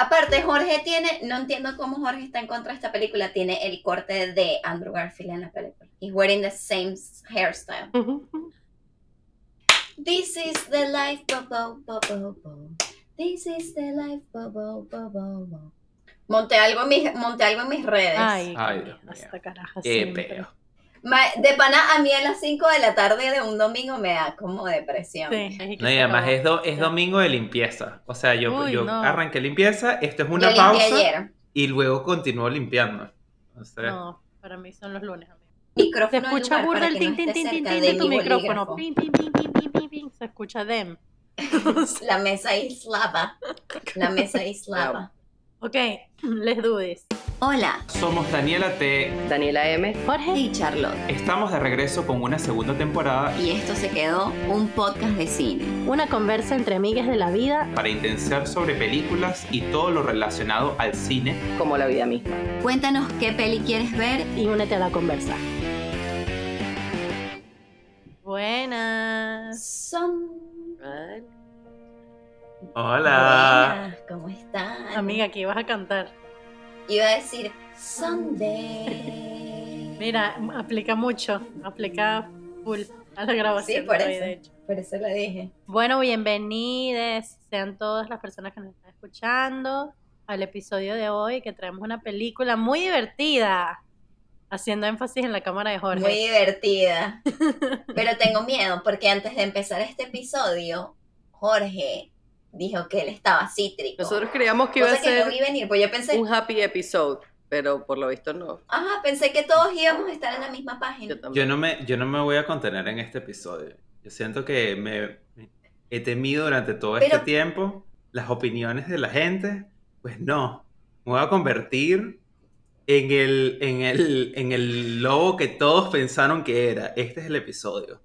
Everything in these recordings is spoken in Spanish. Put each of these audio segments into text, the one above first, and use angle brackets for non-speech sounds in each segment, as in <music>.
Aparte, Jorge tiene, no entiendo cómo Jorge está en contra de esta película, tiene el corte de Andrew Garfield en la película. He's wearing the same hairstyle. This is the life, bo, bo, bo, bo, bo. This is the life, bo, bo, bo, bo, bo. Monté algo en mis, monté algo en mis redes. Ay, Ay, Dios mío. hasta carajo. Qué siempre. peo. De pana, a mí a las 5 de la tarde de un domingo me da como depresión. Sí, es No, y además es, do- es domingo de limpieza. O sea, yo, Uy, yo no. arranqué limpieza, esto es una pausa ayer. y luego continúo limpiando. O sea, No, para mí son los lunes, amigo. Micrófono Se escucha burda el tin, tin, tin, tin, de tu mi micrófono. Pin, pin, pin, pin, pin, pin, pin. Se escucha dem. <laughs> La mesa aislada. La mesa aislada. Ok, <clears throat> les dudes. Hola, somos Daniela T. Daniela M. Jorge. y Charlotte. Estamos de regreso con una segunda temporada Y esto se quedó un podcast de cine. Una conversa entre amigas de la vida. para intensiar sobre películas y todo lo relacionado al cine. Como la vida misma. Cuéntanos qué peli quieres ver. Y únete a la conversa. Buenas. Son. Hola. Buenas, ¿cómo están? Amiga, que ibas a cantar. Iba a decir Sunday. Mira, aplica mucho. Aplica full a la grabación. Sí, por de hoy, eso. de hecho. Por eso lo dije. Bueno, bienvenidos sean todas las personas que nos están escuchando al episodio de hoy que traemos una película muy divertida, haciendo énfasis en la cámara de Jorge. Muy divertida. Pero tengo miedo porque antes de empezar este episodio, Jorge dijo que él estaba cítrico. Nosotros creíamos que iba a Cosa que no ser vi venir, pues yo pensé, un happy episode, pero por lo visto no. ajá, pensé que todos íbamos a estar en la misma página. Yo. Yo no, me, yo no me voy a contener en este episodio. Yo siento que me he temido durante todo Pero- este tiempo las opiniones de la gente. Pues no, me voy a convertir en el, en el, en el lobo que todos pensaron que era. Este es el episodio.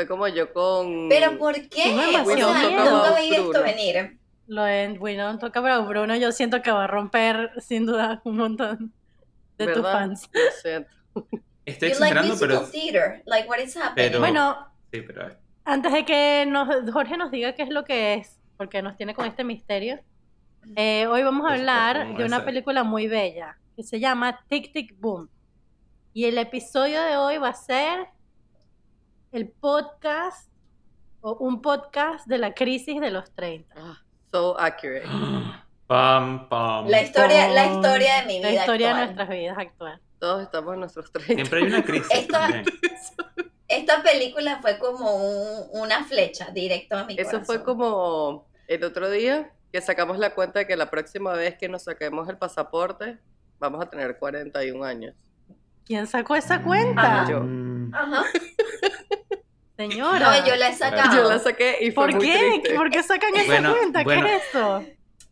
Fue como yo con. Pero ¿por qué? O sea, nunca esto venir. Lo de Winona toca para Bruno, yo siento que va a romper sin duda un montón de tus fans. Lo siento. Estoy You like exagerando, musical pero... theater. Like what is happening? Pero- Bueno, Sí, pero... antes de que nos, Jorge nos diga qué es lo que es, porque nos tiene con este misterio, eh, hoy vamos a supuesto, hablar ¿cómo de una película muy bella que se llama Tic Tic Boom. Y el episodio de hoy va a ser el podcast o un podcast de la crisis de los 30. Ah, so accurate. Pam, pam, La historia, la Pum. historia de mi vida La historia de nuestras vidas actual. Todos estamos en nuestros 30. Siempre hay una crisis Esta- también. Esta película fue como un- una flecha directo a mi Eso corazón. fue como el otro día que sacamos la cuenta de que la próxima vez que nos saquemos el pasaporte vamos a tener 41 años. ¿Quién sacó esa cuenta? Yo. Ajá. <laughs> Señora. No, yo la he sacado. Yo la saqué y fue ¿Por muy qué? triste. ¿Por qué sacan esa Bueno, cuenta? bueno. ¿Qué es eso?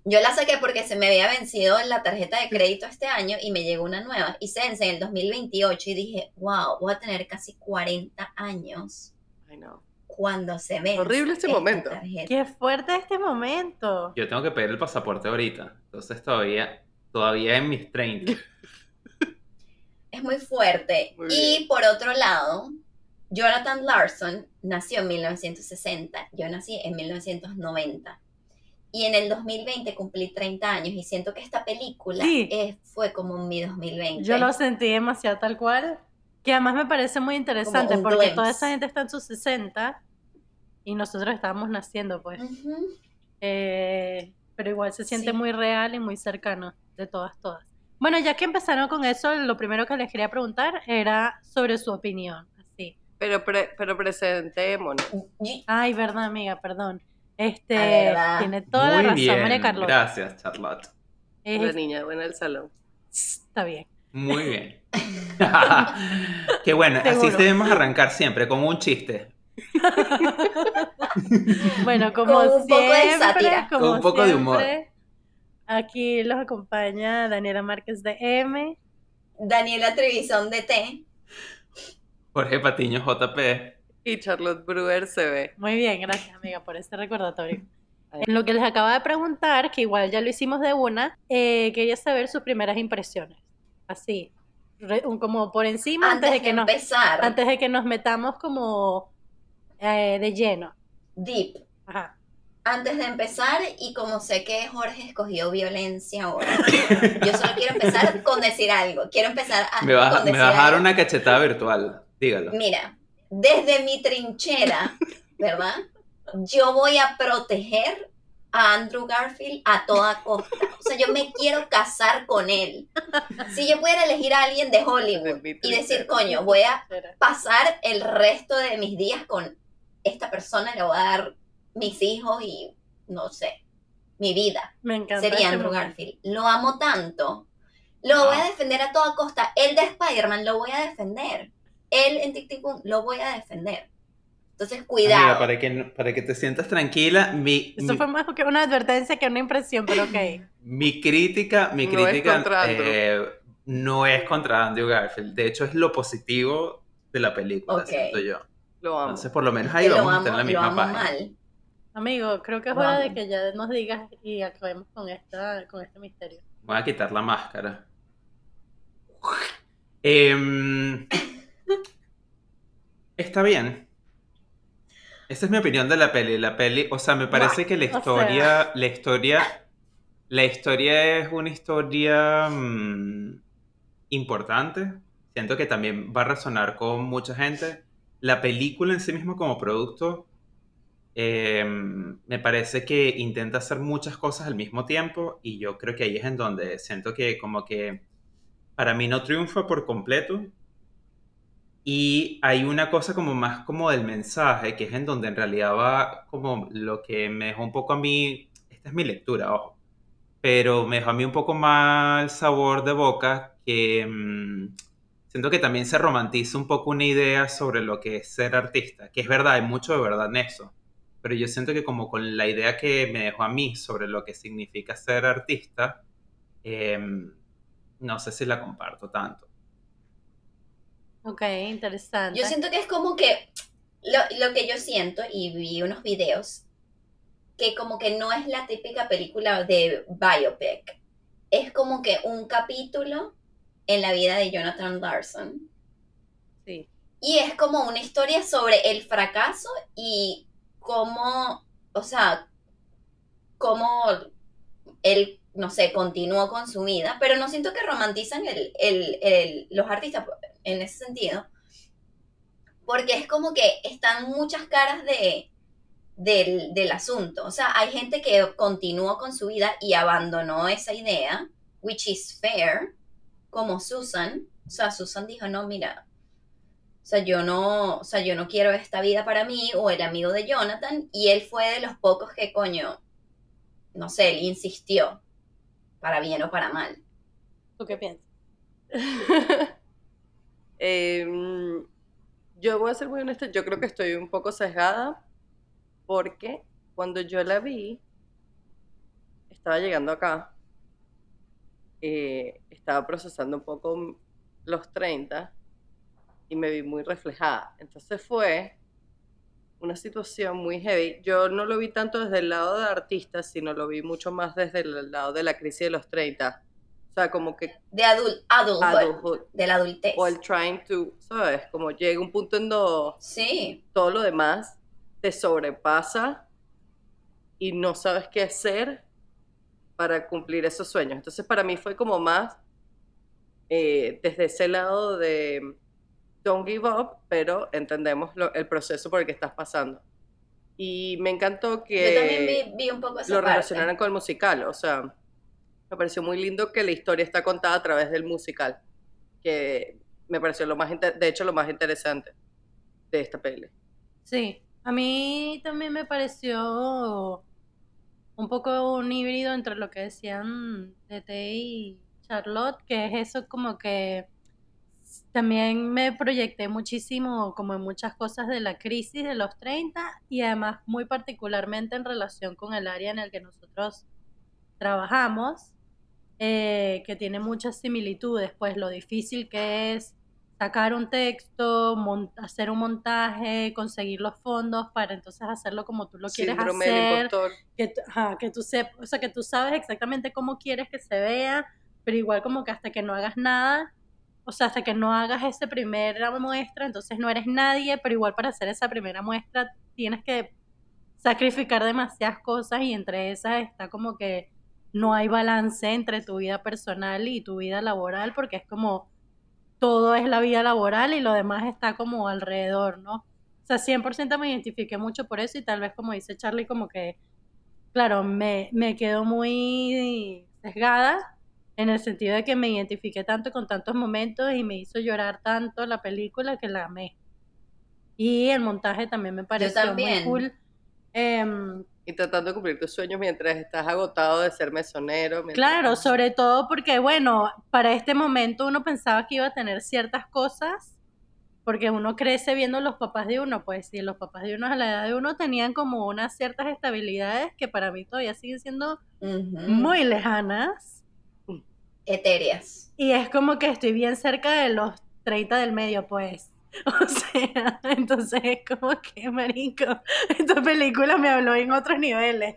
Yo la saqué porque se me había vencido la tarjeta de crédito este año y me llegó una nueva. Y se vence en el 2028 y dije, wow, voy a tener casi 40 años Ay, no. cuando se vence. Horrible esta momento. tarjeta. Qué fuerte este momento. Yo tengo que pedir el pasaporte ahorita. Entonces todavía, todavía en mis 30. Es muy fuerte. Muy y por otro lado, Jonathan Larson nació en 1960. Yo nací en 1990. Y en el 2020 cumplí 30 años y siento que esta película Sí. es- fue como mi 2020. Yo lo sentí demasiado tal cual. Que además me parece muy interesante porque glimpse. toda esa gente está en sus 60 y nosotros estábamos naciendo, pues. Ujú. Eh, pero igual se siente Sí. muy real y muy cercano de todas, todas. Bueno, ya que empezaron con eso, lo primero que les quería preguntar era sobre su opinión. Pero, pre- pero presentémonos. Ay, verdad, amiga, perdón. Este, verdad. tiene toda la razón, bien. María Carlota. Gracias, Charlotte. Es- La niña buena del salón. está bien. Muy bien. <laughs> Qué bueno, así debemos arrancar siempre, con un chiste. <laughs> Bueno, como Con un poco de siempre, sátira. como Con un poco de humor. siempre, Aquí los acompaña Daniela Márquez de M. Daniela Trevisan de T. Jorge Patiño, JP. Y Charlotte Brewer se ve. Muy bien, gracias amiga por este recordatorio. En lo que les acaba de preguntar, que igual ya lo hicimos de una, eh, quería saber sus primeras impresiones. Así, re- un- como por encima antes, Antes de de que nos, empezar, antes de que nos metamos como eh, de lleno. Deep. Ajá. antes de empezar, y como sé que Jorge escogió violencia ahora, yo solo quiero empezar con decir algo. Quiero empezar a, Me vas, con me decir vas a dar una cachetada virtual. Dígalo. Mira, desde mi trinchera, ¿verdad? Yo voy a proteger a Andrew Garfield a toda costa. O sea, yo me quiero casar con él. Si yo pudiera elegir a alguien de Hollywood y decir, coño, voy a pasar el resto de mis días con esta persona, le voy a dar mis hijos y, no sé, mi vida. Me encanta. Sería este Andrew momento. Garfield. Lo amo tanto. Lo voy a Ah. defender a toda costa. El de Spider-Man lo voy a defender. Él en Tic Tic Boom lo voy a defender. Entonces, cuidado. Amiga, para que, para que te sientas tranquila, mi, Eso mi, fue más que una advertencia que una impresión, pero ok. mi crítica, mi No es crítica contra Andrew. eh, no es contra Andrew Garfield. De hecho, es lo positivo de la película, Ok. siento yo. Lo amo. Entonces, por lo menos ahí que vamos a estar en la lo misma amo página. mal. Amigo, creo que es hora de que ya nos digas y acabemos con, esta, con este misterio. Voy a quitar la máscara. Em, está bien. Esa es mi opinión de la peli. La peli, o sea, me parece que la o sea. historia, la historia, la historia es una historia mm, importante. Siento que también va a resonar con mucha gente. La película en sí misma como producto, em, me parece que intenta hacer muchas cosas al mismo tiempo y yo creo que ahí es en donde siento que como que para mí no triunfa por completo. Y hay una cosa como más como del mensaje, que es en donde en realidad va como lo que me dejó un poco a mí, esta es mi lectura, ojo, pero me dejó a mí un poco mal sabor de boca, que mm, siento que también se romantiza un poco una idea sobre lo que es ser artista, que es verdad, hay mucho de verdad en eso, pero yo siento que como con la idea que me dejó a mí sobre lo que significa ser artista, em, no sé si la comparto tanto. Ok, interesante. Yo siento que es como que lo, lo que yo siento, y vi unos videos, que como que no es la típica película de biopic. Es como que un capítulo en la vida de Jonathan Larson. Sí. Y es como una historia sobre el fracaso y cómo, o sea, cómo él, no sé, continuó con su vida, pero no siento que romantizan el, el- el- los artistas en ese sentido, porque es como que están muchas caras de, del, del asunto. O sea, hay gente que continuó con su vida y abandonó esa idea, which is fair, como Susan. O sea, Susan dijo, no, mira, o sea, yo no, o sea, yo no quiero esta vida para mí, o el amigo de Jonathan, y él fue de los pocos que, coño, no sé, él insistió, para bien o para mal. ¿Tú qué piensas? <laughs> Em, yo voy a ser muy honesta, yo creo que estoy un poco sesgada porque cuando yo la vi, estaba llegando acá, eh, estaba procesando un poco los 30 y me vi muy reflejada. Entonces fue una situación muy heavy. Yo no lo vi tanto desde el lado de artista, sino lo vi mucho más desde el lado de la crisis de los 30. O sea, como que De adult, adulthood, adulthood de la adultez. o el trying to, ¿sabes? Como llega un punto en donde Sí, todo lo demás te sobrepasa y no sabes qué hacer para cumplir esos sueños. Entonces para mí fue como más eh, desde ese lado de don't give up, pero entendemos lo- el proceso por el que estás pasando. Y me encantó que yo también vi, vi un poco esa lo parte. relacionaran con el musical. O sea, me pareció muy lindo que la historia está contada a través del musical, que me pareció lo más, inter- de hecho, lo más interesante de esta peli. Sí, a mí también me pareció un poco un híbrido entre lo que decían Tete y Charlotte, que es eso como que también me proyecté muchísimo como en muchas cosas de la crisis de los 30 y además muy particularmente en relación con el área en el que nosotros trabajamos, eh, que tiene muchas similitudes, pues lo difícil que es sacar un texto, hacer un montaje, conseguir los fondos para entonces hacerlo como tú lo quieres Síndrome hacer, que, ajá, que tú sepas, o sea, que tú sabes exactamente cómo quieres que se vea, pero igual como que hasta que no hagas nada, o sea, hasta que no hagas esa primera muestra, entonces no eres nadie, pero igual para hacer esa primera muestra tienes que sacrificar demasiadas cosas y entre esas está como que no hay balance entre tu vida personal y tu vida laboral porque es como todo es la vida laboral y lo demás está como alrededor, ¿no? O sea, 100% me identifiqué mucho por eso y tal vez como dice Charlie, como que, claro, me, me quedó muy sesgada en el sentido de que me identifiqué tanto con tantos momentos y me hizo llorar tanto la película que la amé. Y el montaje también me pareció también. muy cool. Em, Y tratando de cumplir tus sueños mientras estás agotado de ser mesonero. mientras- Claro, sobre todo porque, bueno, para este momento uno pensaba que iba a tener ciertas cosas, porque uno crece viendo los papás de uno, pues si los papás de uno a la edad de uno tenían como unas ciertas estabilidades que para mí todavía siguen siendo muy lejanas. Etéreas. Y es como que estoy bien cerca de los 30 del medio, pues. <laughs> O sea, entonces es como que, marico, esta película me habló en otros niveles.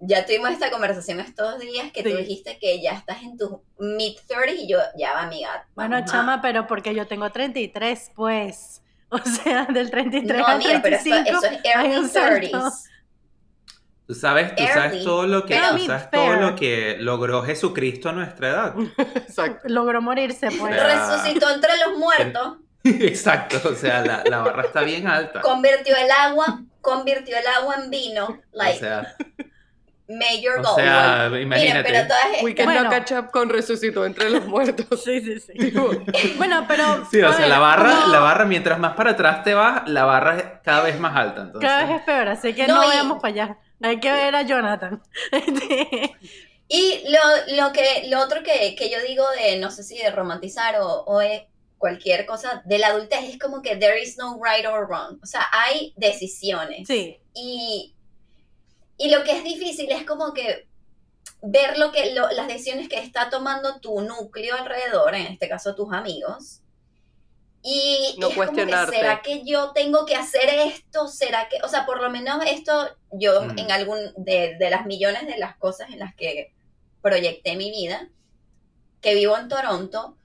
Ya tuvimos esta conversación estos días que tú dijiste que ya estás en tus mid 30 y yo, ya va, amiga. Bueno, chama, pero porque yo tengo 33, pues. O sea, del 33 No, al amiga, pero esto, 35 eso es early un salto. 30s. Tú sabes, tú sabes todo lo que, pero- tú sabes todo lo que logró Jesucristo a nuestra edad. <laughs> Exacto. Logró morirse, pues. Sea- Resucitó entre los muertos, <laughs> Exacto, o sea, la, la barra está bien alta. convirtió el agua, convirtió el agua en vino. O Like, sea, major o goal. sea, Miren, imagínate. pero todas We can Bueno. no catch up con resucitó entre los muertos. Sí, sí, sí. <laughs> Bueno, pero. Sí, o a sea, ver, la barra, como la barra, mientras más para atrás te vas, la barra es cada vez más alta. Entonces, Cada vez es peor, así que No, no, y- vayamos para allá. Hay que ver a Jonathan. <laughs> Y lo, lo, que, lo otro que, que yo digo de, no sé si de romantizar o, o de cualquier cosa de la adultez es como que there is no right or wrong. O sea, hay decisiones. sí, Y, y lo que es difícil es como que ver lo que lo- las decisiones que está tomando tu núcleo alrededor, en este caso tus amigos. Y No es como que. ¿será que yo tengo que hacer esto? ¿Será que, o sea, por lo menos esto, yo Mm. en algún de, de las millones de las cosas en las que proyecté mi vida, que vivo en Toronto,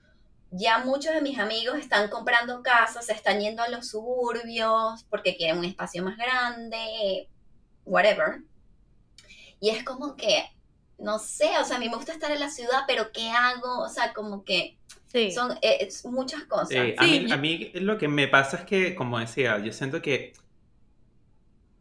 ya muchos de mis amigos están comprando casas, se están yendo a los suburbios porque quieren un espacio más grande, whatever. Y es como que, no sé, o sea, a mí me gusta estar en la ciudad, pero ¿qué hago? O sea, como que sí. son eh, es muchas cosas. Sí, a, Sí, mí, yo- a mí lo que me pasa es que, como decía, yo siento que,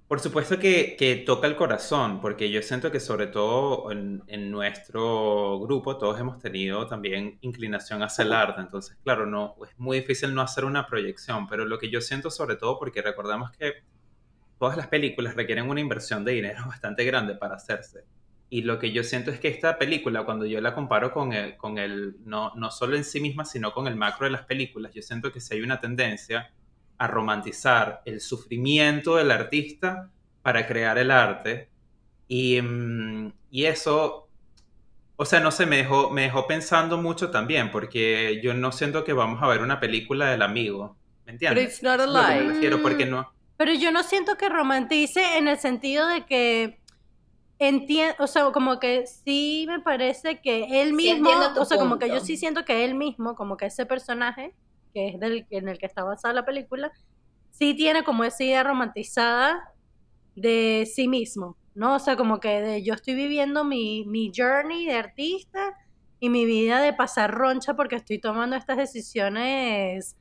por supuesto que, que toca el corazón, porque yo siento que sobre todo en, en nuestro grupo todos hemos tenido también inclinación hacia el arte, entonces claro, no, es muy difícil no hacer una proyección, pero lo que yo siento sobre todo, porque recordamos que todas las películas requieren una inversión de dinero <laughs> bastante grande para hacerse. Y lo que yo siento es que esta película, cuando yo la comparo con el, con el no, no solo en sí misma, sino con el macro de las películas, yo siento que sí hay una tendencia a romantizar el sufrimiento del artista para crear el arte. Y, mm, y eso, o sea, no sé, me dejó, me dejó pensando mucho también, porque yo no siento que vamos a ver una película del amigo. ¿Me But entiendes? it's not a lo que me lie. refiero, porque no. Pero yo no siento que romantice en el sentido de que entiendo, o sea, como que sí me parece que él mismo, o sea, como que yo sí siento que él mismo, como que ese personaje, que es del, en el que está basada la película, sí tiene como esa idea romantizada de sí mismo, ¿no? O sea, como que de yo estoy viviendo mi, mi journey de artista y mi vida de pasar roncha porque estoy tomando estas decisiones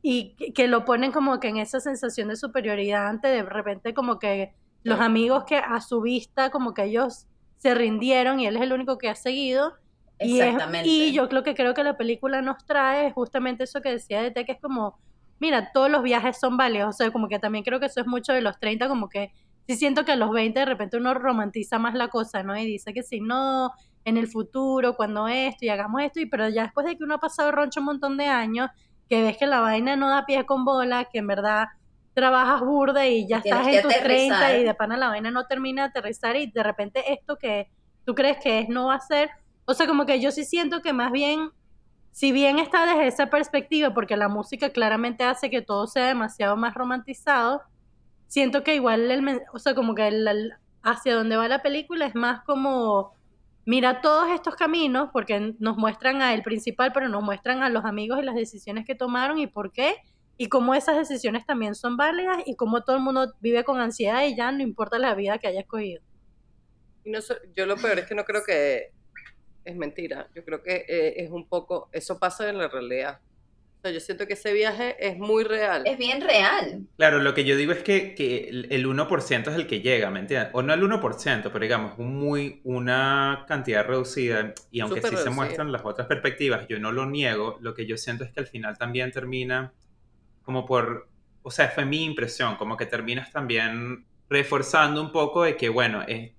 y que, que lo ponen como que en esa sensación de superioridad ante de repente como que los amigos que a su vista como que ellos se rindieron y él es el único que ha seguido y, es- Exactamente. y yo creo que creo que la película nos trae es justamente eso que decía de que es como, mira, todos los viajes son válidos, o sea, como que también creo que eso es mucho de los 30, como que sí siento que a los 20 de repente uno romantiza más la cosa, ¿no? Y dice que si no, en el futuro, cuando esto y hagamos esto, y pero ya después de que uno ha pasado roncho un montón de años, que ves que la vaina no da pie con bola, que en verdad trabajas burda y ya estás en tus 30 aterrizar. y de pana la vaina no termina de aterrizar y de repente esto que tú crees que es no va a ser, o sea, como que yo sí siento que más bien, si bien está desde esa perspectiva, porque la música claramente hace que todo sea demasiado más romantizado, siento que igual, el, o sea, como que el- el- hacia donde va la película es más como, mira todos estos caminos, porque nos muestran a el principal, pero nos muestran a los amigos y las decisiones que tomaron y por qué, y cómo esas decisiones también son válidas y cómo todo el mundo vive con ansiedad y ya no importa la vida que haya escogido. Y no yo lo peor es que no creo que es mentira. Yo creo que eh, es un poco, eso pasa en la realidad. O sea, yo siento que ese viaje es muy real. Es bien real. Claro, lo que yo digo es que, que el el 1% es el que llega, ¿me entiendes? O no el 1%, pero digamos, un muy, una cantidad reducida, y aunque Súper sí se reducida. muestran las otras perspectivas, yo no lo niego, lo que yo siento es que al final también termina como por, o sea, fue mi impresión, como que terminas también reforzando un poco de que, bueno, es,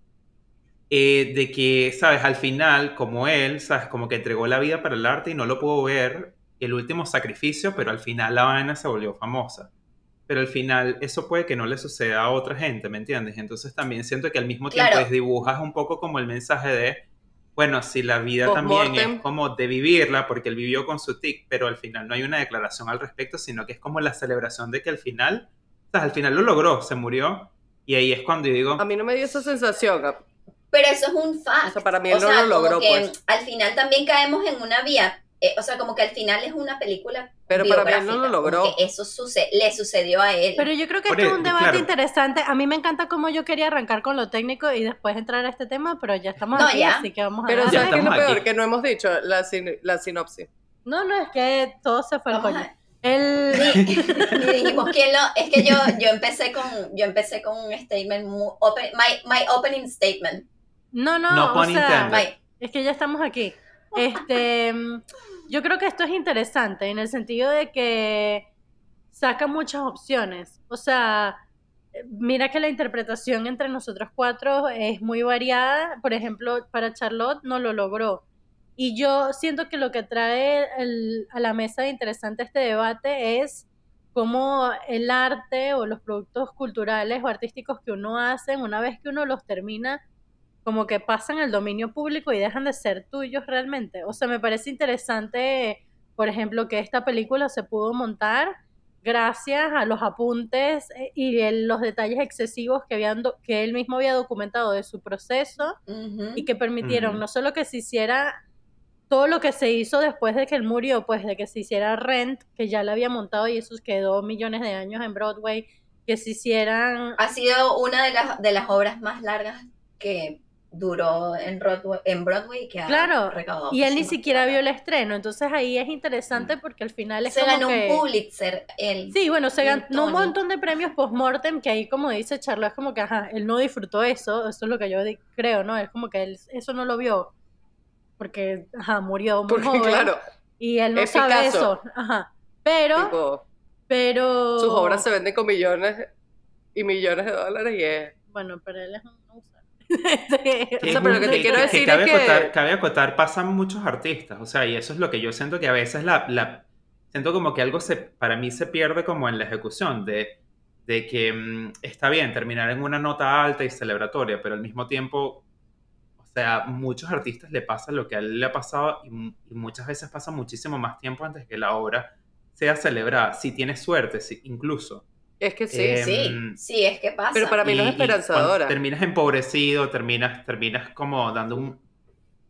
eh, de que, ¿sabes? Al final, como él, ¿sabes? Como que entregó la vida para el arte y no lo puedo ver, el último sacrificio, pero al final la vaina se volvió famosa. Pero al final eso puede que no le suceda a otra gente, ¿me entiendes? Entonces también siento que al mismo tiempo Claro. desdibujas un poco como el mensaje de, bueno, si la vida también es como de vivirla, porque él vivió con su tic, pero al final no hay una declaración al respecto, sino que es como la celebración de que al final, o sea, al final lo logró, se murió, y ahí es cuando yo digo, A mí no me dio esa sensación. Pero eso es un fact. O sea, para mí él O no sea, lo logró, pues. al final también caemos en una vía. Eh, o sea, como que al final es una película. Pero para mí él no lo logró. eso suce- le sucedió a él. Pero yo creo que esto es un debate claro. interesante. A mí me encanta cómo yo quería arrancar con lo técnico y después entrar a este tema, pero ya estamos No, aquí, ya. así que vamos a Pero. Ya ¿sabes qué es lo estamos peor? aquí. Que no hemos dicho la, sin- la sinopsis. No, no, es que todo se fue al coño. El... <laughs> Ni, ni dijimos quién lo. Es que yo, yo empecé con. Yo empecé con un statement muy. open- my, my opening statement. No, no, No o sea. My- es que ya estamos aquí. Este, mm, yo creo que esto es interesante en el sentido de que saca muchas opciones. O sea, eh, mira que la interpretación entre nosotros cuatro es muy variada. Por ejemplo, para Charlotte no lo logró. Y yo siento que lo que trae el- a la mesa de interesante este debate es cómo el arte o los productos culturales o artísticos que uno hace, una vez que uno los termina, como que pasan al dominio público y dejan de ser tuyos realmente. O sea, me parece interesante, por ejemplo, que esta película se pudo montar gracias a los apuntes eh, y el- los detalles excesivos que, habían do- que él mismo había documentado de su proceso y que permitieron Ujú. no solo que se hiciera todo lo que se hizo después de que él murió, pues de que se hiciera Rent, que ya la había montado y eso quedó millones de años en Broadway, que se hicieran Ha sido una de las, de las obras más largas que duró en Broadway, en Broadway que ha Claro, recaudado y él ni siquiera vio el estreno, entonces ahí es interesante porque al final es Se como ganó que... un Pulitzer. Él. Sí, bueno, se ganó un montón de premios post-mortem que ahí, como dice Charlo, es como que, ajá, él no disfrutó eso, eso es lo que yo creo, ¿no? Es como que él eso no lo vio porque, ajá, murió muy Porque, joven claro, y él no es sabe Picasso. eso, ajá. Pero, tipo, pero... sus obras se venden con millones y millones de dólares y es... Bueno, pero él es un O es sea, pero lo que te quiero decir cabe, es que- cabe acotar, pasan muchos artistas, o sea, y eso es lo que yo siento que a veces la, la- siento como que algo se, para mí se pierde como en la ejecución, de, de que mm, está bien terminar en una nota alta y celebratoria, pero al mismo tiempo, o sea, muchos artistas le pasa lo que a él le ha pasado y, mu- y muchas veces pasa muchísimo más tiempo antes que la obra sea celebrada, si tienes suerte, si, incluso. Es que sí. Eh, Sí, Em, sí, es que pasa. Pero para mí no es esperanzadora. terminas empobrecido, terminas, terminas como dando un-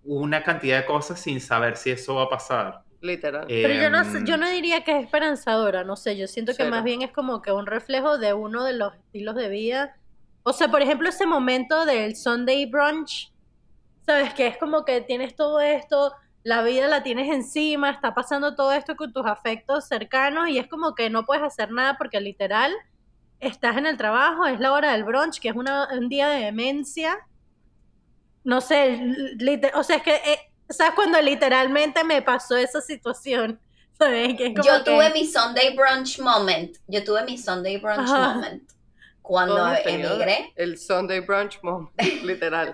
una cantidad de cosas sin saber si eso va a pasar. Literal. Pero yo no, Em, yo no diría que es esperanzadora, no sé, yo siento que Cero. más bien es como que un reflejo de uno de los estilos de vida. O sea, por ejemplo, ese momento del Sunday brunch, ¿sabes? Que es como que tienes todo esto, la vida la tienes encima, está pasando todo esto con tus afectos cercanos y es como que no puedes hacer nada porque literal estás en el trabajo, es la hora del brunch, que es una- un día de demencia. No sé, lite- o sea, es que, eh, ¿sabes? Cuando literalmente me pasó esa situación, <laughs> ¿sabes? Que es como Yo que- tuve mi Sunday brunch moment. Yo tuve mi Sunday brunch Ajá. moment. Cuando emigré. El Sunday brunch moment, <laughs> literal.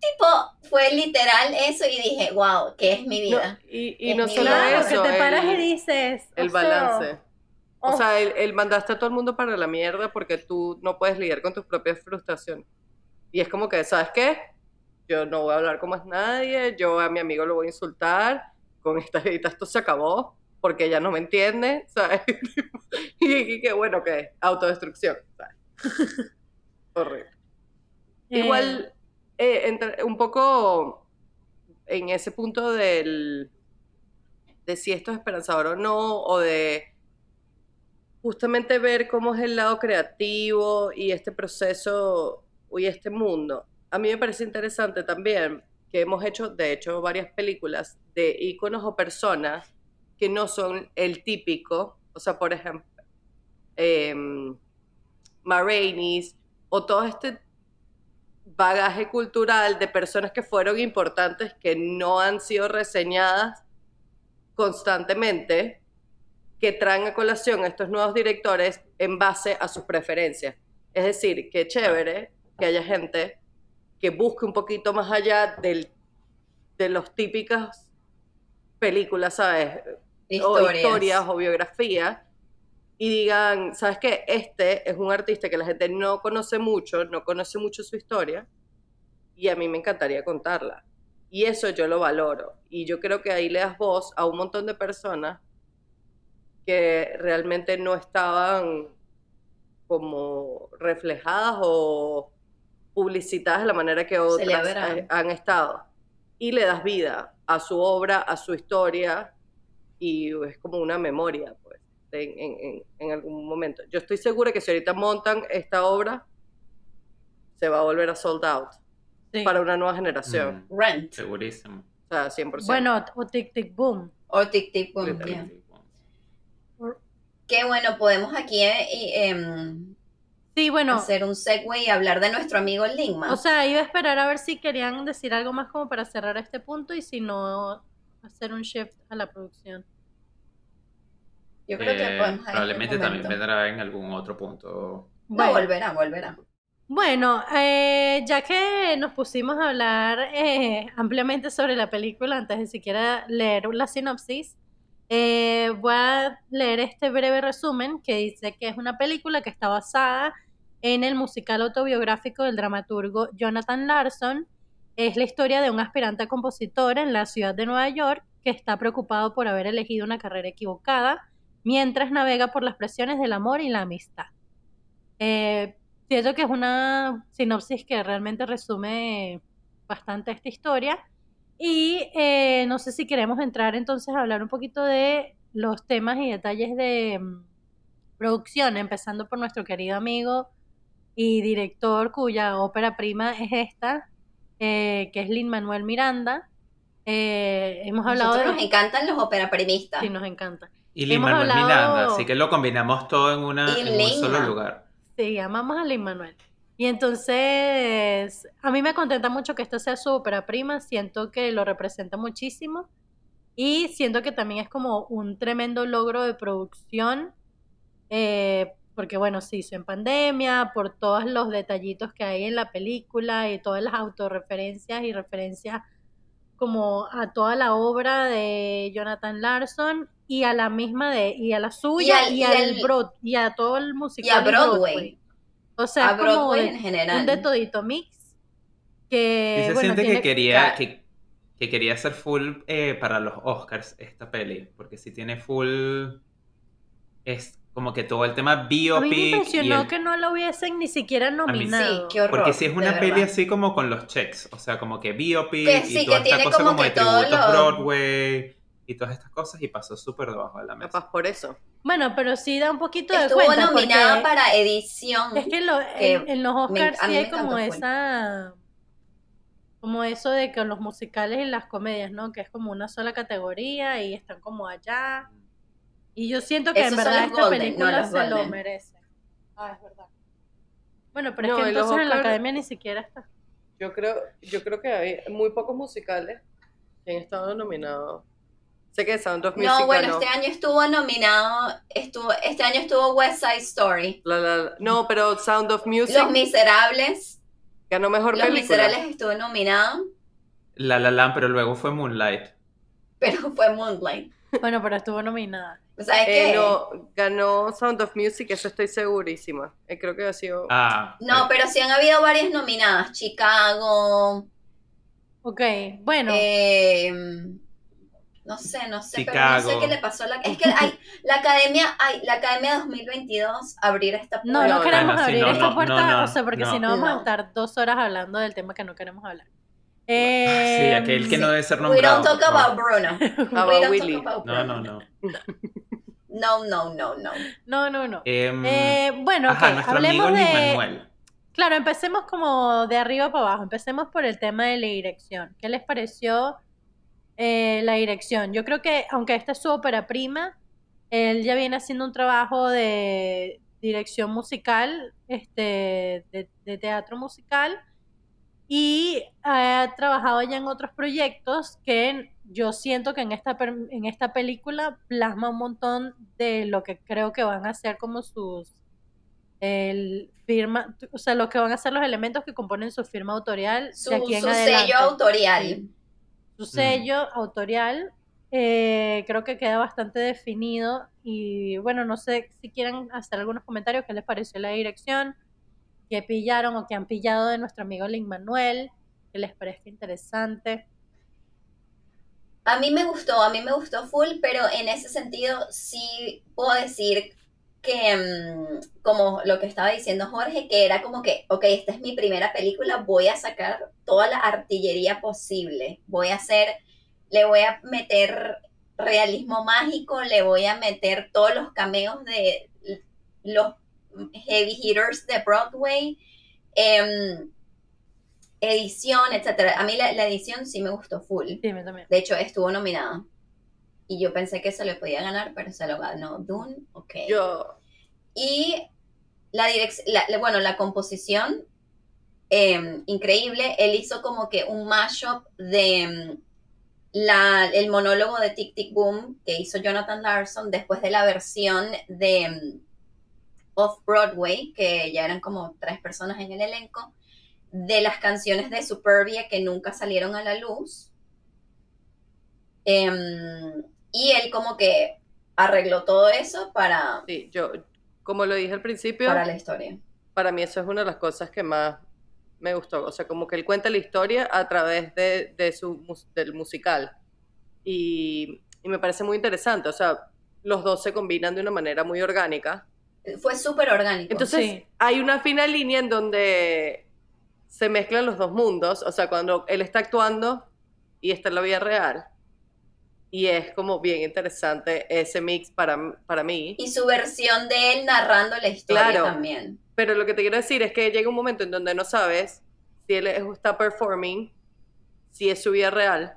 Tipo, fue literal eso y dije, wow, ¿qué es mi No, vida? y, y Es no solo vida. Eso, que te paras el, y dices. el sea, balance. O sea, el, el mandaste a todo el mundo para la mierda porque tú no puedes lidiar con tus propias frustraciones. Y es como que, ¿sabes qué? Yo no voy a hablar con más nadie, yo a mi amigo lo voy a insultar, con esta jevita esto se acabó, porque ella no me entiende, ¿sabes? <laughs> y, y que bueno, que autodestrucción, ¿sabes? <laughs> Horrible. eh, Igual, eh, un poco en ese punto del de si esto es esperanzador o no, o de justamente ver cómo es el lado creativo y este proceso y este mundo. A mí me parece interesante también que hemos hecho, de hecho, varias películas de íconos o personas que no son el típico, o sea, por ejemplo, eh, o todo este bagaje cultural de personas que fueron importantes que no han sido reseñadas constantemente, que traen a colación a estos nuevos directores en base a sus preferencias. Es decir, que chévere que haya gente que busque un poquito más allá del, de los típicas películas, ¿sabes? O historias o biografías y digan, ¿sabes qué? Este es un artista que la gente no conoce mucho, no conoce mucho su historia y a mí me encantaría contarla. Y eso yo lo valoro. Y yo creo que ahí le das voz a un montón de personas que realmente no estaban como reflejadas o publicitadas de la manera que otras han estado. Y le das vida a su obra, a su historia, y es como una memoria, pues, en, algún momento. Yo estoy segura que si ahorita montan esta obra, se va a volver a sold out para una nueva generación. Mm. Rent. Segurísimo. O sea, 100%. Bueno, o Tic Tic Boom. O Tic Tic Boom, Qué bueno, podemos aquí eh, em, Sí, bueno. Hacer un segue y hablar de nuestro amigo Lingman. O sea, iba a esperar a ver si querían decir algo más como para cerrar este punto y si no, hacer un shift a la producción. Yo creo que eh, podemos este Probablemente también vendrá en algún otro punto. No, volverá, volverá. Bueno, eh, ya que nos pusimos a hablar eh, ampliamente sobre la película antes de siquiera leer la sinopsis, eh, voy a leer este breve resumen que dice que es una película que está basada en el musical autobiográfico del dramaturgo Jonathan Larson. Es la historia de un aspirante a compositor en la ciudad de Nueva York que está preocupado por haber elegido una carrera equivocada mientras navega por las presiones del amor y la amistad. Eh, siento que es una sinopsis que realmente resume bastante esta historia y eh, no sé si queremos entrar entonces a hablar un poquito de los temas y detalles de mm, producción, empezando por nuestro querido amigo y director cuya ópera prima es esta, eh, que es Lin Manuel Miranda. Eh, hemos hablado de... nos encantan los operaprimistas. Sí, nos encanta. Y Lin Manuel Miranda, así que lo combinamos todo en, una, en un solo lugar. Sí, amamos a Lin Manuel. Y entonces, a mí me contenta mucho que esto sea su ópera prima, siento que lo representa muchísimo y siento que también es como un tremendo logro de producción, eh, porque bueno, se hizo en pandemia, por todos los detallitos que hay en la película y todas las autorreferencias y referencias como a toda la obra de Jonathan Larson y a la misma de y a la suya y, al, y a todo el musical y a Broadway. O sea, como en general. un de todito mix. Que, y se siente que quería, que, quería hacer full eh, para los Oscars esta peli, porque si tiene full... Es como que todo el tema biopic. A mí me impresionó que no lo hubiesen ni siquiera nominado. Sí, qué horror, Porque si es una peli así como con los checks, o sea, como que biopic y toda esta cosa como, de tributos Broadway y todas estas cosas y pasó súper debajo de la mesa. Capaz por eso. Bueno, pero sí da un poquito de Estuvo cuenta. nominada para edición. Es que, en, los Oscars sí hay como esa... Como eso de que los musicales y las comedias, ¿no? Que es como una sola categoría y están como allá. Y yo siento que en verdad esta película se lo merece. Ah, es verdad. Bueno, pero es que entonces en la academia ni siquiera está. Yo creo, yo creo que hay muy pocos musicales que han estado nominados Sé que Sound of Music No, bueno, este año estuvo nominado, estuvo, este año estuvo West Side Story. no, pero Sound of Music. Los Miserables. Ganó mejor Los Miserables estuvo nominado. La La Land, pero luego fue Moonlight. Pero fue Moonlight. Bueno, pero estuvo nominada. O sea, eh, no, ganó Sound of Music, eso estoy segurísima. Eh, creo que ha sido. Ah. No, pero sí han habido varias nominadas. Chicago. Ok, bueno. Eh, no sé, no sé, pero no sé qué le pasó a la Es que hay, <laughs> la academia, hay, la academia 2022 abrir esta puerta. No, no queremos abrir esta puerta, o sea, porque si no vamos a estar dos horas hablando del tema que no queremos hablar. Eh, sí, aquel que no debe ser nombrado. We don't talk about Bruno. <laughs> about Willy. no, no, no. <laughs> No, no, no, no. No, no, no. Em, Eh, bueno, ajá, ok, nuestro hablemos amigo de... Manuel. Claro, empecemos como de arriba para abajo. Empecemos por el tema de la dirección. ¿Qué les pareció eh, la dirección? Yo creo que, aunque esta es su ópera prima, él ya viene haciendo un trabajo de dirección musical, este, de, de teatro musical, y ha trabajado ya en otros proyectos que yo siento que en esta, en esta película plasma un montón de lo que creo que van a ser como sus el firma, o sea, lo que van a ser los elementos que componen su firma autorial Su, de aquí en su adelante. sello autorial. Sí. Su sello autorial eh, creo que queda bastante definido y bueno, no sé si quieren hacer algunos comentarios, qué les pareció la dirección, qué pillaron o qué han pillado de nuestro amigo Lin Manuel, que les parezca interesante. A mí me gustó, a mí me gustó full, pero en ese sentido sí puedo decir que, mm, como lo que estaba diciendo Jorge, que era como que, ok, esta es mi primera película, voy a sacar toda la artillería posible, voy a hacer, le voy a meter realismo mágico, le voy a meter todos los cameos de los heavy hitters de Broadway, em, edición, etcétera. A mí la, la edición sí me gustó full. Sí, me también. De hecho, estuvo nominada. Y yo pensé que se le podía ganar, pero se lo ganó Dune. Ok. Yo, Y la dirección, bueno, la composición, eh, increíble. Él hizo como que un mashup de mm, la, el monólogo de Tic Tic Boom que hizo Jonathan Larson después de la versión de mm, Off Broadway, que ya eran como tres personas en el elenco, de las canciones de Superbia que nunca salieron a la luz. Em, y él como que arregló todo eso para, sí, yo, como lo dije al principio, para la historia. para mí eso es una de las cosas que más me gustó. O sea, como que él cuenta la historia a través de, de su, del musical. Y, y me parece muy interesante. O sea, los dos se combinan de una manera muy orgánica. Fue súper orgánico. Entonces, Sí. hay una fina línea en donde se mezclan los dos mundos. O sea, cuando él está actuando y está en la vida real. Y es como bien interesante ese mix para, para mí. y su versión de él narrando la historia Claro. también. Pero lo que te quiero decir es que llega un momento en donde no sabes si él es- está performing, si es su vida real,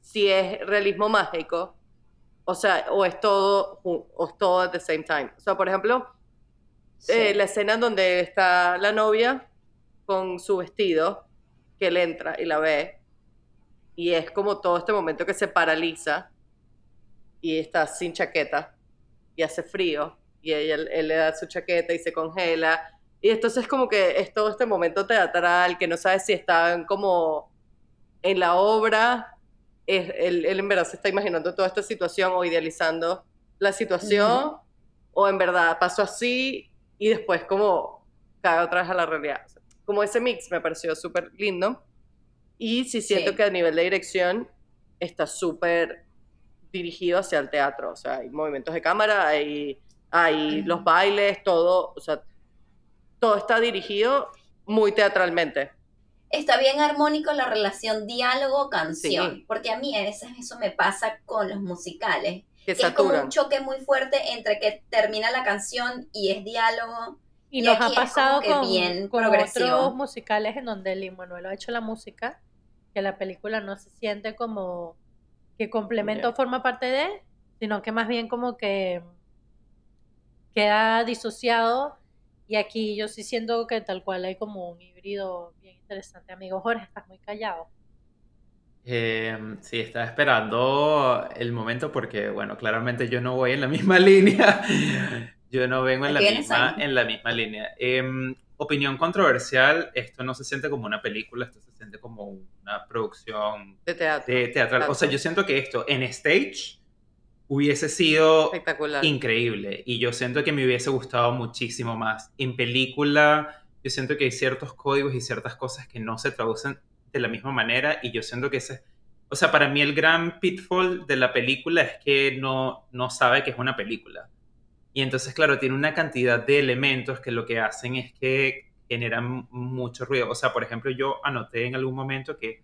si es realismo mágico, o sea, o es todo, o es todo at the same time. O sea, por ejemplo, Sí. eh, la escena donde está la novia con su vestido, que él entra y la ve, y es como todo este momento que se paraliza y está sin chaqueta y hace frío y ella, él le da su chaqueta y se congela. Y entonces como que es todo este momento teatral que no sabes si están como en la obra, es, él, él en verdad se está imaginando toda esta situación o idealizando la situación, o en verdad pasó así y después como cae otra vez a la realidad. Como ese mix me pareció súper lindo. Y sí siento Sí. que a nivel de dirección está súper dirigido hacia el teatro. O sea, hay movimientos de cámara, hay, hay los bailes, todo. O sea, todo está dirigido muy teatralmente. Está bien armónico la relación diálogo-canción, Sí. porque a mí a veces eso me pasa con los musicales. Que Que es como un choque muy fuerte entre que termina la canción y es diálogo. Y, Y nos ha pasado con, bien con otros musicales en donde Lin Manuel ha hecho la música, que la película no se siente como que complemento Ya. forma parte de, sino que más bien como que queda disociado. Y aquí yo sí siento que tal cual hay como un híbrido bien interesante. Amigo Jorge, estás muy callado. Eh, sí, estaba esperando el momento porque, bueno, claramente yo no voy en la misma <laughs> línea. Yo no vengo en la misma, en la misma línea. Em, opinión controversial, esto no se siente como una película, esto se siente como una producción De teatro. de teatral. O sea, yo siento que esto en stage hubiese sido Espectacular. increíble y yo siento que me hubiese gustado muchísimo más. En película, yo siento que hay ciertos códigos y ciertas cosas que no se traducen de la misma manera y yo siento que ese, o sea, para mí el gran pitfall de la película es que no, no sabe que es una película. Y entonces, claro, tiene una cantidad de elementos que lo que hacen es que generan mucho ruido. O sea, por ejemplo, yo anoté en algún momento que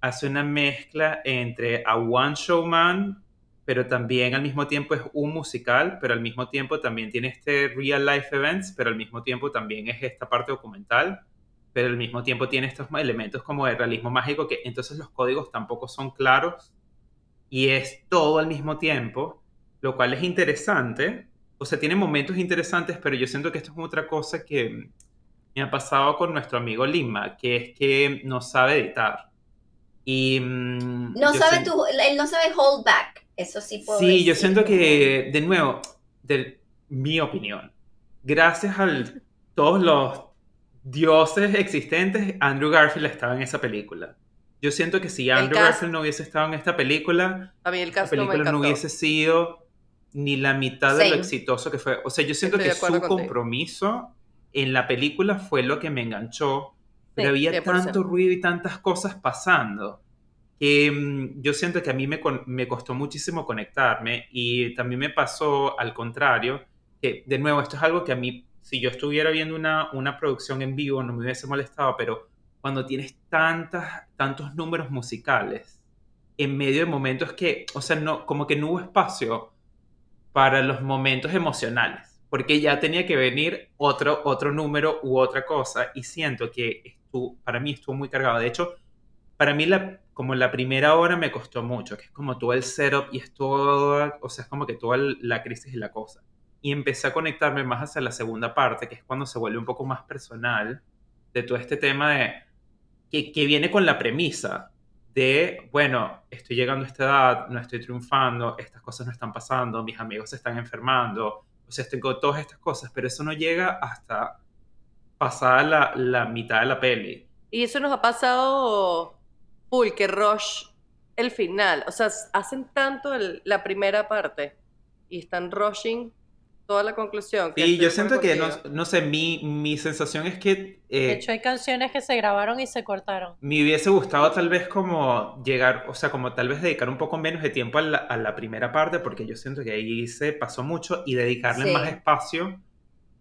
hace una mezcla entre A One Show Man pero también al mismo tiempo es un musical, pero al mismo tiempo también tiene este real life events, pero al mismo tiempo también es esta parte documental, pero al mismo tiempo tiene estos elementos como de realismo mágico que entonces los códigos tampoco son claros y es todo al mismo tiempo, lo cual es interesante. O sea, tiene momentos interesantes, pero yo siento que esto es otra cosa que me ha pasado con nuestro amigo Lima, que es que no sabe editar. Y, mm, No yo sabe siento- tu, él no sabe hold back. Eso sí puedo Sí, yo decir. siento que, de nuevo, de mi opinión, gracias a todos los dioses existentes, Andrew Garfield estaba en esa película. Yo siento que si Andrew cast- Garfield no hubiese estado en esta película, A mí el la caso no me película no hubiese sido ni la mitad de lo Same. exitoso que fue. O sea, yo siento Estoy que su compromiso en la película fue lo que me enganchó, pero había 100%. tanto ruido y tantas cosas pasando que mm, yo siento que a mí me, me costó muchísimo conectarme y también me pasó al contrario, que de nuevo, esto es algo que a mí, si yo estuviera viendo una, una producción en vivo, no me hubiese molestado, pero cuando tienes tantas, tantos números musicales en medio de momentos que, o sea, no, como que no hubo espacio para los momentos emocionales, porque ya tenía que venir otro, otro número u otra cosa, y siento que estuvo, para mí estuvo muy cargado. De hecho, para mí la, como la primera hora me costó mucho, que es como todo el setup y es todo, o sea, es como que toda la crisis y la cosa. Y empecé a conectarme más hacia la segunda parte, que es cuando se vuelve un poco más personal de todo este tema de que viene con la premisa de, bueno, estoy llegando a esta edad, no estoy triunfando, estas cosas no están pasando, mis amigos se están enfermando, o sea, con todas estas cosas, pero eso no llega hasta pasada la, la mitad de la peli. Y eso nos ha pasado full, que rush el final. O sea, hacen tanto la primera parte y están rushing toda la conclusión. que Sí, yo de siento que, no, no sé, mi, mi sensación es que eh, De hecho, hay canciones que se grabaron y se cortaron. me hubiese gustado tal vez como llegar, o sea, como tal vez dedicar un poco menos de tiempo a la, a la primera parte, porque yo siento que ahí se pasó mucho, y dedicarle Sí. más espacio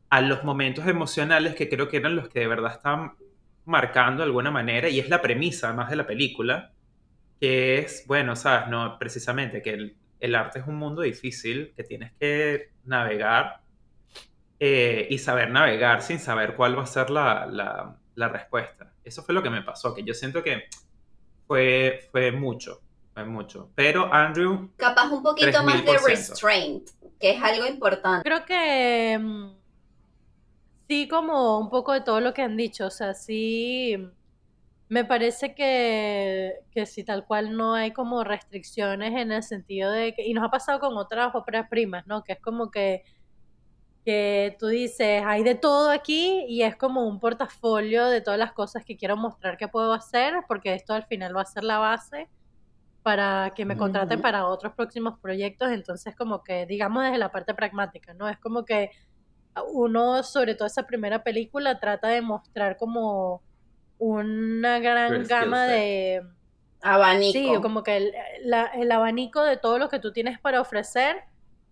a los momentos emocionales que creo que eran los que de verdad están marcando de alguna manera, y es la premisa más de la película, que es, bueno, sabes, no, precisamente que el, el arte es un mundo difícil, que tienes que navegar eh, y saber navegar sin saber cuál va a ser la, la- la respuesta. Eso fue lo que me pasó, que yo siento que fue, fue mucho, fue mucho. Pero Andrew, Capaz un poquito más de 3000%. restraint, que es algo importante. Creo que mm, sí, como un poco de todo lo que han dicho, o sea, sí, me parece que, que sí, tal cual no hay como restricciones en el sentido de que, y nos ha pasado con otras óperas primas, ¿no? Que es como que, que tú dices, hay de todo aquí y es como un portafolio de todas las cosas que quiero mostrar que puedo hacer, porque esto al final va a ser la base para que me contraten para otros próximos proyectos, entonces como que digamos desde la parte pragmática, ¿no? Es como que uno, sobre todo esa primera película, trata de mostrar como una gran gama de... Abanico. Sí, como que el, la- el abanico de todo lo que tú tienes para ofrecer,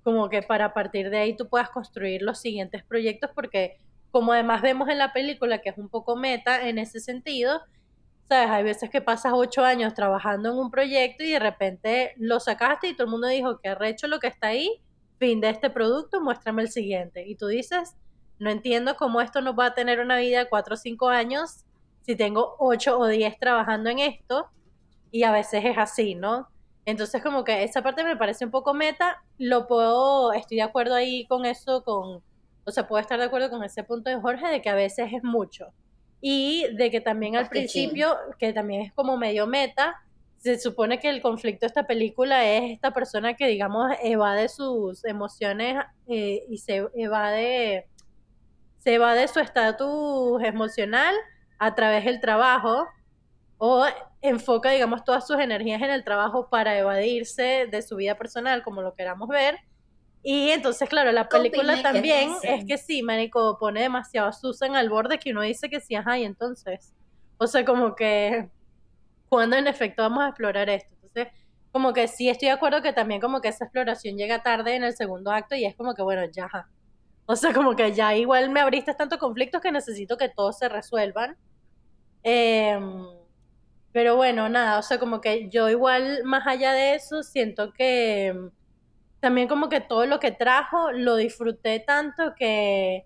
como que para partir de ahí tú puedas construir los siguientes proyectos, porque como además vemos en la película que es un poco meta en ese sentido, sabes, hay veces que pasas ocho años trabajando en un proyecto y de repente lo sacaste y todo el mundo dijo que arrecho lo que está ahí, fin de este producto, muéstrame el siguiente. Y tú dices, no entiendo cómo esto no va a tener una vida de cuatro o cinco años si tengo ocho o diez trabajando en esto y a veces es así, ¿no? Entonces como que esa parte me parece un poco meta, lo puedo, estoy de acuerdo ahí con eso, con, o sea, puedo estar de acuerdo con ese punto de Jorge de que a veces es mucho. Y de que también al principio, que también es como medio meta, se supone que el conflicto de esta película es esta persona que, digamos, evade sus emociones eh, y se evade, se evade su estatus emocional a través del trabajo o enfoca, digamos, todas sus energías en el trabajo para evadirse de su vida personal, como lo queramos ver. Y entonces, claro, la película también es que sí, Marico, pone demasiado a Susan al borde que uno dice que sí, ajá, y entonces. O sea, como que, ¿cuándo en efecto vamos a explorar esto? Entonces, como que sí estoy de acuerdo que también como que esa exploración llega tarde en el segundo acto y es como que, bueno, ya, ajá. O sea, como que ya igual me abriste tantos conflictos que necesito que todos se resuelvan. Em, pero bueno, nada, o sea, como que yo igual, más allá de eso, siento que, también como que todo lo que trajo lo disfruté tanto que,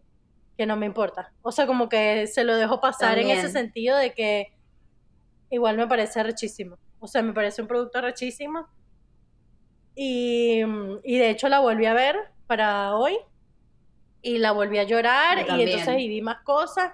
que no me importa. O sea, como que se lo dejo pasar en ese También. sentido de que igual me parece rechísimo. O sea, me parece un producto rechísimo. Y, y de hecho la volví a ver para hoy y la volví a llorar y también. entonces y vi más cosas.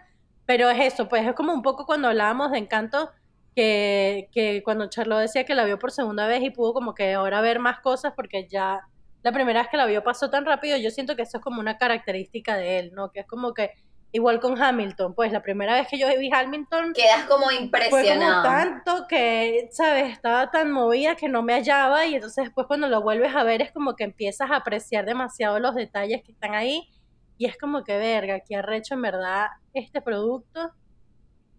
Pero es eso, pues es como un poco cuando hablábamos de Encanto, que, que cuando Charlo decía que la vio por segunda vez y pudo como que ahora ver más cosas porque ya la primera vez que la vio pasó tan rápido, yo siento que eso es como una característica de él, ¿no? Que es como que igual con Hamilton, pues la primera vez que yo vi Hamilton Quedas como fue como impresionado. tanto que, ¿sabes? Estaba tan movida que no me hallaba y entonces después cuando lo vuelves a ver es como que empiezas a apreciar demasiado los detalles que están ahí y es como que verga, que arrecho en verdad este producto.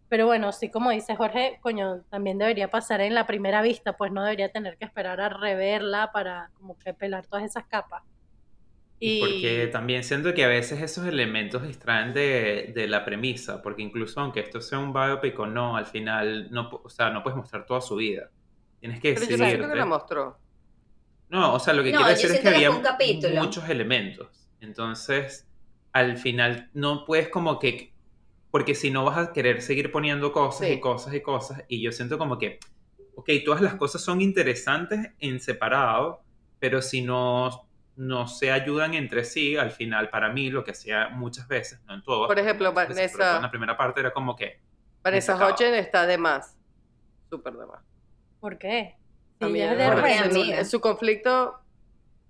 Pero bueno, sí, como dice Jorge, coño, también debería pasar en la primera vista, pues no debería tener que esperar a reverla para como que pelar todas esas capas. Y porque también siento que a veces esos elementos distraen de, de la premisa, porque incluso aunque esto sea un biopic o no, al final no, o sea, no puedes mostrar toda su vida. Tienes que Pero yo que la mostró. No, o sea, lo que No, quiero decir es que había capítulo. muchos elementos. Entonces, al final no puedes como que... Porque si no vas a querer seguir poniendo cosas Sí. y cosas y cosas. Y yo siento como que, ok, todas las cosas son interesantes en separado, pero si no, no se ayudan entre sí, al final para mí lo que hacía muchas veces, no en todo. Por ejemplo, Vanessa- en la primera parte era como que... Vanessa. Hodgson está de más. Súper de más. ¿Por qué? Si A mí ella es de ¿Por qué, parece- Remy. amiga? Su conflicto,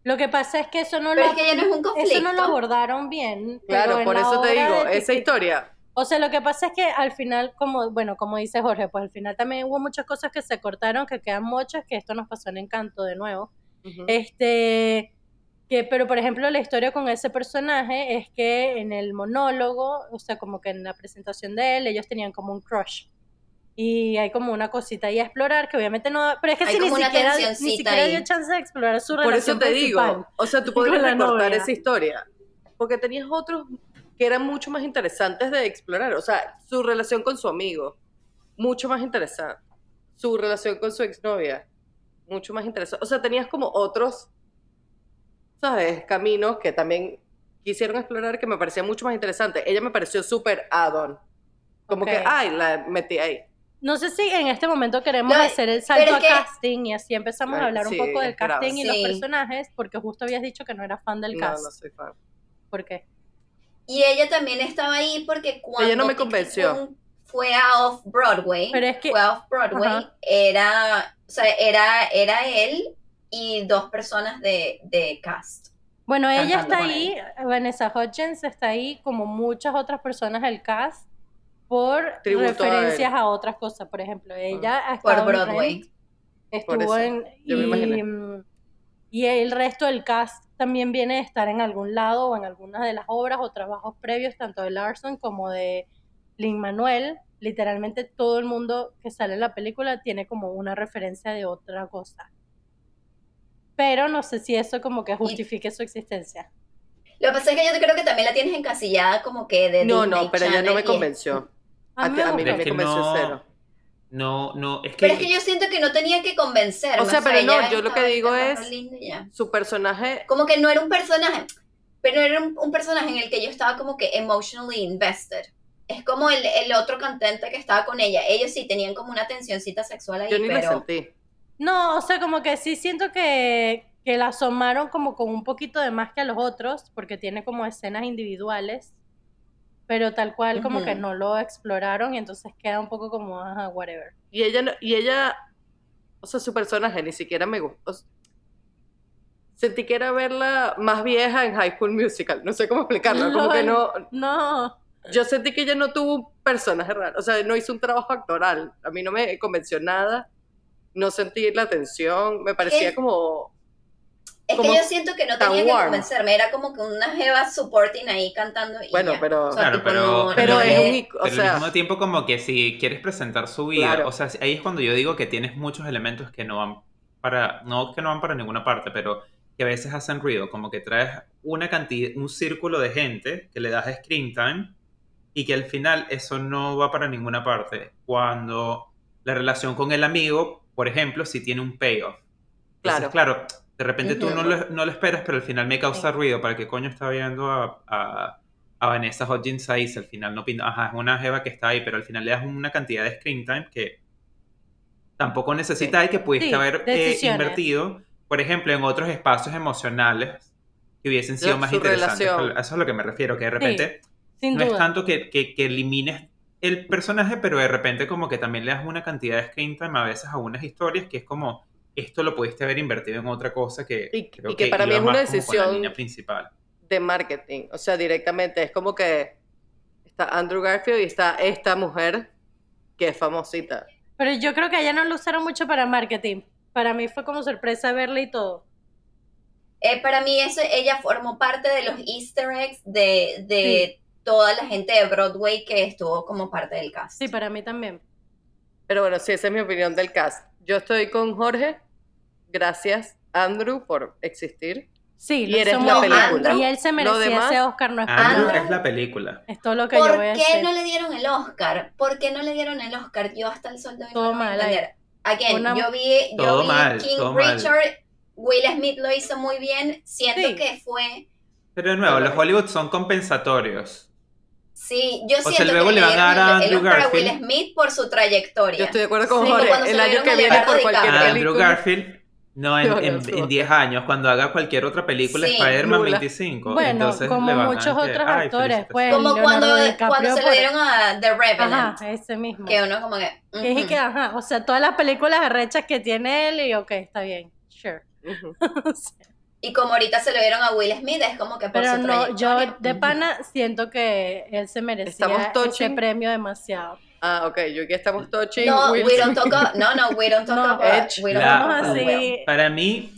Lo que pasa es que eso no Pero lo es que ya no es un conflicto. eso no lo abordaron bien. claro, por eso te digo, de esa historia. O sea, lo que pasa es que al final, como, bueno, como dice Jorge, pues al final también hubo muchas cosas que se cortaron, que quedan muchas, que esto nos pasó en Encanto de nuevo. Ujú. Este, que, pero por ejemplo, la historia con ese personaje es que en el monólogo, o sea, como que en la presentación de él, ellos tenían como un crush. Y hay como una cosita ahí a explorar que obviamente no. Pero es que Hay si ni siquiera, ni siquiera ahí. dio chance de explorar su Por relación eso te digo, principal. o sea, tú <laughs> podrías recortar esa historia. Porque tenías otros que eran mucho más interesantes de explorar. O sea, su relación con su amigo, mucho más interesante. Su relación con su exnovia, mucho más interesante. O sea, tenías como otros, ¿sabes? Caminos que también quisieron explorar que me parecían mucho más interesantes. Ella me pareció súper add-on. Como Ok. que, ay, la metí ahí. No sé si en este momento queremos No, hacer el salto a que- casting y así empezamos a hablar un sí, poco del esperaba. casting y los Sí. personajes, porque justo habías dicho que no eras fan del No, cast. no soy fan. ¿Por qué? Y ella también estaba ahí porque cuando Ella no me convenció. Fue a Off Broadway, Pero es que- fue a Off Broadway, Ajá. era, o sea, era, era él y dos personas de, de cast. Bueno, ella está ahí, Vanessa Hudgens está ahí como muchas otras personas del cast por Tributo referencias a, otras cosas. Por ejemplo, ella Por en Broadway. Estuvo en y, mm, y el resto del cast también viene de estar en algún lado o en algunas de las obras o trabajos previos tanto de Larson como de Lin Manuel. Literalmente todo el mundo que sale en la película tiene como una referencia de otra cosa. Pero no sé si eso como que justifique su existencia. Lo que pasa es que yo creo que también la tienes encasillada como que de No, Disney no, pero ella no Channel me convenció. A mí A, me mí convenció no- cero. No, no, es que... Pero es que yo siento que no tenía que convencerme. O sea, pero no, yo lo que digo es-. Su personaje, Como que no era un personaje, pero era un, un personaje en el que yo estaba como que emotionally invested. Es como el, el otro cantante que estaba con ella. Ellos sí tenían como una tensioncita sexual ahí, yo ni la sentí. No, o sea, como que sí siento que, que la asomaron como con un poquito de más que a los otros, porque tiene como escenas individuales, pero tal cual como que no lo exploraron y entonces queda un poco como, ajá, whatever. Y ella, no- y ella, o sea, su personaje ni siquiera me sea, sentí que era verla más vieja en High School Musical. No sé cómo explicarlo. Como que no. No, Yo sentí que ella no tuvo un personaje raro. O sea, no hizo un trabajo actoral. A mí no me convenció nada. No sentí la tensión. Me parecía como. Es que como yo siento que no tenía que warm. convencerme. Era como que una jeva supporting ahí cantando. Y Bueno, ya. pero- O sea, Claro, tipo, pero- no- Pero no es un. O Pero sea, al mismo tiempo como que si quieres presentar su vida, Claro. o sea, ahí es cuando yo digo que tienes muchos elementos que no van para, no que no van para ninguna parte, pero que a veces hacen ruido, como que traes una cantidad, un círculo de gente que le das screen time y que al final eso no va para ninguna parte. Cuando la relación con el amigo, por ejemplo, si tiene un payoff. Entonces, Claro. claro, De repente tú no lo, no lo esperas, pero al final me causa ruido. ¿Para qué coño está viendo a, a, a Vanessa Hodgins ahí? Si al final no pinta. Ajá, es una jeva que está ahí, pero al final le das una cantidad de screen time que tampoco necesita y que pudiste Sí, haber eh, invertido, por ejemplo, en otros espacios emocionales que hubiesen sido más interesantes. relación. Eso es a lo que me refiero, que de repente no duda. es tanto que, que, que elimines el personaje, pero de repente como que también le das una cantidad de screen time a veces a unas historias que es como, esto lo pudiste haber invertido en otra cosa que Y- creo y que para mí es una más como con la decisión- línea principal. de marketing. O sea, directamente es como que está Andrew Garfield y está esta mujer que es famosita. Pero yo creo que allá no lo usaron mucho para marketing. Para mí fue como sorpresa verla y todo. Eh, para mí eso, ella formó parte de los easter eggs de, de toda la gente de Broadway que estuvo como parte del cast. Sí, para mí también. Pero bueno, sí, esa es mi opinión del cast. Yo estoy con Jorge. Gracias, Andrew, por existir. Sí, Y lo eres hizo la película. Y él se merecía demás- ese Oscar, no es por Andrew es la película. Es todo lo que yo ¿Por voy a qué no le dieron el Oscar? ¿Por qué no le dieron el Oscar? Yo hasta el sol de hoy Todo no lo voy a mal entender. Again, Una- yo vi, yo Todo vi mal, King todo mal. Richard, Will Smith lo hizo muy bien. Siento Sí. que fue. Pero de nuevo, los Hollywood son compensatorios. Sí, yo O sea, siento luego que le le van a dar a el Andrew a Will Garfield. Smith por su trayectoria. Yo estoy de acuerdo con Sí, Jorge. El año dieron que a viene por cualquier DiCaprio. A Andrew película. Garfield, no, en, No, <laughs> en, no, en 10 años, cuando haga cualquier otra película, Sí, Spider-Man nula. 25. Bueno, entonces como le van a muchos que, otros "Ay, actores, felicitaciones". pues. Como cuando, cuando se lo por- dieron a The Revenant. Ajá, ese mismo. Que uno como que... Que es ujú. que, ajá, o sea, todas las películas arrechas que tiene él y ok, está bien, sure. <laughs> O sea, Y como ahorita se lo dieron a Will Smith, es como que por Pero su no, yo de pana siento que él se merecía Estamos ese premio demasiado. Ah, ok, yo aquí estamos touching. No, Will we don't talk about- no, no, we don't talk No, about Edge. we don't La- talk about así. Para mí,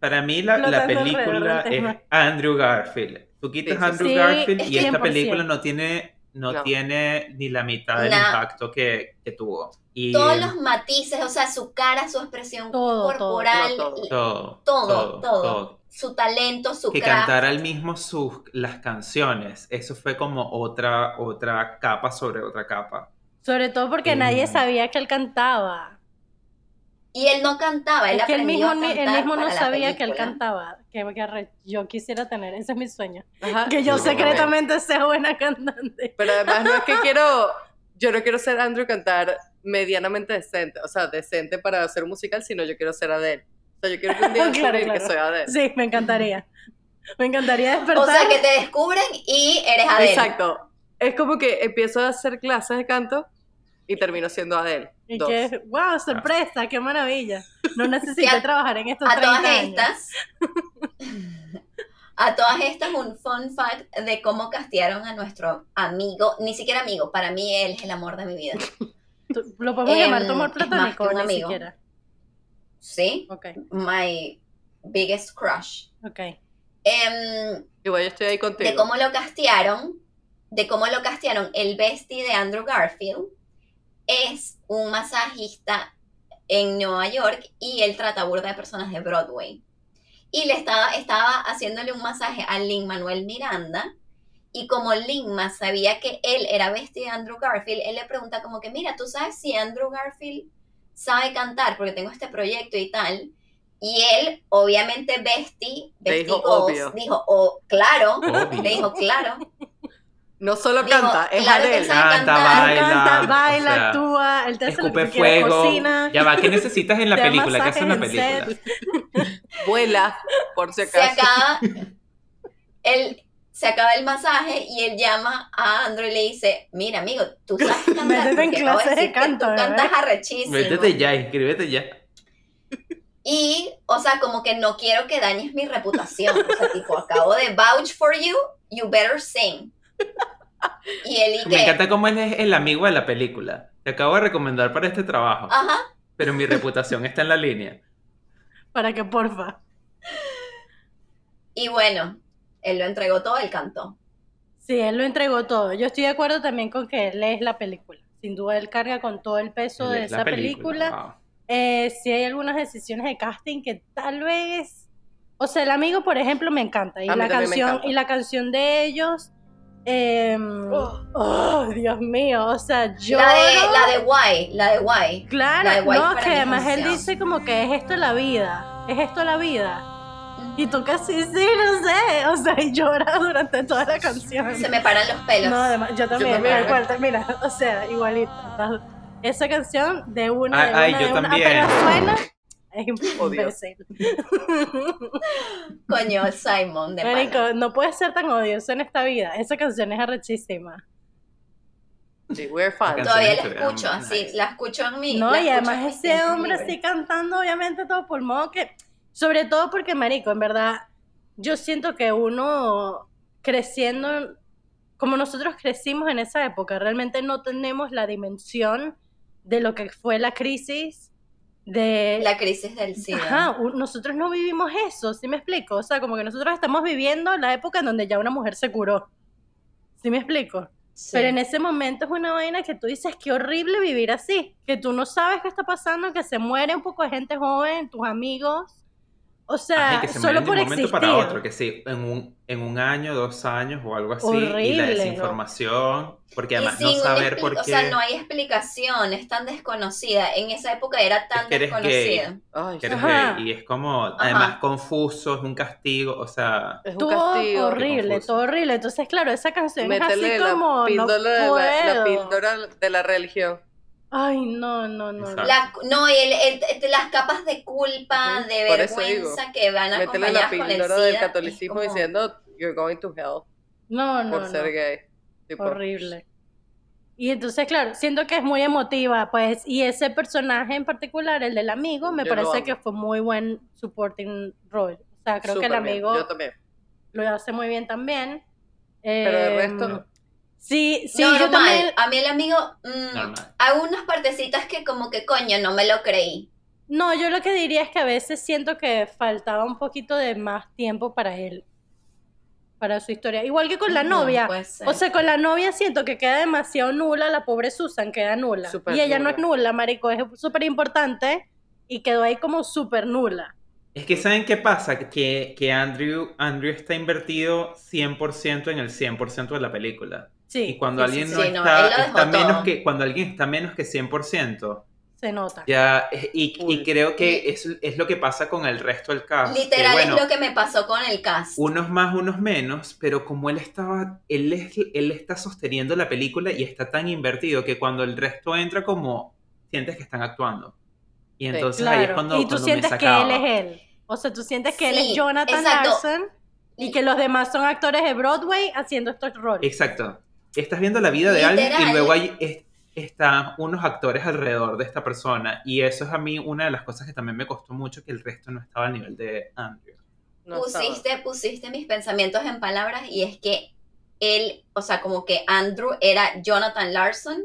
para mí la, la película es. Andrew Garfield. Tú quitas Sí, Andrew sí. Garfield Sí, y esta 100%. película no tiene, no, No. tiene ni la mitad del Nah. impacto que, que tuvo. Y, Todos los matices, o sea, su cara, su expresión Todo, corporal, todo. No, todo, todo, todo. Su talento, su Que craft. cantara él mismo sus, las canciones, eso fue como otra, otra capa sobre otra capa. Sobre todo porque Mm. nadie sabía que él cantaba. Y él no cantaba, él Es que él mismo, a ni- cantar él mismo no sabía que él cantaba. Que, yo quisiera tener, ese es mi sueño. Ajá. Que yo No. secretamente sea buena cantante. Pero además no es que quiero, yo no quiero ser Andrew cantar medianamente decente, o sea, decente para hacer un musical, sino yo quiero ser Adele. Sea, yo quiero que un día <laughs> Claro, descubrir que claro. soy Adele. Sí, me encantaría. Me encantaría despertar. O sea, que te descubren y eres Adele. Exacto. Es como que empiezo a hacer clases de canto y termino siendo Adele. Y Dos. que, wow, sorpresa, qué maravilla. No necesité <laughs> a- trabajar en estos A 30 todas años. estas, <laughs> a todas estas un fun fact de cómo castearon a nuestro amigo, ni siquiera amigo, para mí él es el amor de mi vida. Lo podemos Em, llamar tu amor más platónico, ni amigo. siquiera. ¿Sí? Ok, My biggest crush. ok. Em, Igual yo estoy ahí contigo. de cómo lo castearon, de cómo lo castearon, el bestie de Andrew Garfield es un masajista en Nueva York y él trata burda de personas de Broadway. Y le estaba, estaba haciéndole un masaje a Lin Manuel Miranda. Y como Lin sabía que él era bestie de Andrew Garfield, él le pregunta como que, mira, ¿tú sabes si Andrew Garfield sabe cantar? Porque tengo este proyecto y tal. Y él, obviamente, bestie dijo, obvio. dijo, oh, claro, Obvio. le dijo, claro. No solo canta, es claro que Adele. sabe Canta, cantar. baila, Canta, o baila, sea, actúa, él te hace lo Escupe que fuego. cocina. Ya va, ¿qué necesitas en la <laughs> película? ¿Qué hace en la película? Vuela, por si se acaso. acaba <laughs> él se acaba el masaje y él llama a Andrew y le dice mira amigo tú <laughs> sabes cantar Métete en clases de canto, tú bebé". cantas arrechísimo Métete ya, inscríbete ya. y o sea como que no quiero que dañes mi reputación o sea tipo acabo de vouch for you you better sing y él y <laughs> Me que encanta cómo él es el amigo de la película. Te acabo de recomendar para este trabajo, ajá pero mi reputación está en la línea. Para que porfa. y bueno él lo entregó todo él cantó Sí, él lo entregó todo. Yo estoy de acuerdo también con que él es la película. Sin duda, él carga con todo el peso Él de es la esa película. Wow. Eh, sí hay algunas decisiones de casting que tal vez... O sea, el amigo, por ejemplo, me encanta. Y, la canción, encanta. y la canción de ellos... em, Oh. oh, Dios mío. O sea, yo... la de la de Why la de Why Claro, La de White no, que además él dice como que es esto la vida, es esto la vida. Y tú casi sí, no sé. O sea, <laughs> y llora durante toda la canción. Se me paran los pelos. No, además, yo también, también. tal cual, mira, <laughs> o sea, igualito. Esa canción de una, Ah, de ay, yo de una, también. apenas suena, <laughs> es imbécil. Coño, Simon, de. Marico, no puedes ser tan odioso en esta vida. Esa canción es arrechísima. Sí, we're fans. Todavía la escucho nice. así, la escucho en mi. No, y además ese hombre así cantando, obviamente, todo pulmón, que sobre todo porque, marico, en verdad, yo siento que uno creciendo, como nosotros crecimos en esa época, realmente no tenemos la dimensión de lo que fue la crisis de... La crisis del SIDA. Ajá, nosotros no vivimos eso, ¿sí me explico? O sea, como que nosotros estamos viviendo la época en donde ya una mujer se curó. ¿Sí me explico? Sí. Pero en ese momento es una vaina que tú dices, qué horrible vivir así, que tú no sabes qué está pasando, que se muere un poco de gente joven, tus amigos. O sea, Ajá, que se solo por de un momento existir. para otro, que sí, en un, en un año, dos años o algo así, y la Horrible, ¿no? desinformación, porque además sin no saber por qué. O sea, no hay explicación, es tan desconocida. En esa época era tan Es que eres gay. desconocida. Ay, que eres Ajá. gay, y es como, además, confuso, es un castigo, o sea, es un Todo castigo. horrible, todo horrible. Entonces, claro, esa canción Métele es así como, la píldora, no de la, la píldora de la religión. Ay, no, no, no. La- no, y el- el- el- las capas de culpa, de por vergüenza que van la acompañadas con el píldora SIDA. del catolicismo como- diciendo you're going to hell No, no, por no. ser gay. Tipo, Horrible. Y entonces, claro, siento que es muy emotiva, pues, y ese personaje en particular, el del amigo, me Yo parece que fue muy buen supporting role. O sea, creo que el bien, amigo Yo también. lo hace muy bien también. Pero el Em, resto. Sí, sí, Normal. yo también. A mí el amigo, mm, normal. hay unas partecitas que como que coño, no me lo creí. No, yo lo que diría es que a veces siento que faltaba un poquito de más tiempo para él, para su historia. Igual que con la novia. O sea, con la novia siento que queda demasiado nula, la pobre Susan queda nula. Y ella no es nula, marico, es súper importante y quedó ahí como súper nula. Es que ¿saben qué pasa? Que, que Andrew, Andrew está invertido 100% en el 100% de la película. Sí. Y cuando sí, alguien sí, no Sí, no, está, menos que, cuando alguien está menos que 100%, se nota. ya, y, creo que es, es lo que pasa con el resto del cast. que, Literal bueno, es lo que me pasó con el cast. unos más, unos menos, pero como él estaba, él, es- él está sosteniendo la película y está tan invertido que cuando el resto entra como, sientes que están actuando. Y entonces ahí es Claro. cuando, y tú cuando me sientes que sacaba. él es él. O sea, tú sientes que él es Jonathan. Larson y que los demás son actores de Broadway haciendo estos roles. Exacto. Estás viendo la vida de alguien y luego hay están unos actores alrededor de esta persona. Y eso es a mí una de las cosas que también me costó mucho, que el resto no estaba al nivel de Andrew. No estaba. pusiste, pusiste mis pensamientos en palabras y es que él, o sea, como que Andrew era Jonathan Larson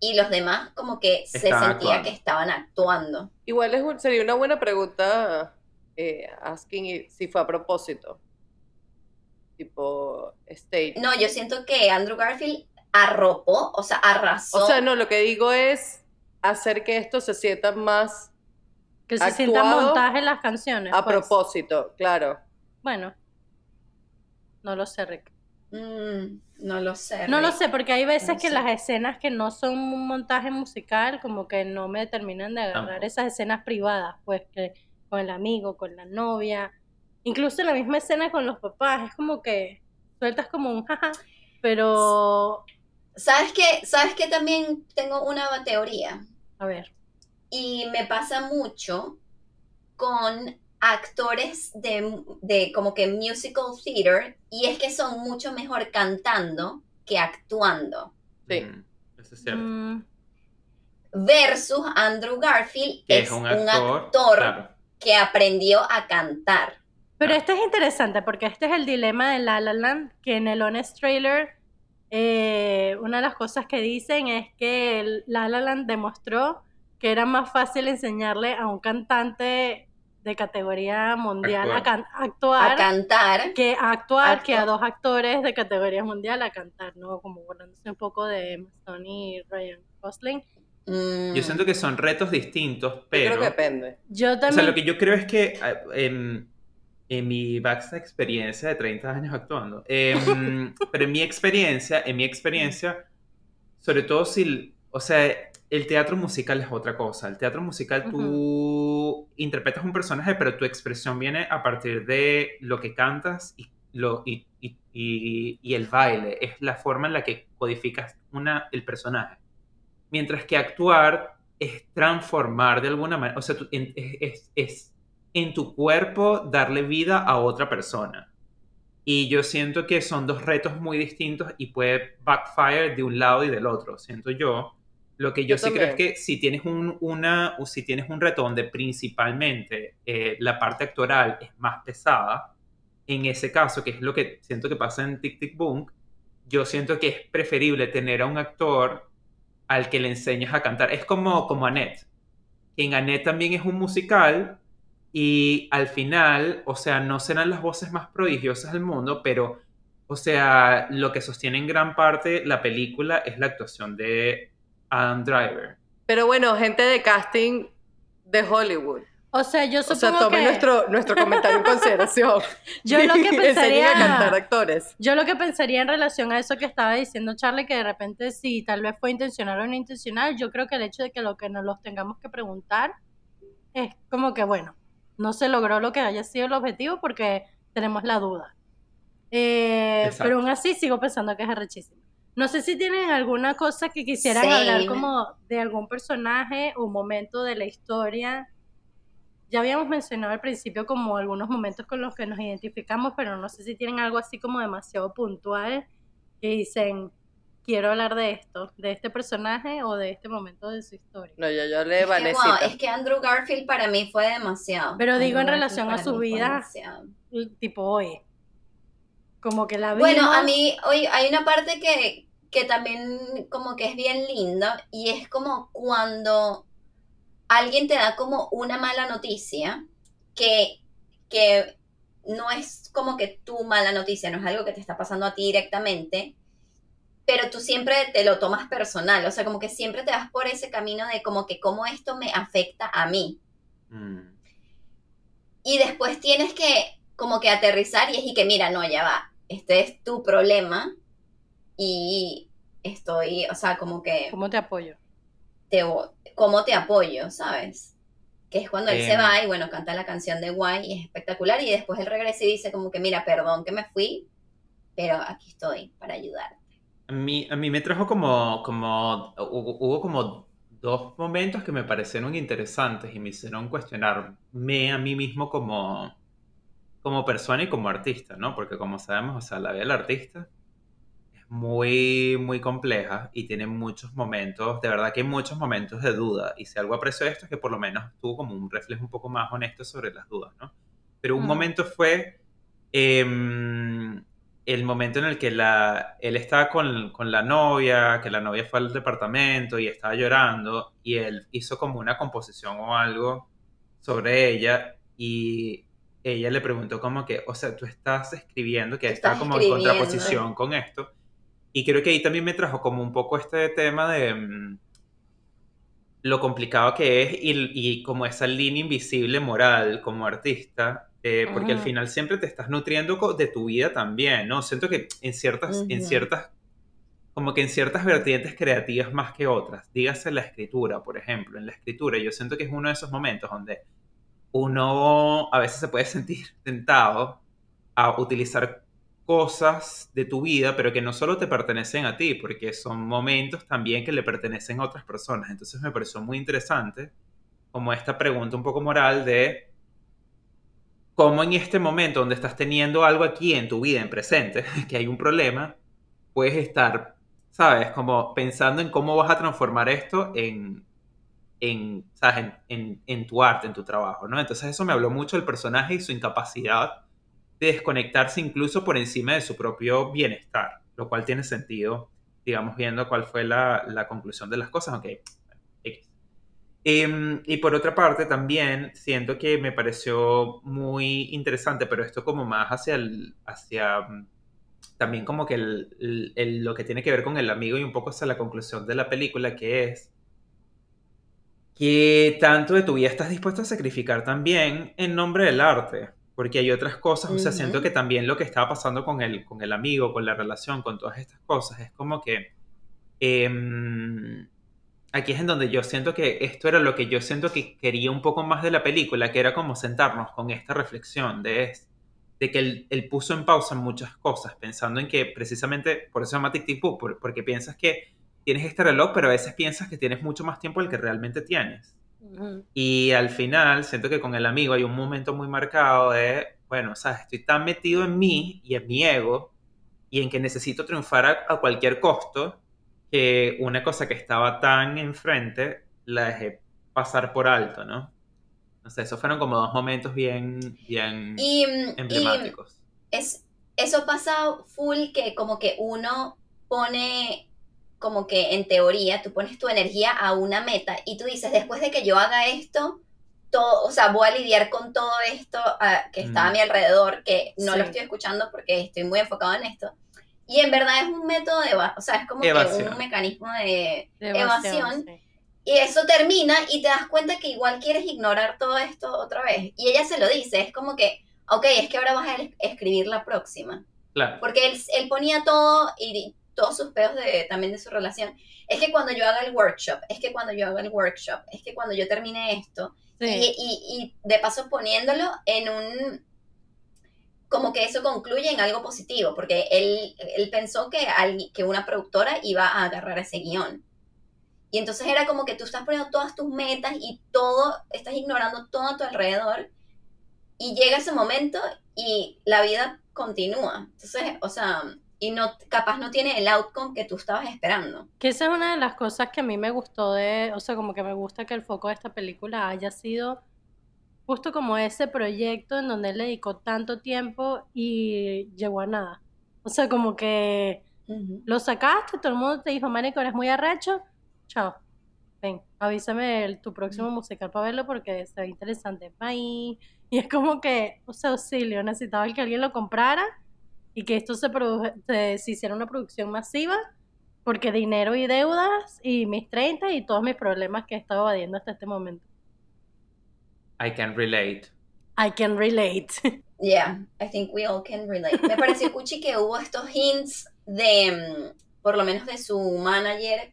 y los demás como que se sentía actuando. que estaban actuando. Igual es un- sería una buena pregunta eh, asking si fue a propósito. Tipo, stage. No, yo siento que Andrew Garfield arropó, o sea, arrasó. O sea, no, lo que digo es hacer que esto se sienta más Que se sienta montaje en las canciones. a pues. propósito, claro. Bueno, no lo sé, Rick. Mm, no lo sé. No lo sé, porque hay veces No que sé. las escenas que no son un montaje musical, como que no me terminan de agarrar Tampoco. esas escenas privadas, pues que con el amigo, con la novia, incluso la misma escena con los papás, es como que sueltas como un jaja, pero ¿Sabes qué? ¿Sabes qué? También tengo una teoría. a ver, Y me pasa mucho con actores de, de como que musical theater y es que son mucho mejor cantando que actuando. Sí. Mm, Eso es cierto. mm, Versus Andrew Garfield Que es, un actor, claro. que aprendió a cantar. Pero este es interesante porque este es el dilema de La La Land, que en el Honest Trailer eh, una de las cosas que dicen es que el La La Land demostró que era más fácil enseñarle a un cantante de categoría mundial a, Actuar. can- actuar A cantar. que a actuar que a dos actores de categoría mundial a cantar, ¿no? Como burlándose un poco de Emma Stone y Ryan Gosling. Mm, Yo siento que son retos distintos, Yo pero... creo que depende. Yo O sea, también... lo que yo creo es que ah, en, mi vasta experiencia de 30 años actuando, em, <laughs> pero en mi experiencia, en mi experiencia, sobre todo si, o sea, el teatro musical es otra cosa. El teatro musical tú interpretas un personaje, pero tu expresión viene a partir de lo que cantas y, lo, y, y- y- y el baile. Es la forma en la que codificas una, el personaje. Mientras que actuar es transformar de alguna manera, o sea, tú- es, es- es en tu cuerpo darle vida a otra persona. Y yo siento que son dos retos muy distintos y puede backfire de un lado y del otro, siento yo. Lo que yo, Yo sí creo es que si tienes un, una, o si tienes un reto donde principalmente eh, la parte actoral es más pesada, en ese caso, que es lo que siento que pasa en Tic Tic Boom, yo siento que es preferible tener a un actor al que le enseñas a cantar. Es como, como Annette. En Annette también es un musical y al final, o sea, no serán las voces más prodigiosas del mundo, pero, o sea, lo que sostiene en gran parte la película es la actuación de Adam Driver. Pero bueno, gente de casting de Hollywood. O sea, yo O sea, supongo tomen que nuestro, nuestro comentario en consideración. <laughs> yo lo que <laughs> Enseñen a cantar pensaría actores. yo lo que pensaría en relación a eso que estaba diciendo Charlie que de repente si tal vez fue intencional o no intencional, yo creo que el hecho de que lo que nos los tengamos que preguntar es como que bueno, no se logró lo que haya sido el objetivo porque tenemos la duda. Eh, pero aún así sigo pensando que es arrechísimo. No sé si tienen alguna cosa que quisieran hablar como de algún personaje o momento de la historia. Ya habíamos mencionado al principio como algunos momentos con los que nos identificamos, pero no sé si tienen algo así como demasiado puntual que dicen, quiero hablar de esto, de este personaje o de este momento de su historia. No, yo, yo le Es que, wow, es que Andrew Garfield para mí fue demasiado. Pero digo en relación a su vida. Tipo hoy. Como que la vimos. Bueno, a mí hoy hay una parte que, que también como que es bien linda y es como cuando alguien te da como una mala noticia que, que no es como que tu mala noticia, no es algo que te está pasando a ti directamente, pero tú siempre te lo tomas personal, o sea, como que siempre te vas por ese camino de como que cómo esto me afecta a mí. Mm. Y después tienes que como que aterrizar y es y que mira, no, ya va, este es tu problema y estoy, o sea, como que ¿Cómo te apoyo? te, cómo te apoyo, ¿sabes? Que es cuando él se Em. va y bueno, canta la canción de Guay y es espectacular y después él regresa y dice como que mira, perdón que me fui, pero aquí estoy para ayudar. A mí, a mí me trajo como, como, hubo, hubo como dos momentos que me parecieron interesantes y me hicieron cuestionarme a mí mismo como, como persona y como artista, ¿no? Porque como sabemos, o sea, la vida del artista es muy, muy compleja y tiene muchos momentos, de verdad que hay muchos momentos de duda. Y si algo aprecio de esto es que por lo menos tuvo como un reflejo un poco más honesto sobre las dudas, ¿no? Pero un Ujú. momento fue em, el momento en el que la, él estaba con, con la novia, que la novia fue al departamento y estaba llorando, y él hizo como una composición o algo sobre ella, y ella le preguntó como que, o sea, tú estás escribiendo, que está como en contraposición con esto, y creo que ahí también me trajo como un poco este tema de mm, lo complicado que es y, y como esa línea invisible moral como artista, eh, porque al Ujú. final siempre te estás nutriendo de tu vida también, ¿no? Siento que en ciertas, en ciertas, como que en ciertas vertientes creativas más que otras, dígase la escritura, por ejemplo, en la escritura yo siento que es uno de esos momentos donde uno a veces se puede sentir <laughs> tentado a utilizar cosas de tu vida, pero que no solo te pertenecen a ti, porque son momentos también que le pertenecen a otras personas. Entonces me pareció muy interesante como esta pregunta un poco moral de cómo en este momento donde estás teniendo algo aquí en tu vida, en presente, <laughs> que hay un problema, puedes estar, ¿sabes? Como pensando en cómo vas a transformar esto en, en, ¿sabes? En, en- tu arte, en tu trabajo, ¿no? Entonces eso me habló mucho del personaje y su incapacidad de desconectarse incluso por encima de su propio bienestar, lo cual tiene sentido, digamos, viendo cuál fue la, la conclusión de las cosas, aunque. Em, y por otra parte, también siento que me pareció muy interesante, pero esto como más hacia el, hacia mm, también como que el- el- lo que tiene que ver con el amigo y un poco hacia la conclusión de la película, que es que tanto de tu vida estás dispuesto a sacrificar también en nombre del arte. Porque hay otras cosas, o sea, siento que también lo que estaba pasando con el, con el amigo, con la relación, con todas estas cosas, es como que em, aquí es en donde yo siento que esto era lo que yo siento que quería un poco más de la película, que era como sentarnos con esta reflexión de, es- de que él, él puso en pausa muchas cosas, pensando en que precisamente, por eso se llama Tic Tic Boom, por- porque piensas que tienes este reloj, pero a veces piensas que tienes mucho más tiempo del que realmente tienes. Y al final, siento que con el amigo hay un momento muy marcado de, bueno, sabes, estoy tan metido en mí y en mi ego y en que necesito triunfar a, a cualquier costo que una cosa que estaba tan enfrente la dejé pasar por alto, ¿no? No sé, esos fueron como dos momentos bien, bien Y, mm, y emblemáticos. es, eso pasa full que como que uno pone, como que en teoría, tú pones tu energía a una meta y tú dices, después de que yo haga esto, todo, o sea, voy a lidiar con todo esto ah, que está a mi alrededor, que no Sí. lo estoy escuchando porque estoy muy enfocado en esto. Y en verdad es un método de, o sea, es como que Evasión. un mecanismo de, De evasión. sí. y eso termina y te das cuenta que igual quieres ignorar todo esto otra vez. Y ella se lo dice, es como que, ok, es que ahora vas a es- escribir la próxima. Claro. Porque él, él ponía todo y todos sus peos de, también de su relación. Es que cuando yo haga el workshop, es que cuando yo haga el workshop, es que cuando yo termine esto. Sí. Y, y, y de paso poniéndolo en un... Como que eso concluye en algo positivo, porque él, él pensó que, alguien- que una productora iba a agarrar ese guion. Y entonces era como que tú estás poniendo todas tus metas y todo, estás ignorando todo a tu alrededor. Y llega ese momento y la vida continúa. Entonces, o sea, y no, capaz no tiene el outcome que tú estabas esperando. Que esa es una de las cosas que a mí me gustó de, o sea, como que me gusta que el foco de esta película haya sido justo como ese proyecto en donde él le dedicó tanto tiempo y llegó a nada. O sea, como que lo sacaste, todo el mundo te dijo, marico, eres muy arrecho, chao. Ven, avísame el- tu próximo musical para verlo porque se ve interesante. Bye. <laughs> Y es como que, o sea, auxilio, necesitaba que alguien lo comprara y que esto se, se, se hiciera una producción masiva porque dinero y deudas y mis 30 y todos mis problemas que he estado evadiendo hasta este momento. I can relate. I can relate. <laughs> Yeah, I think we all can relate. Me pareció <laughs> cuchi que hubo estos hints de, mm, por lo menos de su manager,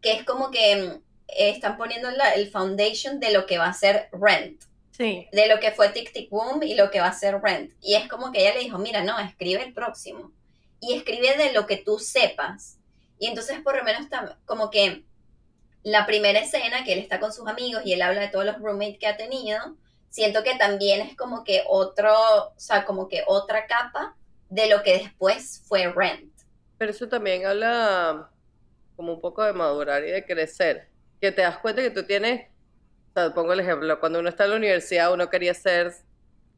que es como que mm, están poniendo la- el foundation de lo que va a ser Rent, Sí, de lo que fue Tic Tic Boom y lo que va a ser Rent. Y es como que ella le dijo, mira, no, escribe el próximo. Y escribe de lo que tú sepas. Y entonces por lo menos como que la primera escena que él está con sus amigos y él habla de todos los roommates que ha tenido, siento que también es como que otro, o sea, como que otra capa de lo que después fue Rent. Pero eso también habla como un poco de madurar y de crecer. Que te das cuenta que tú tienes, o sea, pongo el ejemplo, cuando uno está en la universidad uno quería hacer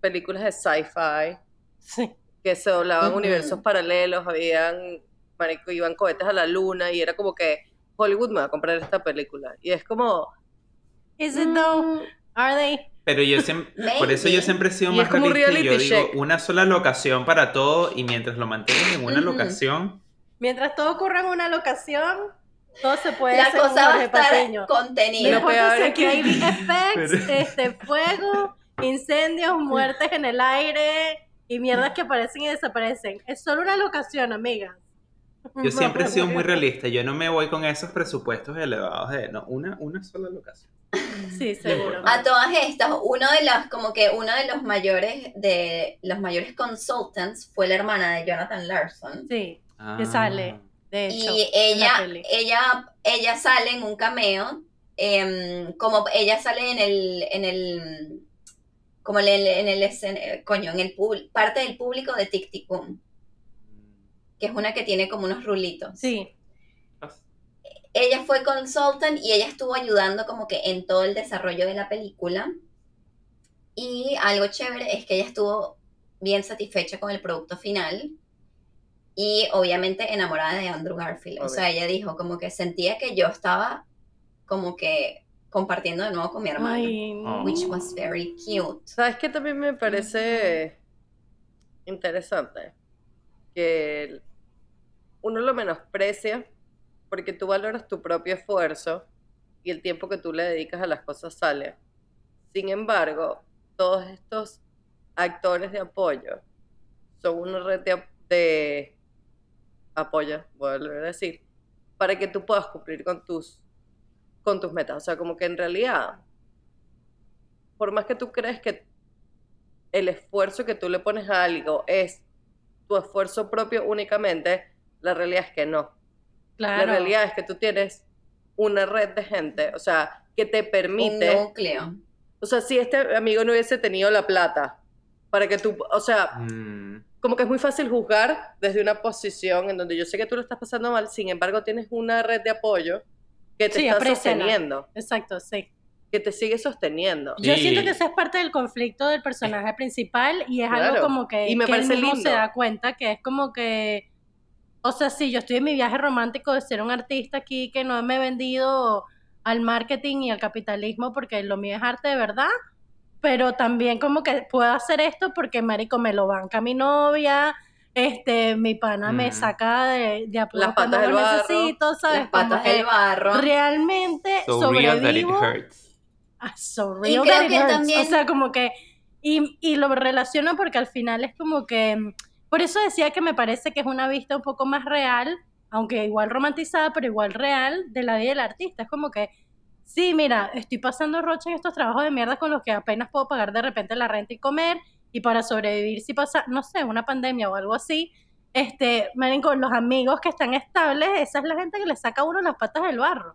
películas de sci-fi, sí. que se doblaban universos paralelos, habían, marico, iban cohetes a la luna y era como que Hollywood me va a comprar esta película. Y es como... Is it though? mm, Are they? Pero yo siempre, por eso yo siempre he sido Y más es realista yo digo check. una sola locación para todo y mientras lo mantengas en una locación, Mientras todo ocurra en una locación, todo se puede La hacer un cosa va a estar Patiño. No contenida. Lo importa peor si es aquí que- hay <laughs> effects, Pero- este, fuego, incendios, muertes en el aire y mierdas que aparecen y desaparecen. Es solo una locación, amigas. <laughs> yo siempre he sido muy realista. Yo no me voy con esos presupuestos elevados de no, una, una sola locación. Sí, <laughs> seguro. A todas estas, uno de los, como que uno de los mayores, de los mayores consultants fue la hermana de Jonathan Larson. Sí, Ah. que sale, de hecho. Y en la ella, ella, ella sale en un cameo, em, como ella sale en el, en el, como en el, en el escen- coño, en el pub- parte del público de Tic Tic Boom, que es una que tiene como unos rulitos. Sí, ella fue consultant y ella estuvo ayudando como que en todo el desarrollo de la película. Y algo chévere es que ella estuvo bien satisfecha con el producto final y obviamente enamorada de Andrew Garfield. O sea, ella dijo como que sentía que yo estaba como que compartiendo de nuevo con mi hermano. Ay, no. Which was very cute. ¿Sabes qué también me parece interesante? Que uno lo menosprecia porque tú valoras tu propio esfuerzo y el tiempo que tú le dedicas a las cosas sale. Sin embargo, todos estos actores de apoyo son una red de, ap- de apoyo, voy a volver a decir, para que tú puedas cumplir con tus con tus metas. O sea, como que en realidad, por más que tú crees que el esfuerzo que tú le pones a algo es tu esfuerzo propio únicamente, la realidad es que no. Claro. La realidad es que tú tienes una red de gente, o sea, que te permite, Un núcleo. o sea, si este amigo no hubiese tenido la plata, para que tú, o sea, Mm, como que es muy fácil juzgar desde una posición en donde yo sé que tú lo estás pasando mal, sin embargo tienes una red de apoyo que te Sí, está apréciala. sosteniendo, Exacto, sí. que te sigue sosteniendo. Yo Y- siento que ese es parte del conflicto del personaje principal y es algo Claro. como que, Y me que él parece mismo lindo. se da cuenta que es como que, o sea, sí, yo estoy en mi viaje romántico de ser un artista aquí que no me he vendido al marketing y al capitalismo porque lo mío es arte de verdad, pero también como que puedo hacer esto porque, marico, me lo banca mi novia, este, mi pana me Mm. saca de, de apuros Las cuando patas lo del barro. necesito, ¿sabes? Las patas del barro. Realmente so real that it sobrevivo hurts. Ah, so Y real creo that it que hurts. también- O sea, como que. Y, y lo relaciono porque al final es como que. Por eso decía que me parece que es una vista un poco más real, aunque igual romantizada, pero igual real, de la vida del artista. Es como que. Sí, mira, estoy pasando rocha en estos trabajos de mierda con los que apenas puedo pagar de repente la renta y comer. Y para sobrevivir, si pasa, no sé, una pandemia o algo así, este, miren, con los amigos que están estables, esa es la gente que le saca a uno las patas del barro.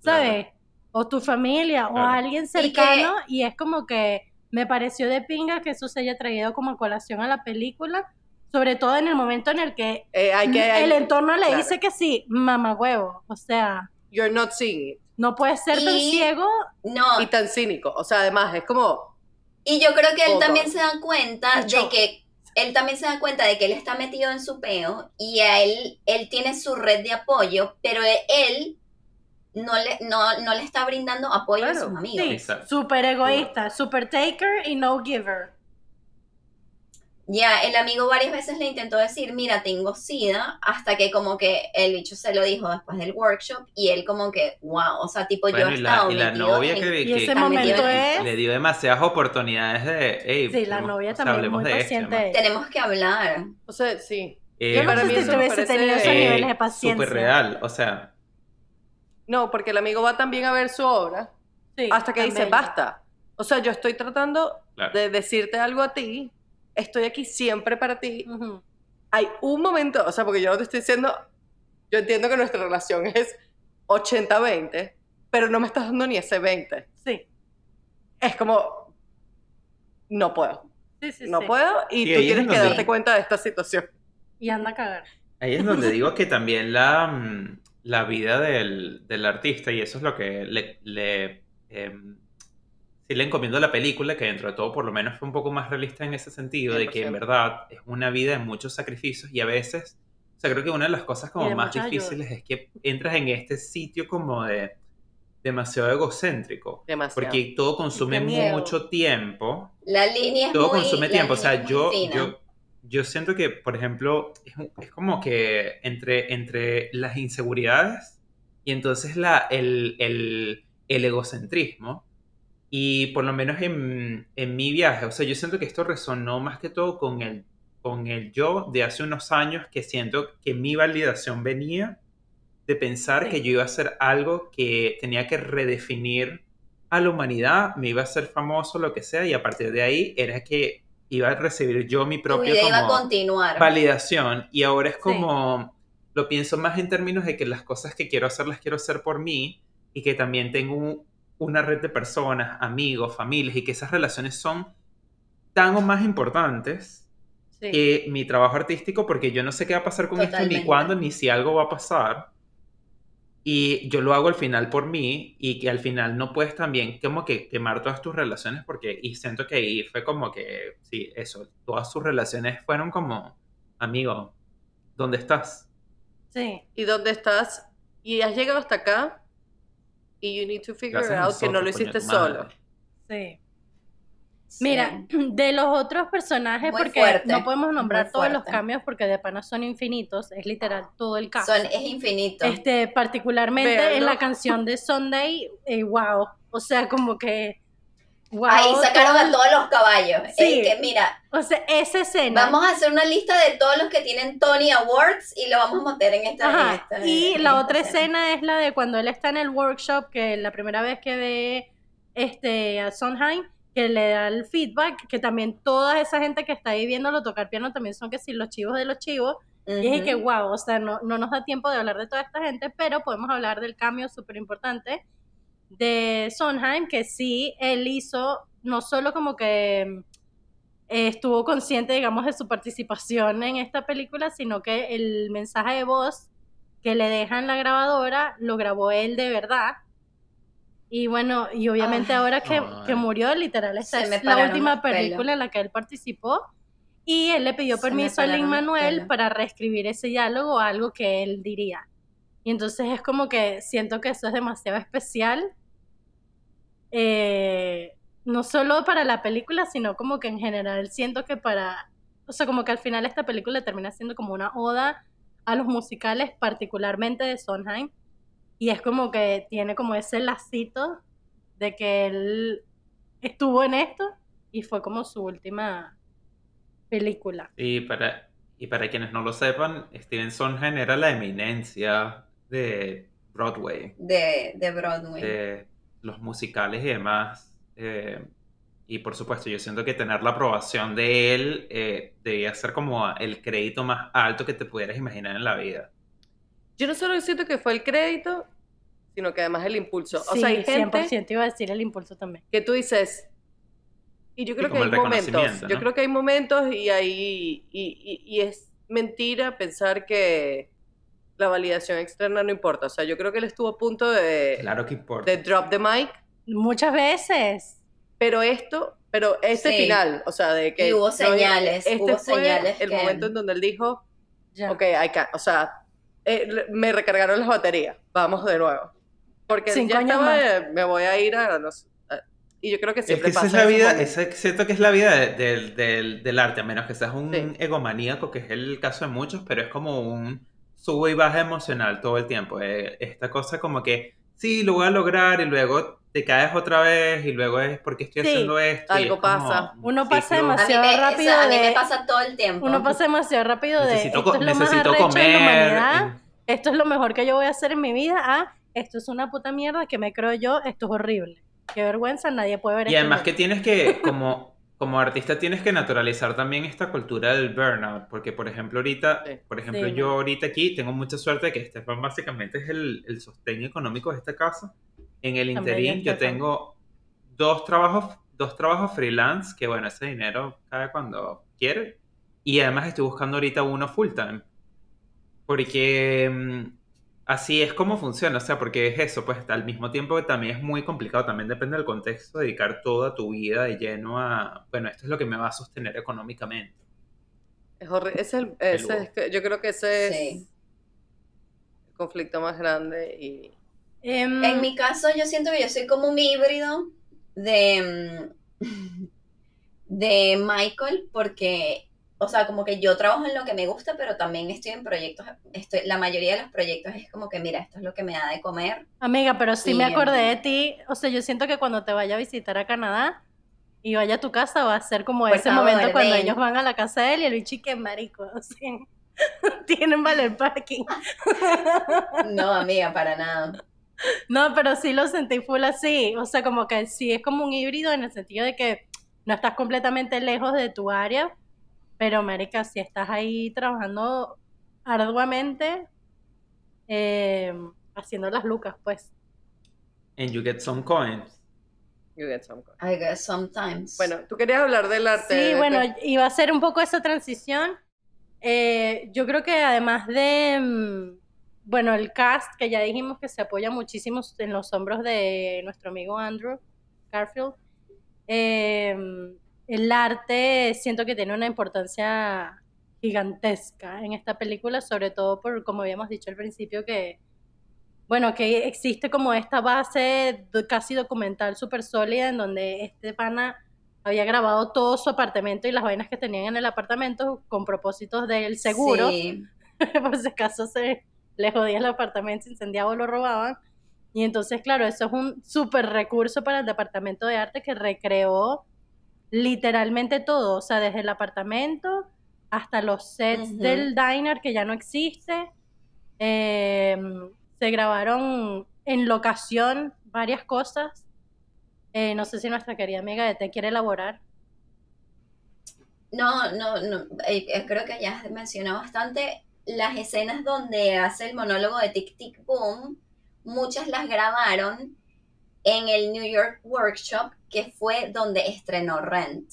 ¿Sabes? O tu familia, o alguien cercano, y, es como que me pareció de pinga que eso se haya traído como a colación a la película, sobre todo en el momento en el que Eh, hay que, hay- el entorno le claro. dice que sí, mamá huevo, o sea, you're not seeing it. no puedes ser tan ciego, No, Y tan cínico. O sea, además, es como, y yo creo que él también se da cuenta Mucho. de que él también se da cuenta de que él está metido en su peo y a él él tiene su red de apoyo, pero él no le no, no le está brindando apoyo a sus amigos. sí, súper egoísta, súper taker y no giver. Ya, el amigo varias veces le intentó decir, mira, tengo sida, hasta que como que el bicho se lo dijo después del workshop y él como que, wow, o sea, tipo yo Bueno, he y la, y la novia en- que, Y que- ese momento es, le dio demasiadas oportunidades de, hey, sí, la novia o sea, también hablemos muy de esto, paciente. además. Tenemos que hablar. o sea, sí. Eh, Yo no para sé mí si hubiese parece- tenido esos eh, niveles de paciencia. Súper real, o sea, No, porque el amigo va también a ver su obra Sí, hasta que dice, basta. O sea, yo estoy tratando claro. de decirte algo a ti, estoy aquí siempre para ti. Ujú. Hay un momento, o sea, porque yo no te estoy diciendo, yo entiendo que nuestra relación es 80-20, pero no me estás dando ni ese 20. Sí, Es como, no puedo, sí, sí. no sí. puedo, y tú tienes que darte cuenta de esta situación. Y anda a cagar. Ahí es donde digo que también la, mm, la vida del, del artista, y eso es lo que le, le, em, sí le encomiendo a la película, que dentro de todo por lo menos fue un poco más realista en ese sentido, de que en 100%. verdad es una vida de muchos sacrificios y a veces, o sea, creo que una de las cosas como más ayuda. difíciles es que entras en este sitio como de demasiado egocéntrico, Demasiado. porque todo consume mucho tiempo La línea es todo muy, consume tiempo. O sea, yo, yo, yo siento que, por ejemplo, es, es como que entre, entre las inseguridades y entonces la, el, el, el egocentrismo, y por lo menos en, en mi viaje, o sea, yo siento que esto resonó más que todo con el, con el yo de hace unos años que siento que mi validación venía de pensar Sí. que yo iba a hacer algo que tenía que redefinir a la humanidad, me iba a ser famoso, lo que sea, y a partir de ahí era que iba a recibir yo mi propia vida iba a como continuar. validación. Y ahora es como, lo pienso más en términos de que las cosas que quiero hacer las quiero hacer por mí y que también tengo un- una red de personas, amigos, familias, y que esas relaciones son tan o más importantes Sí. que mi trabajo artístico, porque yo no sé qué va a pasar con esto, ni cuándo, ni si algo va a pasar. Y yo lo hago al final por mí y que al final no puedes también como que quemar todas tus relaciones porque, y siento que ahí fue como que, sí, eso, todas sus relaciones fueron como, amigo, ¿dónde estás? Sí. ¿Y dónde estás? Y has llegado hasta acá y you need to figure Gracias out que no lo hiciste solo. Sí. Sí. Mira, <clears throat> de los otros personajes, Muy porque fuerte, no podemos nombrar muy todos los cambios porque de pana son infinitos, es literal todo el caso. Son, es infinito. Este, particularmente en la canción de Sunday, eh, wow, o sea, como que wow, Ahí sacaron todo- a todos los caballos. Sí. Es que, mira, O sea, esa escena. vamos a hacer una lista de todos los que tienen Tony Awards y lo vamos a meter en esta. en Ajá, esta- y en la esta otra escena es la de cuando él está en el workshop, que la primera vez que ve este, a Sondheim, que le da el feedback, que también toda esa gente que está ahí viéndolo tocar piano también son que sí, los chivos de los chivos. Y es que, wow, o sea, no, no nos da tiempo de hablar de toda esta gente, pero podemos hablar del cambio súper importante de Sondheim, que sí, él hizo, no solo como que eh, estuvo consciente, digamos, de su participación en esta película, sino que el mensaje de voz que le deja en la grabadora lo grabó él de verdad. Y bueno, y obviamente Ay. ahora que, que murió, literal, esta es la última película en la que él participó. Y él le pidió permiso a Lin Manuel para reescribir ese diálogo, algo que él diría. Y entonces es como que siento que eso es demasiado especial. eh, no solo para la película, sino como que en general siento que para. O sea, como que al final esta película termina siendo como una oda a los musicales, particularmente de Sondheim. Y es como que tiene como ese lacito de que él estuvo en esto y fue como su última película. Y para, y para quienes no lo sepan, Steven Sondheim era la eminencia de Broadway, De, de Broadway. de los musicales y demás. Eh, y por supuesto, yo siento que tener la aprobación de él eh, debía ser como el crédito más alto que te pudieras imaginar en la vida. Yo no solo siento que fue el crédito, sino que además el impulso. o sea, hay gente 100% iba a decir el impulso también. que tú dices, y yo creo que hay momentos, yo creo que hay momentos y hay, y, y- y es mentira pensar que la validación externa no importa. O sea, yo creo que él estuvo a punto de, Claro que importa. de drop the mic, Muchas veces. pero esto, pero este Sí. final, o sea, de que... Y hubo no, señales, Este hubo fue señales el que- momento en donde él dijo, Ya. ok, I can- o sea, eh, me recargaron las baterías, vamos de nuevo. Porque Cinco ya años estaba, más. me voy a ir a... no sé, a- y yo creo que Es siempre que esa pasa es la vida, esa- siento que es la vida de- del- del- del arte, a menos que seas un Sí. egomaníaco, que es el caso de muchos, pero es como un sube y baja emocional todo el tiempo. eh, esta cosa como que, sí, lo voy a lograr y luego te caes otra vez y luego es porque estoy Sí, haciendo esto. algo es pasa. un Uno pasa ciclo. A mí, demasiado me, sea, rápido a mí de- me pasa todo el tiempo. Uno pasa demasiado rápido de Necesito, esto es lo más necesito arrecho comer. de la humanidad, en- esto es lo mejor que yo voy a hacer en mi vida, ah, esto es una puta mierda que me creo yo, esto es horrible. Qué vergüenza, nadie puede ver Y esto además que tienes que, como, <laughs> como artista, tienes que naturalizar también esta cultura del burnout, porque por ejemplo ahorita, Sí. por ejemplo Sí. yo ahorita aquí tengo mucha suerte de que Estefan básicamente es el, el sostén económico de esta casa. En el interín yo tengo dos trabajos, dos trabajos freelance, que bueno, ese dinero cae cuando quiere, y además estoy buscando ahorita uno full time, porque mm, así es como funciona, o sea, porque es eso, pues al mismo tiempo que también es muy complicado, también depende del contexto, dedicar toda tu vida de lleno a, bueno, esto es lo que me va a sostener económicamente. Es horri- ese es el- ese es que- yo creo que ese es Sí. el conflicto más grande y Em, En mi caso, yo siento que yo soy como un híbrido de, mm, <laughs> de Michael, porque, o sea, como que yo trabajo en lo que me gusta, pero también estoy en proyectos, estoy, la mayoría de los proyectos es como que, mira, esto es lo que me da de comer. Amiga, pero sí Y, me acordé de ti, o sea, yo siento que cuando te vaya a visitar a Canadá y vaya a tu casa va a ser como Por ese favor, momento cuando ellos van a la casa de él y el bichi que marico, <laughs> sea, tienen valer parking. <laughs> No, amiga, para nada. No, pero sí lo sentí full así. O sea, como que sí es como un híbrido en el sentido de que no estás completamente lejos de tu área, pero, América, si estás ahí trabajando arduamente, eh, haciendo las lucas, pues. And you get some coins. you get some coin. I guess sometimes. Bueno, tú querías hablar del arte. Sí, de- bueno, iba a ser un poco esa transición. Eh, yo creo que además de, mm, bueno, el cast, que ya dijimos que se apoya muchísimo en los hombros de nuestro amigo Andrew Garfield, eh, el arte siento que tiene una importancia gigantesca en esta película, sobre todo por, como habíamos dicho al principio, que, bueno, que existe como esta base casi documental súper sólida en donde este pana había grabado todo su apartamento y las vainas que tenían en el apartamento con propósitos del seguro, Sí. <laughs> por si acaso se le jodía el apartamento, se incendiaba o lo robaban. Y entonces, claro, eso es un súper recurso para el departamento de arte que recreó literalmente todo, o sea, desde el apartamento hasta los sets del diner que ya no existe. Eh, se grabaron en locación varias cosas. Eh, no sé si nuestra querida amiga de te quiere elaborar. No, no, no, eh, eh, creo que ya mencionó bastante las escenas donde hace el monólogo de Tic Tic Boom, muchas las grabaron en el New York Workshop, que fue donde estrenó Rent.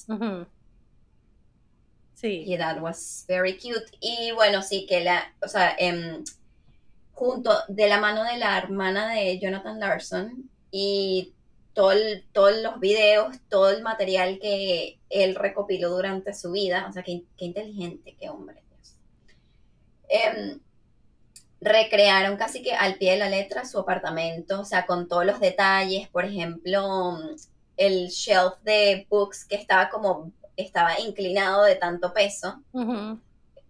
Sí. Y that was very cute. Y bueno, sí que la, o sea, em, junto de la mano de la hermana de Jonathan Larson y todo el- todos los videos, todo el material que él recopiló durante su vida, o sea, qué, qué inteligente, qué hombre. Dios. Em, recrearon casi que al pie de la letra su apartamento, o sea, con todos los detalles, por ejemplo, el shelf de books que estaba como, estaba inclinado de tanto peso, Ujú.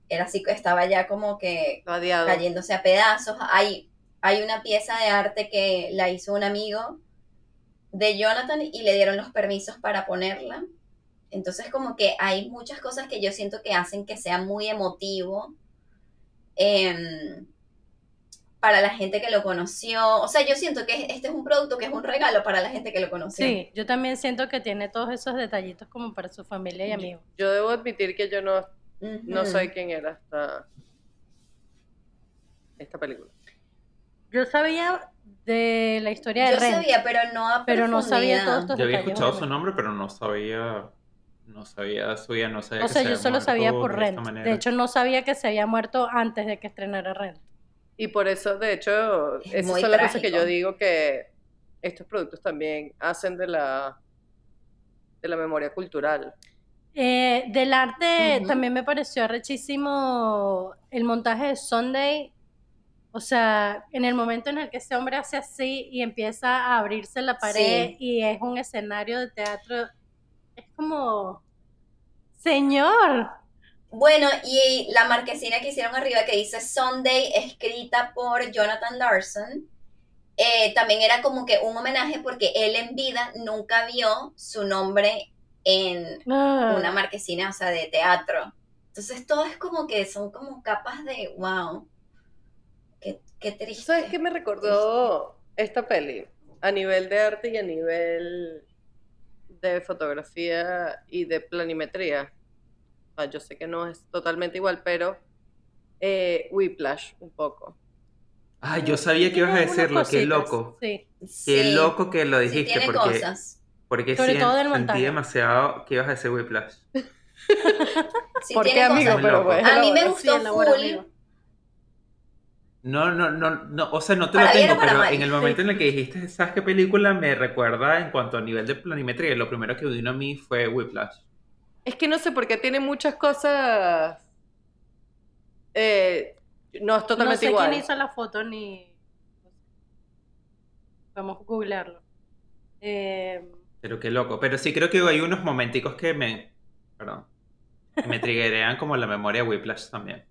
era así que estaba ya como que Radiado. cayéndose a pedazos. Hay, hay una pieza de arte que la hizo un amigo de Jonathan y le dieron los permisos para ponerla. Entonces como que hay muchas cosas que yo siento que hacen que sea muy emotivo em, para la gente que lo conoció. O sea, yo siento que este es un producto que es un regalo para la gente que lo conoció. Sí, yo también siento que tiene todos esos detallitos como para su familia y amigos. Yo debo admitir que yo no, no sé quién era esta, esta película. Yo sabía de la historia de Yo sabía, pero no a pero no sabía todos estos Yo había detalles, escuchado su nombre, pero no sabía. No sabía su vida, no sabía O que sea, se yo había solo sabía por Rent. De hecho, no sabía que se había muerto antes de que estrenara Rent. Y por eso, de hecho, Es esas son las cosas que yo digo que estos productos también hacen de la, de la memoria cultural. Eh, del arte también me pareció rechísimo el montaje de Sunday. O sea, en el momento en el que ese hombre hace así y empieza a abrirse la pared Sí. y es un escenario de teatro, es como, señor, Bueno, y la marquesina que hicieron arriba que dice Sunday, escrita por Jonathan Larson, eh, también era como que un homenaje porque él en vida nunca vio su nombre en ah, una marquesina, o sea, de teatro. Entonces todo es como que son como capas de, wow, qué, qué triste. ¿Sabes qué me recordó esta peli? A nivel de arte y a nivel de fotografía y de planimetría. Yo sé que no es totalmente igual, pero eh, Whiplash un poco. Ah, yo sabía que ibas a decirlo, qué loco. Sí. Qué Sí, loco que lo sí dijiste, tiene porque, cosas. porque Sobre sí, todo del sentí demasiado que ibas a decir Whiplash. <laughs> Sí ¿Por qué, tiene amigo? Pero pues, A mí me gustó Sí, full. No, no, no, no, o sea, no te Para lo tengo, pero mal, en el momento en el que dijiste, ¿sabes qué película me recuerda en cuanto a nivel de planimetría? Lo primero que vino a mí fue Whiplash. Es que no sé, porque tiene muchas cosas. eh, no es No totalmente sé igual. quién hizo la foto ni... Vamos a googlearlo. Eh, Pero qué loco. Pero sí creo que hay unos momenticos que me, perdón, que me triggerean como la memoria Whiplash también.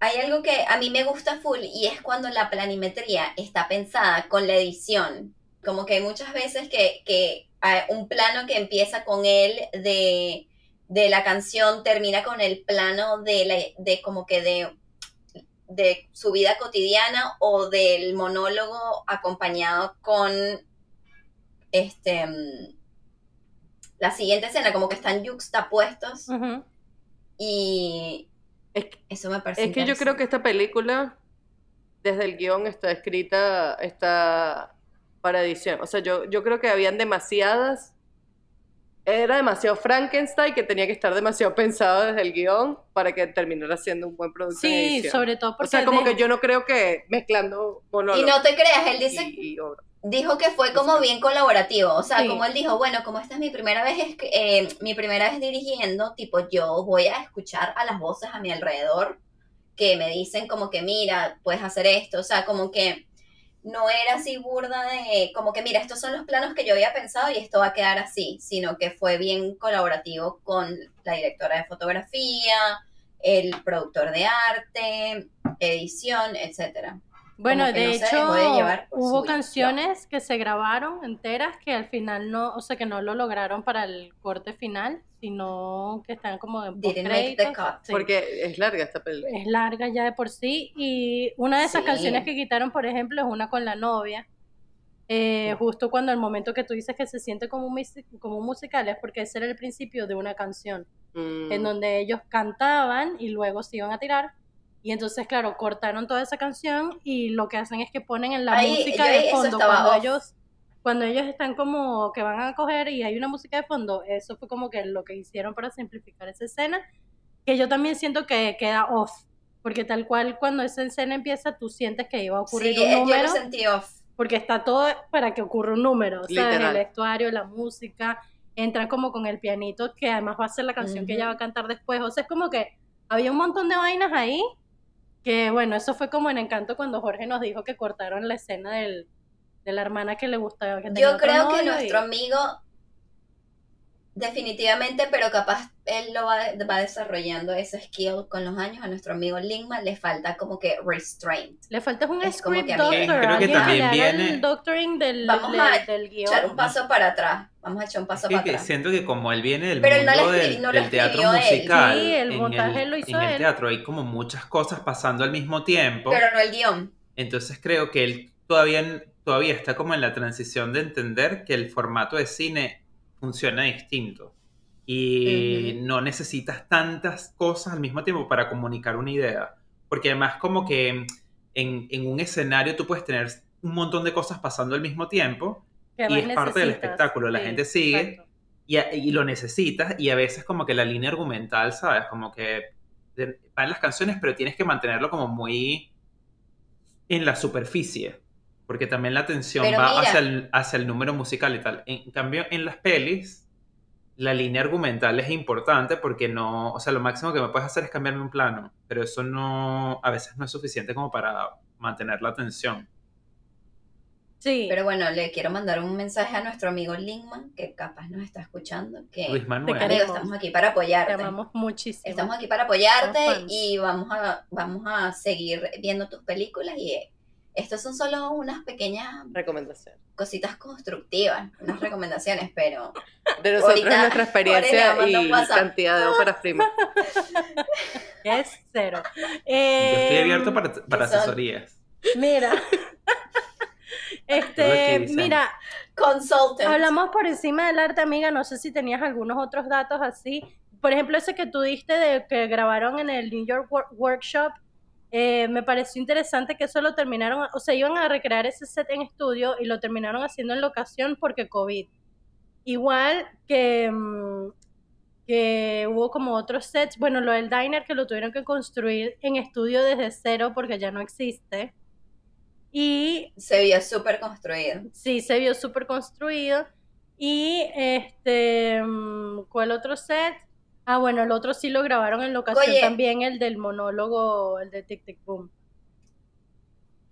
Hay algo que a mí me gusta full y es cuando la planimetría está pensada con la edición. Como que hay muchas veces que, un plano que empieza con él de, de la canción termina con el plano de, la, de como que de, de su vida cotidiana o del monólogo acompañado con este mm, la siguiente escena, como que están yuxtapuestos. Y Es que- eso me parece Es que yo creo que esta película, desde el guion, está escrita, está para edición. O sea, yo, yo creo que habían demasiadas. Era demasiado Frankenstein que tenía que estar demasiado pensado desde el guion para que terminara siendo un buen producto Sí, edición. sobre todo porque... O sea, como de- que yo no creo que mezclando Y monólogos no te creas, él dice, y- y dijo que fue como bien colaborativo, o sea, Sí. como él dijo, bueno, como esta es mi primera vez, eh, mi primera vez dirigiendo, tipo, yo voy a escuchar a las voces a mi alrededor que me dicen como que, mira, puedes hacer esto, o sea, como que no era así burda de, como que, mira, estos son los planos que yo había pensado y esto va a quedar así, sino que fue bien colaborativo con la directora de fotografía, el productor de arte, edición, etcétera. Bueno, de no hecho, hubo canciones que se grabaron enteras que al final no, o sea, que no lo lograron para el corte final, sino que están como en Didn't make the postcréditos. cut. Sí. Porque es larga esta película. es larga ya de por sí. Y una de esas Sí. canciones que quitaron, por ejemplo, es una con la novia. Eh, justo cuando el momento que tú dices que se siente como un, como un musical es porque ese era el principio de una canción, Mm. en donde ellos cantaban y luego se iban a tirar. Y entonces, claro, cortaron toda esa canción y lo que hacen es que ponen en la Ahí, música yo de fondo cuando off. ellos cuando ellos están como que van a coger y hay una música de fondo, eso fue como que lo que hicieron para simplificar esa escena, que yo también siento que queda off, porque tal cual cuando esa escena empieza tú sientes que iba a ocurrir Sí, un eh, yo número, lo sentí off. porque está todo para que ocurra un número, ¿sabes? Literal. El vestuario, la música, entran como con el pianito, que además va a ser la canción que ella va a cantar después, o sea, es como que había un montón de vainas ahí, que bueno, eso fue como en Encanto cuando Jorge nos dijo que cortaron la escena del, de la hermana que le gustaba. Que Yo creo que y- nuestro amigo, definitivamente, pero capaz él lo va, va desarrollando ese skill con los años. A nuestro amigo Lingman le falta como que restraint. Le falta un Es como script que doctor, Creo que también viene- el doctoring del, Vamos del, a del guion. Echar un paso para atrás. Vamos a echar un paso Sí, para que atrás. siento que como él viene del Pero no mundo lo escri- del, no del teatro musical, Sí, el en montaje lo hizo en el teatro hay como muchas cosas pasando al mismo tiempo, Pero no el guion. entonces creo que él todavía, todavía está como en la transición de entender que el formato de cine funciona distinto. Y no necesitas tantas cosas al mismo tiempo para comunicar una idea, porque además como que en, en un escenario tú puedes tener un montón de cosas pasando al mismo tiempo y es parte del espectáculo, la Sí, gente sigue y, lo necesitas y a veces como que la línea argumental, ¿sabes? Como que van las canciones, pero tienes que mantenerlo como muy en la superficie, porque también la atención Pero va hacia el, hacia el número musical y tal. En cambio, en las pelis, la línea argumental es importante porque no, o sea, lo máximo que me puedes hacer es cambiarme un plano, pero eso no, a veces no es suficiente como para mantener la atención. Sí, Pero bueno, le quiero mandar un mensaje a nuestro amigo Lingman, que capaz nos está escuchando, que Luis Manuel. Te amigo, estamos aquí para te apoyarte. amamos muchísimo. Estamos aquí para apoyarte y vamos a, vamos a seguir viendo tus películas y estos son solo unas pequeñas Recomendación. cositas constructivas, unas recomendaciones, pero De nosotros, Ahorita- nuestra experiencia ahorita y cantidad de óperas primas. Es cero. Yo estoy Eh, abierto para, para son- asesorías. Mira. <laughs> Este, mira, consultant. Hablamos por encima del arte, amiga. No sé si tenías algunos otros datos así. Por ejemplo, ese que tú diste de que grabaron en el New York Wor- Workshop. Eh, me pareció interesante que eso lo terminaron, o sea, iban a recrear ese set en estudio y lo terminaron haciendo en locación porque COVID. Igual que, mm, que hubo como otros sets, bueno, lo del diner que lo tuvieron que construir en estudio desde cero porque ya no existe. Y Se vio súper construido. Sí, se vio súper construido. Y este, mm, ¿cuál otro set? Ah, bueno, el otro sí lo grabaron en locación Oye. también, el del monólogo, el de Tic Tic Boom.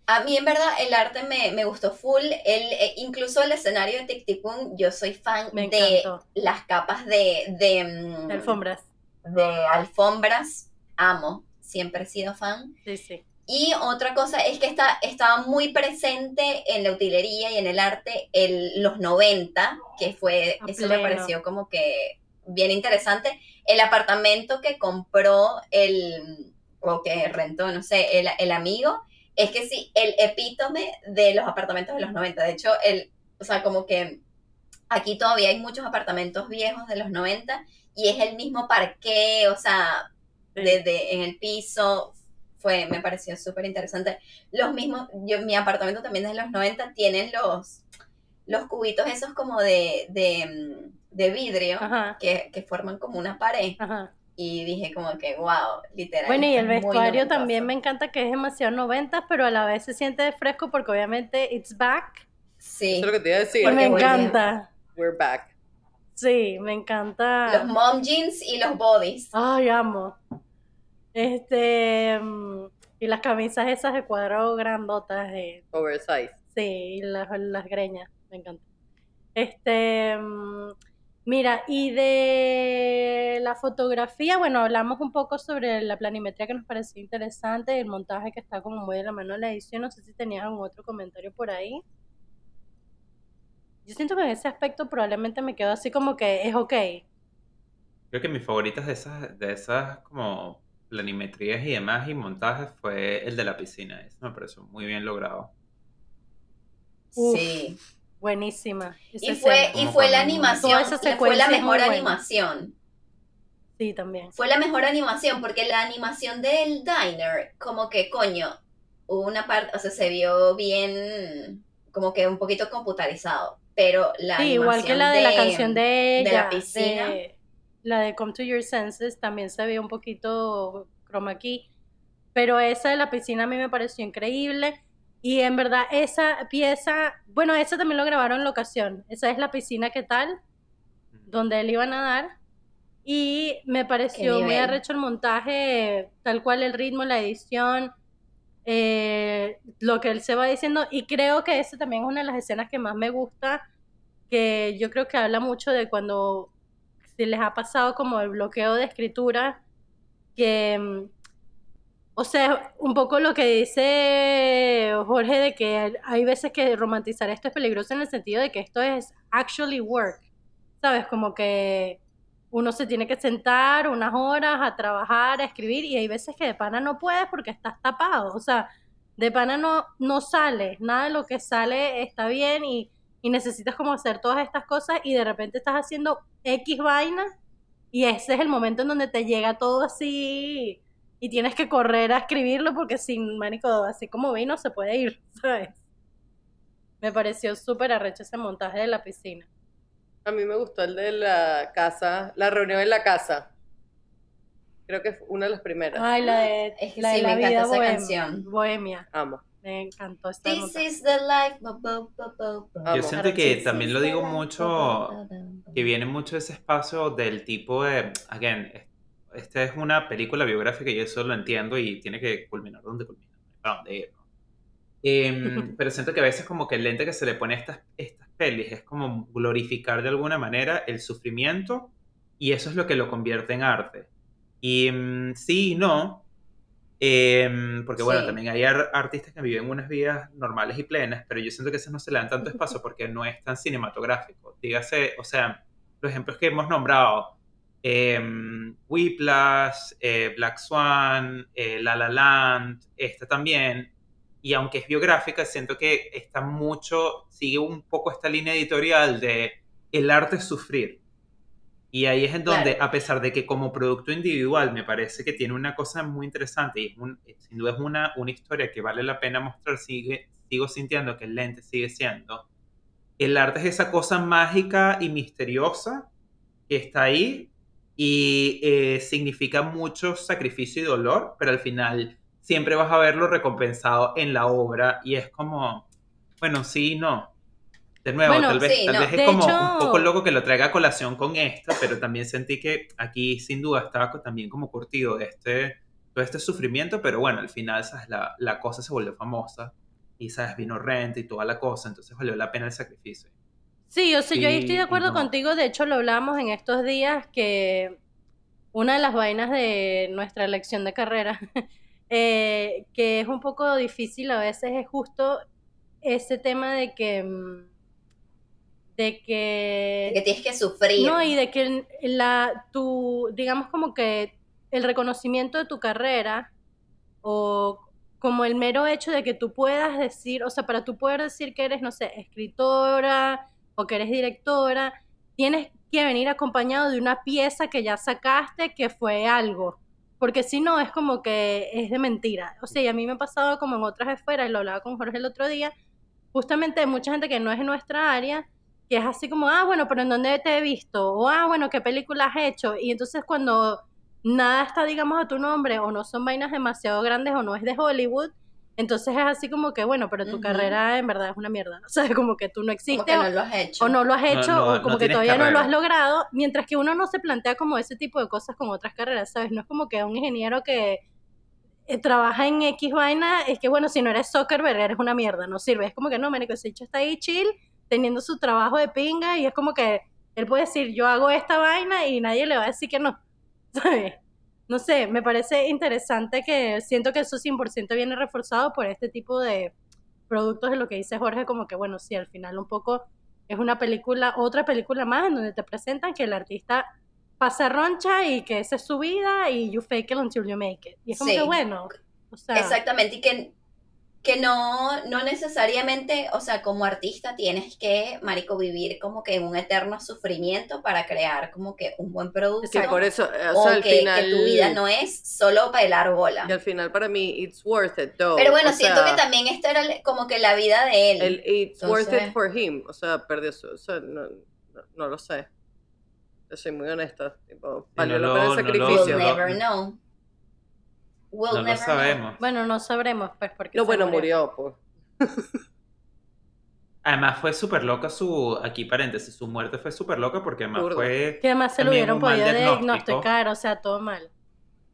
A mí en verdad el arte me, me gustó full, el, eh, incluso el escenario de Tic Tic Boom, yo soy fan Me de las capas de, de, mm, De alfombras. de alfombras, amo, siempre he sido fan. Sí, sí. Y otra cosa es que está, estaba muy presente en la utilería y en el arte el, los 90, que fue, A eso me pareció como que bien interesante. El apartamento que compró el, o que rentó, no sé, el, el amigo, es que sí, el epítome de los apartamentos de los 90. De hecho, el, o sea, como que aquí todavía hay muchos apartamentos viejos de los 90 y es el mismo parque, o sea, Sí. de, de- en el piso. Fue, me pareció súper interesante. Los mismos, yo, mi apartamento también es de los 90, tienen los, los cubitos esos como de, de, mm, de vidrio que, que forman como una pared. ajá. Y dije como que, wow, literal. Bueno, y el vestuario también me encanta que es demasiado 90, pero a la vez se siente fresco porque obviamente it's back. Sí, Eso es lo que te iba a decir. Me encanta. We're back. Sí, me encanta. los mom jeans y los bodies. Ay, amo. Este. mm, Y las camisas esas de cuadrado grandotas. De, Oversize. sí, y las, las greñas. Me encanta. Este. Mira, y de la fotografía, bueno, hablamos un poco sobre la planimetría que nos pareció interesante, el montaje que está como muy de la mano de la edición. No sé si tenías algún otro comentario por ahí. Yo siento que en ese aspecto probablemente me quedo así como que es ok. Creo que mis favoritas de esas, de esas como planimetrías y demás y montajes fue el de la piscina. Eso me pareció muy bien logrado. Uf. Sí. Buenísima. Y fue, y fue la animación, fue la mejor animación. Sí, también. Fue la mejor animación, porque la animación del diner, como que, coño, hubo una parte, o sea, se vio bien, como que un poquito computarizado, pero la Sí, igual que la de la canción de de ella, la piscina. de- la de Come to Your Senses, también se ve un poquito chroma key, pero esa de la piscina a mí me pareció increíble y en verdad esa pieza, bueno, esa también lo grabaron en locación, esa es la piscina que tal, donde él iba a nadar y me pareció muy arrecho el montaje, tal cual el ritmo, la edición, eh, lo que él se va diciendo. Y creo que esa también es una de las escenas que más me gusta, que yo creo que habla mucho de cuando se les ha pasado como el bloqueo de escritura, que, mm, o sea, un poco lo que dice Jorge de que hay veces que romantizar esto es peligroso en el sentido de que esto es actually work, ¿sabes? Como que uno se tiene que sentar unas horas a trabajar, a escribir, y hay veces que de pana no puedes porque estás tapado, o sea, de pana no, no sale, nada de lo que sale está bien y, y necesitas como hacer todas estas cosas y de repente estás haciendo X vaina y ese es el momento en donde te llega todo así y tienes que correr a escribirlo porque sin manico, así como vino, se puede ir, <laughs> ¿sabes? Me pareció súper arrecho ese montaje de la piscina. A mí me gustó el de la casa, la reunión en la casa. Creo que fue una de las primeras. Ay, la de, Es que la de sí, la me encanta esa bohem- canción. bohemia. Amo. Me encantó ese This montaje. is the life. bo- bo- bo- bo- bo. Yo siento que This también is lo the digo life, mucho, que viene mucho de ese espacio del tipo de, again, es- esta es una película biográfica y eso lo entiendo y tiene que culminar donde culmina, dónde ir, ¿no? Em, <laughs> pero siento que a veces como que el lente que se le pone a estas, estas pelis es como glorificar de alguna manera el sufrimiento y eso es lo que lo convierte en arte. Y mm, sí y no, em, porque bueno, Sí. también hay ar- artistas que viven unas vidas normales y plenas, pero yo siento que esos no se le dan tanto espacio <laughs> porque no es tan cinematográfico. Dígase, o sea, los ejemplos que hemos nombrado, em, Whiplash, eh, Black Swan, eh, La La Land, esta también, y aunque es biográfica, siento que está mucho, sigue un poco esta línea editorial de el arte es sufrir. Y ahí es en donde, Claro. a pesar de que como producto individual me parece que tiene una cosa muy interesante y es un- sin duda es una, una historia que vale la pena mostrar, sigue, sigo sintiendo que el lente sigue siendo. El arte es esa cosa mágica y misteriosa que está ahí y eh, significa mucho sacrificio y dolor, pero al final siempre vas a verlo recompensado en la obra y es como, bueno, sí, no. De nuevo, Bueno, tal vez, sí, tal no. vez es De como hecho- un poco loco que lo traiga a colación con esta, pero también sentí que aquí sin duda estaba también como curtido de este, todo este sufrimiento, pero bueno, al final ¿sabes? La, la cosa se volvió famosa y sabes, vino renta y toda la cosa, entonces valió la pena el sacrificio. Sí, o sea, yo ahí estoy de acuerdo no. contigo. De hecho, lo hablamos en estos días que una de las vainas de nuestra elección de carrera, <laughs> eh, que es un poco difícil a veces, es justo ese tema de que, mm, de que, Que tienes que sufrir. no, y de que la, tu, digamos como que el reconocimiento de tu carrera o como el mero hecho de que tú puedas decir, o sea, para tú poder decir que eres, no sé, escritora o que eres directora, tienes que venir acompañado de una pieza que ya sacaste que fue algo. Porque si no, es como que es de mentira. O sea, y a mí me ha pasado como en otras esferas, y lo hablaba con Jorge el otro día, justamente mucha gente que no es en nuestra área, que es así como, ah, bueno, pero ¿en dónde te he visto? O, ah, bueno, ¿qué película has hecho? Y entonces cuando nada está, digamos, a tu nombre, o no son vainas demasiado grandes, o no es de Hollywood, entonces es así como que, bueno, pero tu carrera en verdad es una mierda. <laughs> O sea, como que tú no como existes, que o- no lo has hecho. o no lo has hecho, no, o no como que todavía no lo has logrado, mientras que uno no se plantea como ese tipo de cosas con otras carreras, ¿sabes? No es como que un ingeniero que eh, trabaja en X vaina, es que bueno, si no eres Zuckerberg, eres una mierda, no sirve. Es como que no, marico, ese hecho está ahí chill, teniendo su trabajo de pinga, y es como que él puede decir, yo hago esta vaina y nadie le va a decir que no, <laughs> ¿sabes? No sé, me parece interesante que siento que eso 100% viene reforzado por este tipo de productos de lo que dice Jorge, como que bueno, sí, al final un poco es una película, otra película más en donde te presentan que el artista pasa roncha y que esa es su vida y you fake it until you make it. Y es como Sí. que bueno, o sea, Exactamente, y que, que no, no necesariamente, o sea, como artista tienes que, marico, vivir como que en un eterno sufrimiento para crear como que un buen producto. Sí, por eso, eh, o o sea, al que, final... que tu vida no es solo bailar bola. Y al final para mí, it's worth it, though. Pero bueno, O siento sea, que también esta era como que la vida de él. El it's worth Entonces- it for him. O sea, perdió su... O sea, no, no, no lo sé. Yo soy muy honesta. Tipo, valió no la pena lo- el We'll sacrificio. no- never know. We'll no lo know. sabemos. bueno, no sabremos pues porque No, se bueno, murió, pues. <laughs> Además fue súper loca su, aquí paréntesis, su muerte fue súper loca porque además Burda. fue... Que además se lo mal podido diagnosticar, o sea, todo mal.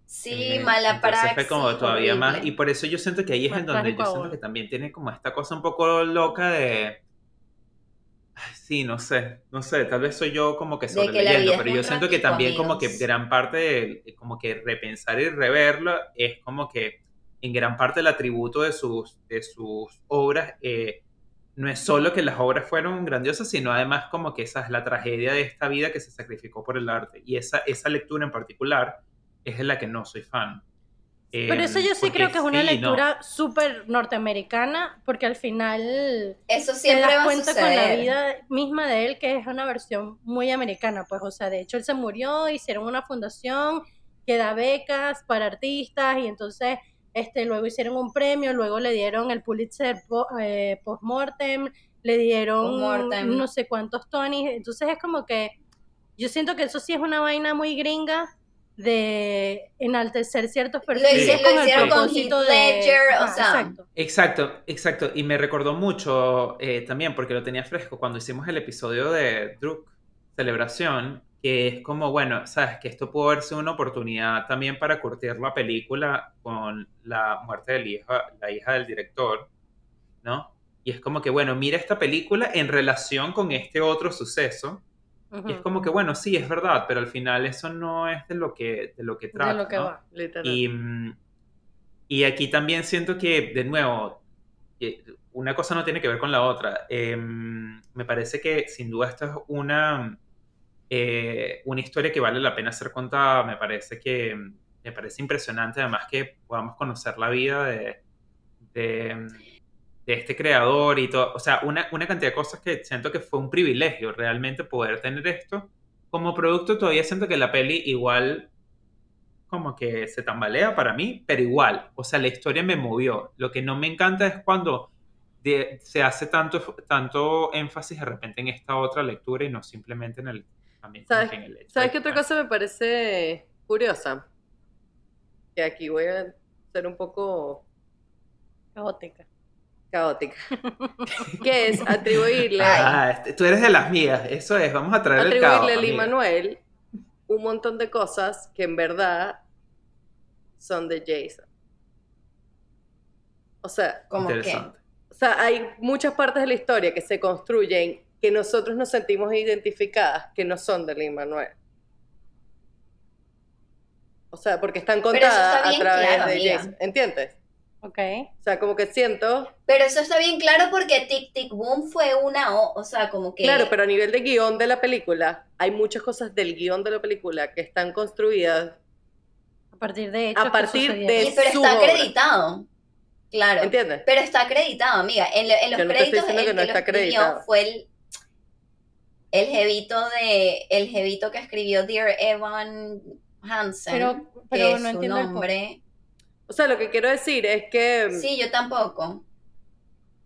Sí, eh, mala praxis. fue como todavía más, y por eso yo siento que ahí es Más en donde yo siento que también tiene como esta cosa un poco loca de... Sí, no sé, no sé, tal vez soy yo como que vida es pero yo siento que también como que amigos. gran parte de, como que repensar y reverlo es como que en gran parte el atributo de sus, de sus obras eh, no es solo que las obras fueron grandiosas, sino además como que esa es la tragedia de esta vida que se sacrificó por el arte. Y esa, esa lectura en particular es de la que no soy fan. Pero eso yo sí porque creo que es una sí, no. lectura súper norteamericana, porque al final Eso te siempre das va a cuenta con la suceder. vida misma de él que es una versión muy americana, pues, o sea, de hecho él se murió, hicieron una fundación que da becas para artistas y entonces este luego hicieron un premio, luego le dieron el Pulitzer po- eh, postmortem, le dieron Postmortem. no sé cuántos Tonys, entonces es como que yo siento que eso sí es una vaina muy gringa de enaltecer ciertos perfiles lo con el hicieron con Heath propósito de- Ledger, o Ajá, sea, exacto. Exacto, exacto. Y me recordó mucho eh, también, porque lo tenía fresco, cuando hicimos el episodio de Druk, Celebración, que es como, bueno, sabes, que esto pudo sido una oportunidad también para curtir la película con la muerte de la hija, la hija del director, ¿no? Y es como que, bueno, mira esta película en relación con este otro suceso. Y es como que, bueno, sí, es verdad, pero al final eso no es de lo que, de lo que trata. de lo que ¿no? va. Literal. Y, mm, y aquí también siento que, de nuevo, una cosa no tiene que ver con la otra. Em, me parece que sin duda esto es una, eh, una historia que vale la pena ser contada. Me parece que me parece impresionante además que podamos conocer la vida de, de, de este creador y todo. O sea, una, una cantidad de cosas que siento que fue un privilegio realmente poder tener esto. Como producto todavía siento que la peli igual como que se tambalea para mí, pero igual, o sea, la historia me movió. Lo que no me encanta es cuando de- se hace tanto, tanto énfasis de repente en esta otra lectura y no simplemente en el, también ¿Sabes, en el hecho ¿sabes qué otra bueno, cosa me parece curiosa? Que aquí voy a ser un poco Caótica. Caótica. <laughs> que es atribuirle, Ah, este- tú eres de las mías, eso es, vamos a traer el caos. atribuirle a. Manuel un montón de cosas que en verdad son de Jason. O sea, Como que. O sea, hay muchas partes de la historia que se construyen que nosotros nos sentimos identificadas que no son de Lin Manuel. O sea, porque están contadas está a través claro, de amiga. Jason. ¿Entiendes? Ok. O sea, como que siento, Pero eso está bien claro porque Tic Tic Boom fue una, o, o sea, como que... claro, pero a nivel de guion de la película, hay muchas cosas del guion de la película que están construidas. A partir de hechos A que partir de- Sí, pero su está obra. acreditado. Claro. ¿Entiendes? Pero está acreditado, amiga. En, lo- en los Yo no te estoy créditos, diciendo el que que, no lo está escribió acreditado. fue el, el jevito de, el jevito que escribió Dear Evan Hansen, Pero, que pero es no su entiendo el punto. nombre. O sea, lo que quiero decir es que, Sí, yo tampoco.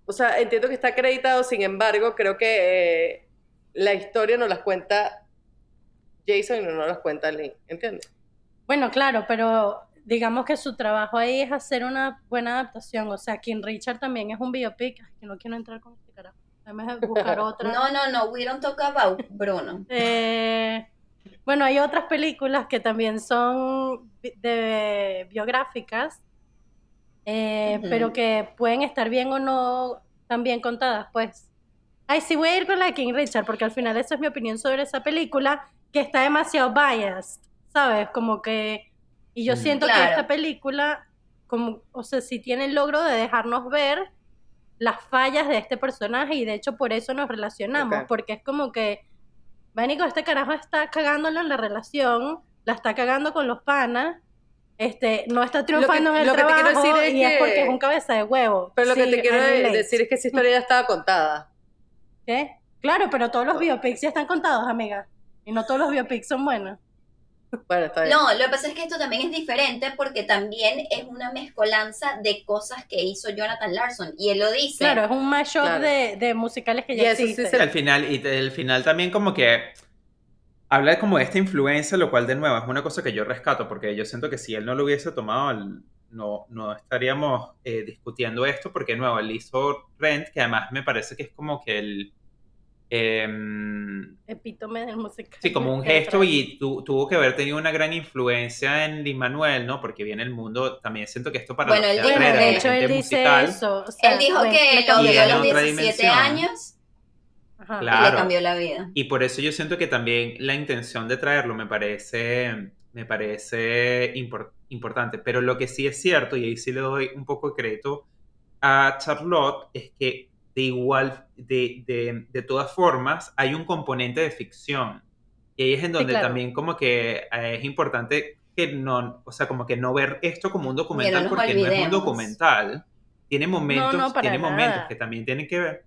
o sea, entiendo que está acreditado, sin embargo, creo que eh, la historia nos las cuenta Jason y no nos las cuenta Lin. ¿Entiendes? Bueno, claro, pero digamos que su trabajo ahí es hacer una buena adaptación. O sea, King Richard también es un biopic. Ay, que no quiero entrar con este carajo. Déjame buscar <laughs> otra. No, no, no, we don't talk about Bruno. Eh, bueno, hay otras películas que también son bi- de biográficas, eh, pero que pueden estar bien o no tan bien contadas, pues. Ay, sí voy a ir con la de King Richard, porque al final esa es mi opinión sobre esa película, que está demasiado biased, ¿sabes? Como que... Y yo siento Claro. que esta película, como, o sea, sí tiene el logro de dejarnos ver las fallas de este personaje y de hecho por eso nos relacionamos, porque es como que, Vánico, este carajo está cagándolo en la relación, la está cagando con los panas, este, no está triunfando en el lo que te quiero trabajo decir es y es que- porque es un cabeza de huevo. Pero lo que te quiero decir es que esa historia ya estaba contada. ¿Qué? Claro, pero todos los biopics ya están contados, amiga. Y no todos los biopics son buenos. <laughs> Bueno, está bien. No, lo que pasa es que esto también es diferente porque también es una mezcolanza de cosas que hizo Jonathan Larson. Y él lo dice. Claro, es un mashup Claro. de, de musicales que Y ya eso sí existen. se- al final, y el final también como que habla de como de esta influencia, lo cual de nuevo es una cosa que yo rescato, porque yo siento que si él no lo hubiese tomado, no, no estaríamos eh, discutiendo esto, porque de nuevo, él hizo Rent, que además me parece que es como que el... em, Epítome del musical. Sí, como un gesto y tu- tuvo que haber tenido una gran influencia en Lin Manuel, ¿no? Porque viene el mundo, también siento que esto para Bueno, él dijo- de hecho, él dice musical, eso. o sea, Él dijo que lo vio a los otra vida. 17 dimensión. años Ajá. y Claro. le cambió la vida. Y por eso yo siento que también la intención de traerlo me parece, me parece impor- importante. Pero lo que sí es cierto, y ahí sí le doy un poco de crédito a Charlotte, es que de igual, de, de, de todas formas, hay un componente de ficción. Y ahí es en donde claro. también como que eh, es importante que no, o sea, como que no ver esto como un documental, nos porque no es un olvidemos. documental. Tiene momentos, no, para tiene momentos nada. que también tienen que ver.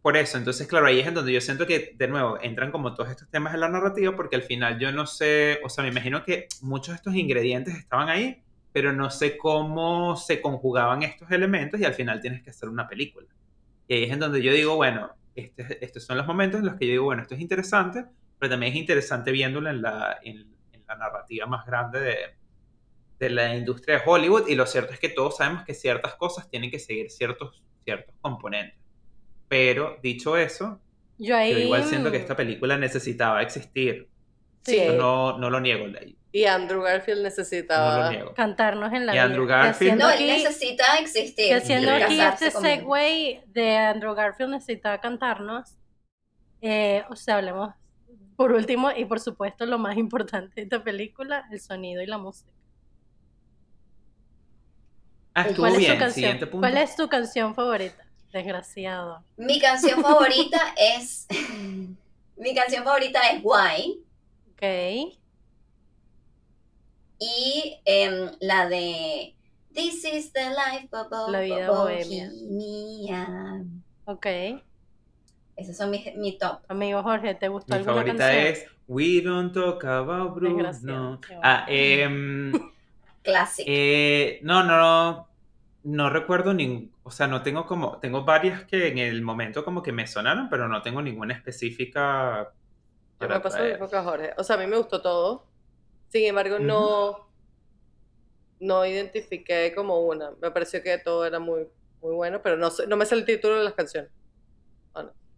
Por eso, entonces, claro, ahí es en donde yo siento que, de nuevo, entran como todos estos temas en la narrativa, porque al final yo no sé, o sea, me imagino que muchos de estos ingredientes estaban ahí, pero no sé cómo se conjugaban estos elementos y al final tienes que hacer una película. Y ahí es en donde yo digo, bueno, este- estos son los momentos en los que yo digo, bueno, esto es interesante, pero también es interesante viéndolo en la, en, en la narrativa más grande de, de la industria de Hollywood. Y lo cierto es que todos sabemos que ciertas cosas tienen que seguir ciertos, ciertos componentes. Pero dicho eso, Yo ahí. yo igual siento que esta película necesitaba existir. Sí. No, no lo niego. Y Andrew Garfield No necesitaba. niego. Cantarnos en la Y vida. Andrew Garfield. No, él necesita existir. que haciendo aquí este segue de Andrew Garfield necesitaba cantarnos. Eh, o sea, hablemos por último y por supuesto lo más importante de esta película, el sonido y la música. Ah, estuvo ¿Cuál es bien. tu canción? Siguiente punto. ¿Cuál es tu canción favorita? Desgraciado. Mi canción favorita <laughs> es. <laughs> Mi canción favorita es Why. Ok. Y em, la de This is the life of a La vida bohemia. bohemia. Ok. Esos son mis, mi top. Amigo Jorge, ¿te gustó Mi alguna favorita canción? es We Don't Talk About Bruno. Ah, em, <laughs> Clásico. eh, no, no, no recuerdo ningún, o sea, no tengo como, tengo varias que en el momento como que me sonaron, pero no tengo ninguna específica. Para lo a Jorge. O sea, a mí me gustó todo. Sin embargo, no, no identifiqué como una. Me pareció que todo era muy, muy bueno, pero no, sé- no me sé el título de las canciones.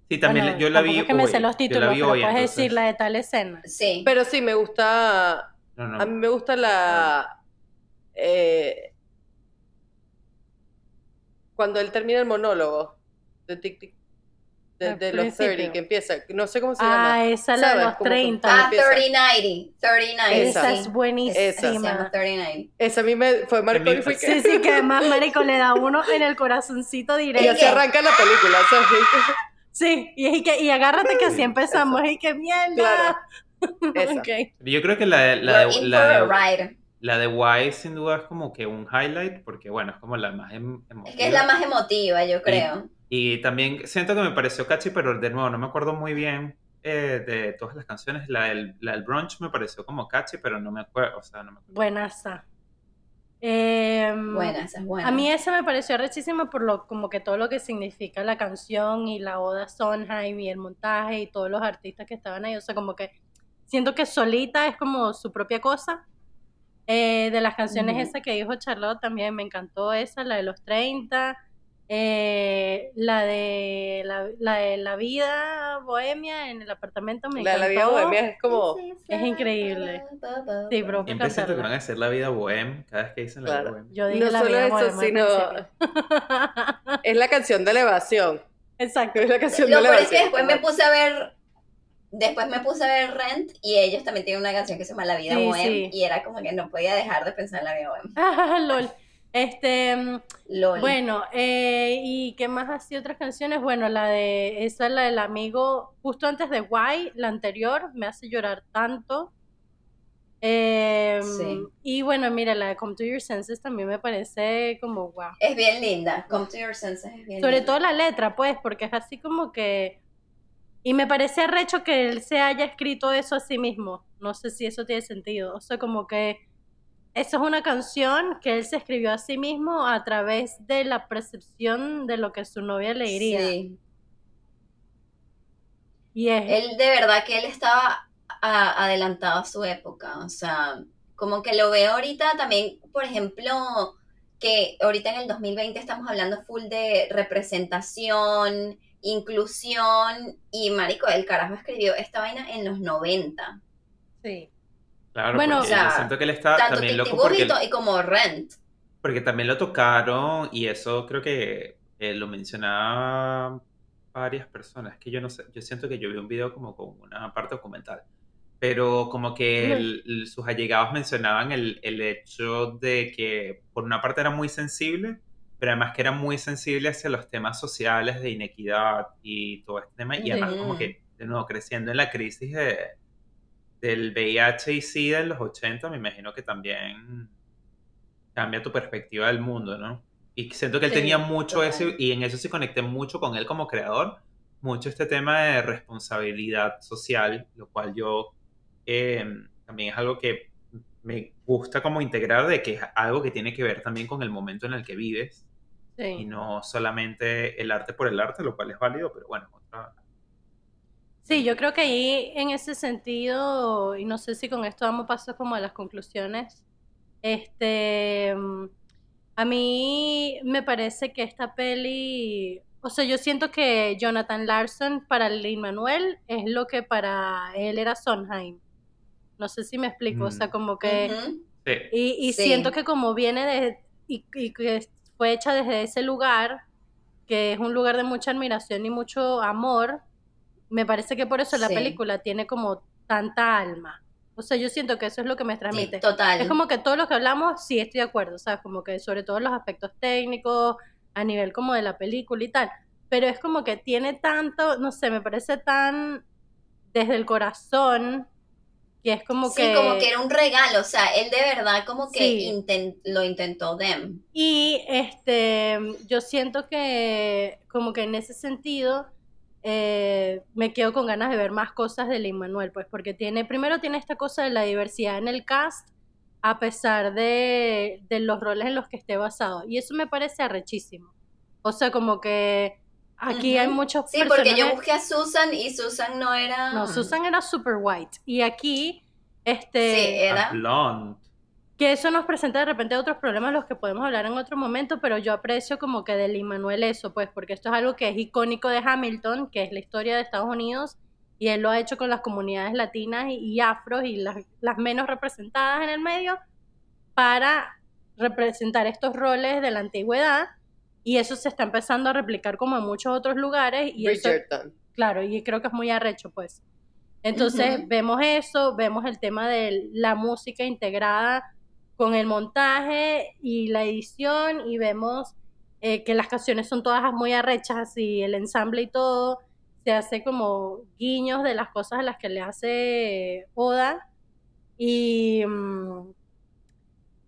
Sí, también Bueno, yo la vi es que me hoy, sé los yo la títulos, vi pero hoy, puedes entonces- decir la de tal escena. Sí. Pero sí, me gusta. No, no. A mí me gusta la. eh, cuando él termina el monólogo de Tic Tic. De, de los principio. 30, que empieza. No sé cómo se Ah, llama. esa la de los Como- 30. ah, empieza. 3090. 3090. Esa esa. sí. es buenísima. se llama 3090. Esa a mí me fue marcó y fue que. Sí, sí, que además, <laughs> marico, le da uno en el corazoncito Y directo. así ¿Qué? arranca la película, ¿sabes? Sí, y, es que, y agárrate que así empezamos, y que mierda. Claro. <laughs> Esa. Ok. Yo creo que la de, la de, la de, la de Why sin duda es como que un highlight, porque bueno, es como la más em- emotiva. Es que es la más emotiva, yo creo. Y también siento que me pareció catchy, pero de nuevo no me acuerdo muy bien eh, de todas las canciones. La del, la del brunch me pareció como catchy, pero no me acuerdo, o sea, no me acuerdo. Buenaza. Em, Buena, esa es buena. A mí esa me pareció rechísima por lo, como que todo lo que significa la canción y la oda Sondheim y el montaje y todos los artistas que estaban ahí. O sea, como que siento que solita es como su propia cosa. Eh, de las canciones Ujú. esa que dijo Charlotte también me encantó esa, la de los 30. Eh, la de la, la de la vida bohemia en el apartamento me La de la vida bohemia es como. Es increíble. Sí, siento que van a hacer la vida bohem cada vez que dicen la vida Claro. bohem. Yo dije No la solo vida eso, sino. <laughs> Es la canción de elevación. Exacto. Es la canción Lo de peor es que después me puse a ver. Después me puse a ver Rent y ellos también tienen una canción que se llama La vida Sí, bohem sí. y era como que no podía dejar de pensar en La vida bohem. Ah, <laughs> lol. Este, mm, LOL. bueno, eh, ¿y qué más así otras canciones? Bueno, la de, esa es la del amigo, justo antes de Why, la anterior, me hace llorar tanto. Eh, Sí. Y bueno, mira, la de Come to Your Senses también me parece como wow. Es bien linda. Come to your senses es bien Sobre linda. todo la letra, pues, porque es así como que... Y me parece arrecho que él se haya escrito eso a sí mismo. No sé si eso tiene sentido. O sea, como que eso es una canción que él se escribió a sí mismo a través de la percepción de lo que su novia le diría. Sí. Y es... Él de verdad que él estaba a- adelantado a su época, o sea, como que lo veo ahorita también, por ejemplo, que ahorita en el 2020 estamos hablando full de representación, inclusión, y marico, el carajo escribió esta vaina en los 90, Sí. Claro, Bueno, porque o sea, siento que él está tanto también loco porque, y, como Rent. porque también lo tocaron y eso creo que eh, lo mencionaba varias personas. Que yo no sé, yo siento que yo vi un video como con una parte documental. Pero como que el- el- sus allegados mencionaban el, el hecho de que por una parte era muy sensible, pero además que era muy sensible hacia los temas sociales de inequidad y todo este tema. Y además como que, de nuevo, creciendo en la crisis de, del VIH y SIDA en los 80, me imagino que también cambia tu perspectiva del mundo, ¿no? Y siento que él Sí, tenía mucho total. eso y en eso sí conecté mucho con él como creador, mucho este tema de responsabilidad social, lo cual yo eh, también es algo que me gusta como integrar de que es algo que tiene que ver también con el momento en el que vives y Sí. no solamente el arte por el arte, lo cual es válido, pero bueno, otra... Sí, yo creo que ahí en ese sentido, y no sé si con esto damos paso como a las conclusiones, este, mm, a mí me parece que esta peli, o sea, yo siento que Jonathan Larson para Lin Manuel es lo que para él era Sondheim. No sé si me explico, o sea, Mm. como que... Sí, Y, y Sí. siento que como viene de, y, y que fue hecha desde ese lugar, que es un lugar de mucha admiración y mucho amor, me parece que por eso la Sí. película tiene como tanta alma. O sea, yo siento que eso es lo que me Sí, transmite. total. Es como que todo lo que hablamos, sí estoy de acuerdo, ¿sabes? Como que sobre todo los aspectos técnicos, a nivel como de la película y tal. Pero es como que tiene tanto, no sé, me parece tan desde el corazón, que es como sí, que... como que era un regalo, o sea, él de verdad como que Sí. lo intentó Dem. Y este, yo siento que como que en ese sentido eh, me quedo con ganas de ver más cosas de Lin Manuel, pues porque tiene, primero tiene esta cosa de la diversidad en el cast, a pesar de, de los roles en los que esté basado. Y eso me parece arrechísimo. O sea, como que aquí hay muchos Sí, porque yo busqué a Susan y Susan no era... No, Susan era super white. Y aquí, este... Sí, era... a blonde. Que eso nos presenta de repente otros problemas los que podemos hablar en otro momento, pero yo aprecio como que de Lin Manuel eso, pues, porque esto es algo que es icónico de Hamilton, que es la historia de Estados Unidos, y él lo ha hecho con las comunidades latinas y, y afros y las, las menos representadas en el medio para representar estos roles de la antigüedad, y eso se está empezando a replicar como en muchos otros lugares, y eso, Bridgerton. Claro, y creo que es muy arrecho, pues. Entonces, vemos eso, vemos el tema de la música integrada con el montaje y la edición, y vemos eh, que las canciones son todas muy arrechas y el ensamble y todo se hace como guiños de las cosas a las que le hace Oda. Y, mm,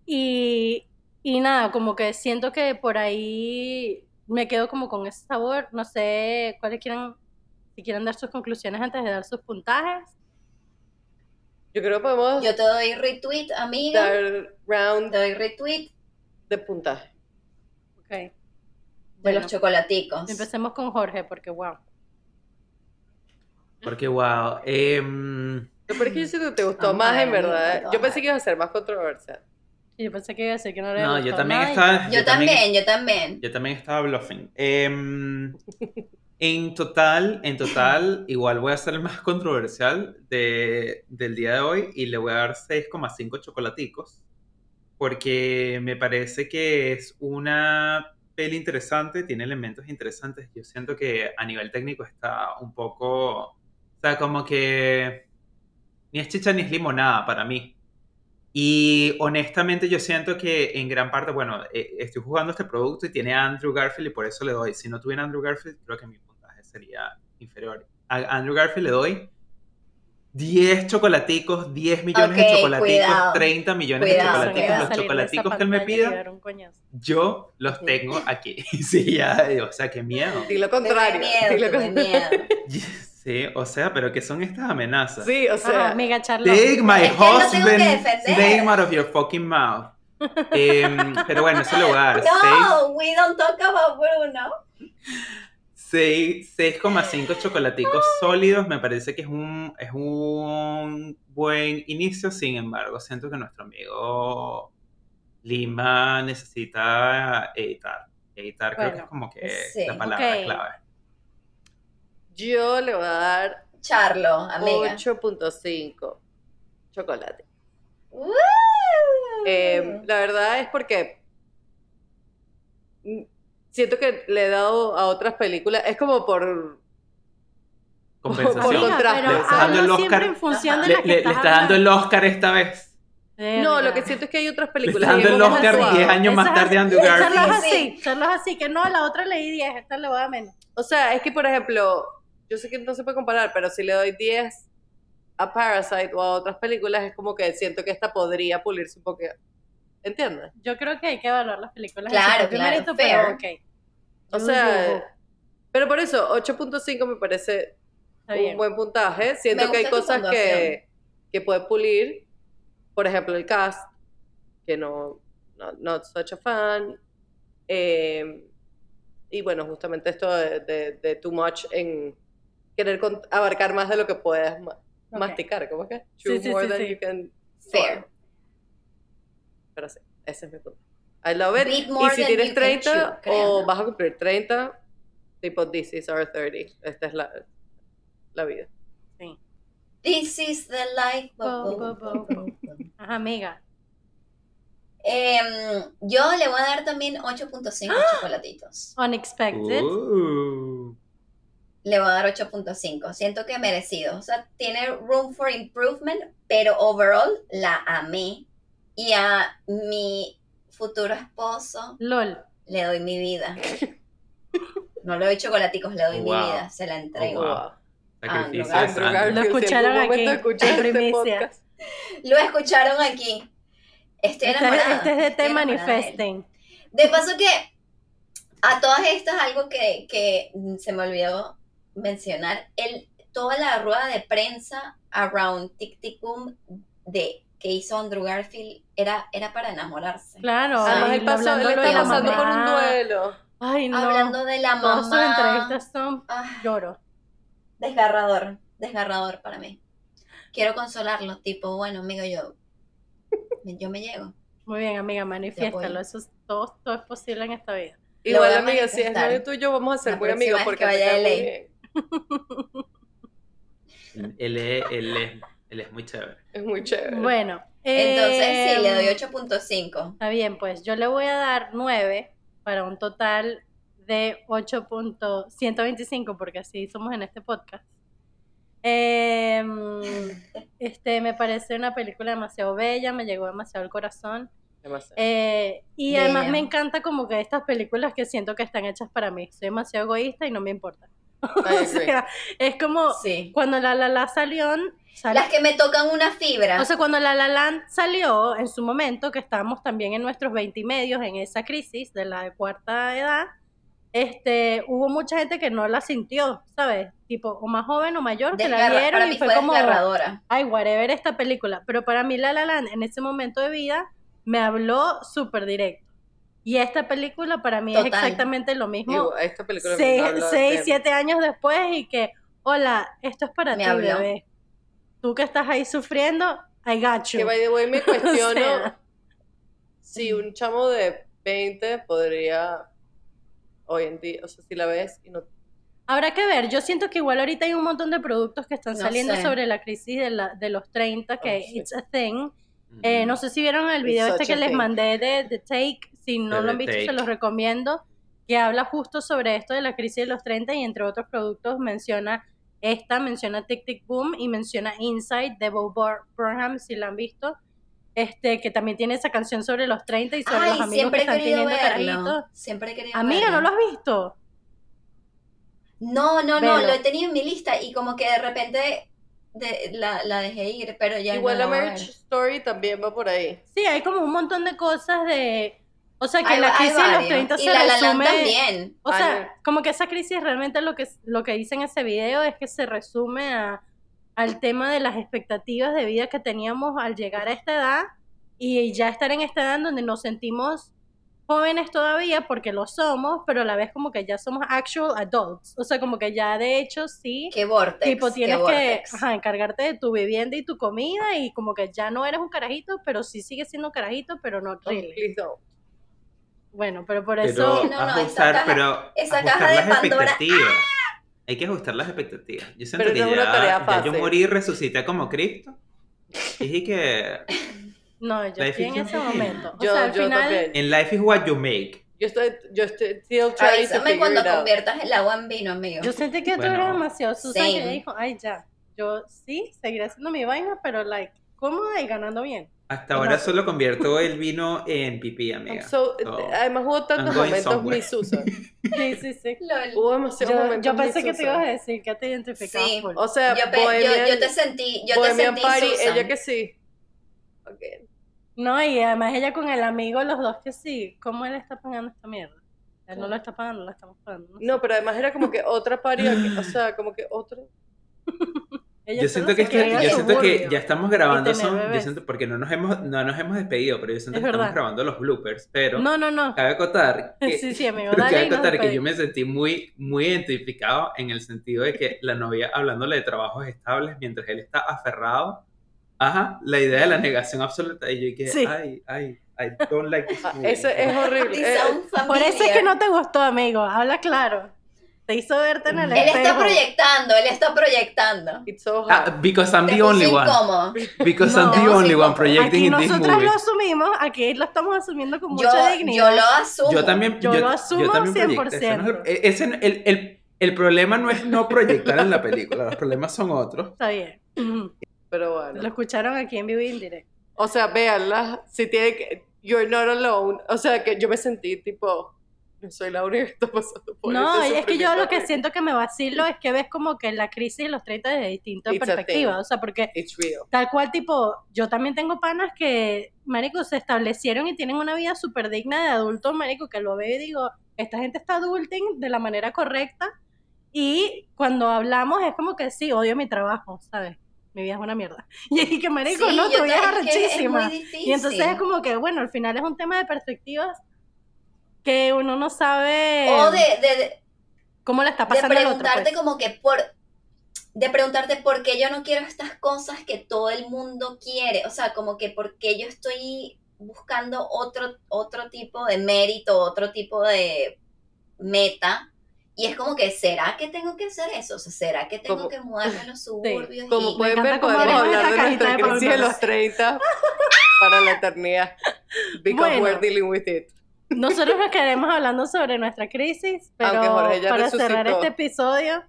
y, y nada, como que siento que por ahí me quedo como con ese sabor. No sé cuáles quieren, si quieren dar sus conclusiones antes de dar sus puntajes. Yo creo que podemos Yo te doy retweet, amiga. dar round Te doy retweet de puntaje. Ok. de Bueno, los chocolaticos. empecemos con Jorge, porque wow. Porque, wow. em, Lo peor es que yo siento que te gustó Vamos más, ver, en verdad. a Yo pensé que iba a ser más controversial. Yo pensé que iba a decir que no le no, yo también estaba... Yo también, yo también. Yo también estaba bluffing. Em, <laughs> en total, en total, igual voy a ser el más <laughs> controversial de, del día de hoy y le voy a dar 6,5 chocolaticos porque me parece que es una peli interesante, tiene elementos interesantes. Yo siento que a nivel técnico está un poco, o sea, como que ni es chicha ni es limonada para mí. Y honestamente yo siento que en gran parte, bueno, eh, estoy jugando este producto y tiene a Andrew Garfield y por eso le doy. Si no tuviera Andrew Garfield, creo que mi puntaje sería inferior. A Andrew Garfield le doy 10 chocolaticos, 10 millones de Ok, chocolaticos, cuidado. 30 millones Cuidado, de chocolaticos. Los de chocolaticos que él me pida, yo los tengo aquí. <laughs> Sí, ya, o sea, qué miedo. Di lo Tuve contrario. miedo, di lo tuve contrario. miedo. Sí, o sea, pero ¿qué son estas amenazas? Sí, o sea, amiga Charlotte. Take my Es que lo tengo que husband's defender. name out of your fucking mouth. Em, pero bueno, eso le voy a dar <laughs> No, we don't talk about Bruno. 6 6,5 chocolaticos sólidos. Me parece que es un, es un buen inicio. Sin embargo, siento que nuestro amigo Lima necesita editar. Editar creo que es como que sí, la palabra ok. clave. Yo le voy a dar Charlo, amiga. 8.5 chocolate. Woo. Eh, la verdad es porque siento que le he dado a otras películas, es como por... Compensación. Por contraste, pero le está dando el Oscar. en función de Le, la que le- le estás está dando el. Oscar esta vez. No, lo que siento es que hay otras Le películas. está dando el Oscar actuado. 10 años más tarde a Andrew Charlo Garfield. es Sí. así, Charlo es así, que no, a la otra le di 10, esta le voy a dar menos. O sea, es que, por ejemplo, yo sé que no se puede comparar, pero si le doy 10 a Parasite o a otras películas, es como que siento que esta podría pulirse un poco. ¿Entiendes? Yo creo que hay que evaluar las películas Claro, claro, mérito, pero ok. O sea, pero por eso, 8.5 me parece un buen puntaje. Siento Me que hay cosas que, que puede pulir. Por ejemplo, el cast, que no, no not such a fan. Eh, y bueno, justamente esto de, de- de too much en querer con- abarcar más de lo que puedes ma- Ok. masticar. ¿Cómo es que? Sí, Chew sí, more sí, than sí. you can Fair. Pero sí, ese es mi punto. I love it. Y si tienes you can 30 chew, creo, o ¿no? vas a cumplir 30, tipo this is our 30. Esta es la, la vida. Sí. This is the life. Bo, bo, bo, bo. Ajá, amiga. Em, yo le voy a dar también 8.5 chocolatitos. Unexpected. Uh. Le voy a dar 8.5. Siento que merecido. O sea, tiene room for improvement, pero overall la amé. Y a mi futuro esposo LOL. le doy mi vida. No le doy chocolaticos, le doy mi vida. Se la entrego. Oh, wow. Sacrificio. Garfield, Lo escucharon aquí, este Lo escucharon aquí. Estoy Este, enamorada. este es de Te enamorada de. De paso que a todas estas algo que, que se me olvidó mencionar, el, toda la rueda de prensa around Tic Tic Boom de que hizo Andrew Garfield era, era para enamorarse. Claro. Y Además, él, pasó, él hablándolo está pasando por un duelo. Ay, no. Hablando de la Todas sus mamá. entrevistas son Ah, lloro. desgarrador, desgarrador para mí. Quiero consolarlo, tipo, bueno, amigo, yo, yo me llego. Muy bien, amiga, manifiéstalo. Eso es, todo, todo es posible en esta vida. Igual, amiga, si es novio tuyo, vamos a ser La muy amigos porque que vaya muy LA. bien. <laughs> Él es, él, es, él es muy chévere. Es muy chévere. Bueno. Entonces, sí, le doy em, 8.5. Está bien, pues yo le voy a dar 9 para un total de 8.125, porque así somos en este podcast. Em, <laughs> este me parece una película demasiado bella, me llegó demasiado al corazón. Demasiado. Eh, y además me encanta como que estas películas que siento que están hechas para mí. Soy demasiado egoísta y no me importa. <laughs> O sea, es como Sí. cuando La La La salió, sal- Las que me tocan una fibra. o sea, cuando La La Land salió en su momento, que estábamos también en nuestros 20 y medios, en esa crisis de la cuarta edad, este, hubo mucha gente que no la sintió, ¿sabes? Tipo, o más joven o mayor, que la vieron para y mí fue, fue como, ay, whatever esta película. Pero para mí La La Land en ese momento de vida me habló súper directo. Y esta película para mí es Total. exactamente lo mismo. Digo, esta película me seis, seis, de- siete años después y que, hola, esto es para Me ti, habló. bebé. Tú que estás ahí sufriendo, I got you. Que by the way me <laughs> cuestiono sea. si un chamo de 20 podría hoy en día, o sea, si la ves y no Habrá que ver, yo siento que igual ahorita hay un montón de productos que están No saliendo sé. sobre la crisis de, la, de los 30, que Oh, sí. it's a thing. Eh, no sé si vieron el It's video este que les thing. mandé de The Take, si no lo han visto se los recomiendo. que habla justo sobre esto de la crisis de los 30 y entre otros productos menciona esta, menciona Tic Tic Boom y menciona Inside de Bo Bur- Burnham, si la han visto. Este, que también tiene esa canción sobre los 30 y sobre Ay, los amigos que están querido teniendo verlo. carajitos. Siempre he querido Amiga, ¿no verlo. lo has visto? No, no, no, Velo. lo he tenido en mi lista y como que de repente de- la, la dejé ir, pero ya Igual no la ver. Story también va por ahí. Sí, hay como un montón de cosas de... O sea, que Hay- la crisis de los varios. 30 y se la también. O Ay, sea, como que esa crisis realmente lo que, lo que dice en ese video es que se resume a, al tema de las expectativas de vida que teníamos al llegar a esta edad y ya estar en esta edad en donde nos sentimos jóvenes todavía porque lo somos, pero a la vez como que ya somos actual adults. O sea, como que ya de hecho sí, Qué vortex. tipo qué tienes que ajá, encargarte de tu vivienda y tu comida y como que ya no eres un carajito, pero sí sigues siendo un carajito, pero no Oh, really. Bueno, pero por Pero eso... Sí, no, no, esa ajustar, caja- pero esa caja de las Pandora. expectativas. Hay que ajustar las expectativas. Yo siento Pero que no ya, tarea ya fácil. yo morí y resucité como Cristo. Y dije que No, yo Life estoy en ese momento. O Yo, sea, al yo final... también. en life is what you make. Yo estoy, yo estoy still trying to Avísame cuando it out. conviertas el agua en vino, amigo. Yo sentí que tú Bueno. eras demasiado Susan Same. dijo, ay ya, yo sí, seguiré haciendo mi vaina, pero like, cómoda y ganando bien. Hasta ahora solo convierto el vino en pipí, amiga. so- So, además hubo tantos momentos somewhere. mi Susan. <laughs> Sí, sí, sí. Lol. Hubo demasiados Yo, momentos yo pensé que te ibas a decir que te identificabas Sí. O sea, Yo, pe- yo- Bohemian, yo te sentí, yo te Bohemian sentí Party, Susan. ella que sí. Ok. No, y además ella con el amigo, los dos que sí, ¿cómo él está pagando esta mierda? Él no lo está pagando, la estamos pagando. no sé. No, pero además era como que otra party, aquí, o sea, como que otro. <laughs> Ella Yo siento que, esto- yo siento que ya estamos grabando, son, yo siento, porque no nos hemos, no nos hemos despedido, pero yo siento Es que estamos verdad. grabando los bloopers, pero No, no, no. cabe acotar <laughs> que, Sí, sí, amigo, dale cabe acotar que yo me sentí muy, muy identificado en el sentido de que la novia hablándole de trabajos estables mientras él está aferrado Ajá, la idea de la negación absoluta. Y yo dije, Sí. ay, ay, I don't like this Ah, movie. Eso es horrible. Eh, Por eso es que no te gustó, amigo. Habla claro. Te hizo verte en el Él está proyectando, él está proyectando. It's so Ah, hard. because I'm the only one. incómodo. Because No. I'm the only one projecting Aquí in this nosotras movie. lo asumimos, aquí lo estamos asumiendo con Yo, mucha dignidad. yo lo asumo. Yo también, Yo lo asumo también 100%. proyecto. Ese no es el, el, el- el problema no es no proyectar en la película, los problemas son otros. Está bien. <clears throat> Pero Lo bueno. escucharon aquí en vivo y en directo. O sea, véanla. Si tiene que. You're not alone. O sea, que yo me sentí tipo. No soy la única que está pasando por No, este y es que yo lo que siento que me vacilo es que ves como que la crisis de los 30 desde distintas perspectivas. O sea, porque It's real. tal cual, tipo, yo también tengo panas que, marico, se establecieron y tienen una vida súper digna de adultos, marico, que lo veo y digo, esta gente está adulting de la manera correcta. Y cuando hablamos es como que sí, odio mi trabajo, ¿sabes? Mi vida es una mierda. <laughs> Y es que, marico, Sí, no, tu vida es arrechísima. Y entonces es como que, bueno, al final es un tema de perspectivas que uno no sabe O de, de, de- cómo le está de pasando otro. preguntarte pues. como que por de preguntarte por qué yo no quiero estas cosas que todo el mundo quiere, o sea, como que por qué yo estoy buscando otro otro tipo de mérito, otro tipo de meta. Y es como que, ¿será que tengo que hacer eso? O sea, ¿será que tengo Como- que mudarme a los <laughs> suburbios? Como y- pueden ver, podemos hablar de nuestra de crisis de los 30 para la eternidad. <laughs> Because Bueno. we're dealing with it. Nosotros nos quedaremos hablando sobre nuestra crisis, pero para cerrar resucitó. este episodio,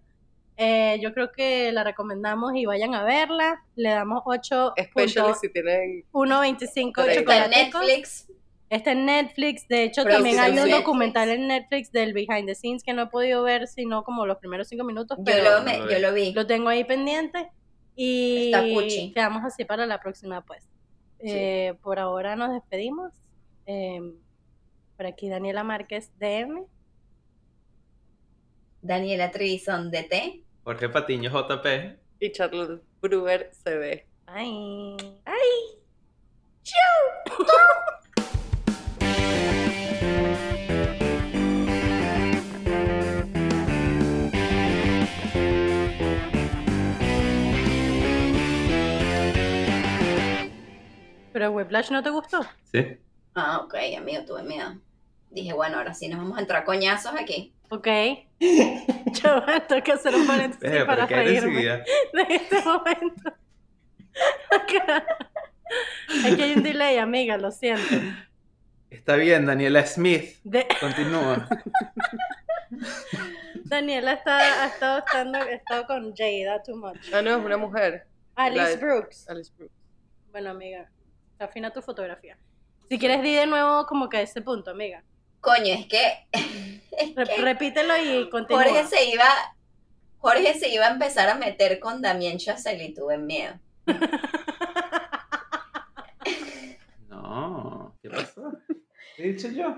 eh, yo creo que la recomendamos y vayan a verla. Le damos 8.125 Especially si tienen. chocolaticos. Está en Netflix. Está en Netflix. De hecho, Pero también hay un Netflix. documental en Netflix del behind the scenes que no he podido ver, sino como los primeros cinco minutos, Yo pero lo, lo, me- lo yo lo vi. tengo ahí pendiente. Y Está cuchi. quedamos así para la próxima, pues. Eh, por ahora nos despedimos. Eh, por aquí Daniela Márquez, DM. Daniela Trevisan de T. Jorge Patiño, JP. Y Charlotte Brewer se ve. Bye. Pero Whiplash no te gustó. Sí. Ah, ok, amigo, tuve miedo. Dije, bueno, ahora sí nos vamos a entrar coñazos aquí. Ok. <laughs> Yo tengo que hacer un paréntesis Eh, para reírme de este momento. Aquí hay un delay, amiga, lo siento. Está bien, Daniela Smith. De- Continúa. <laughs> Daniela está, ha estado, estando, ha estado con Jada too much. Ah, no, es una mujer. Alice La- Brooks. Alice Brooks. Bueno, amiga, afina tu fotografía. Si quieres, di de nuevo como que a ese punto, amiga. Coño, es que <laughs> Re- repítelo y continúa. Jorge se iba, Jorge se iba a empezar a meter con Damien Chazelle y tuve miedo. <laughs> No, ¿qué pasó? ¿Qué he dicho yo?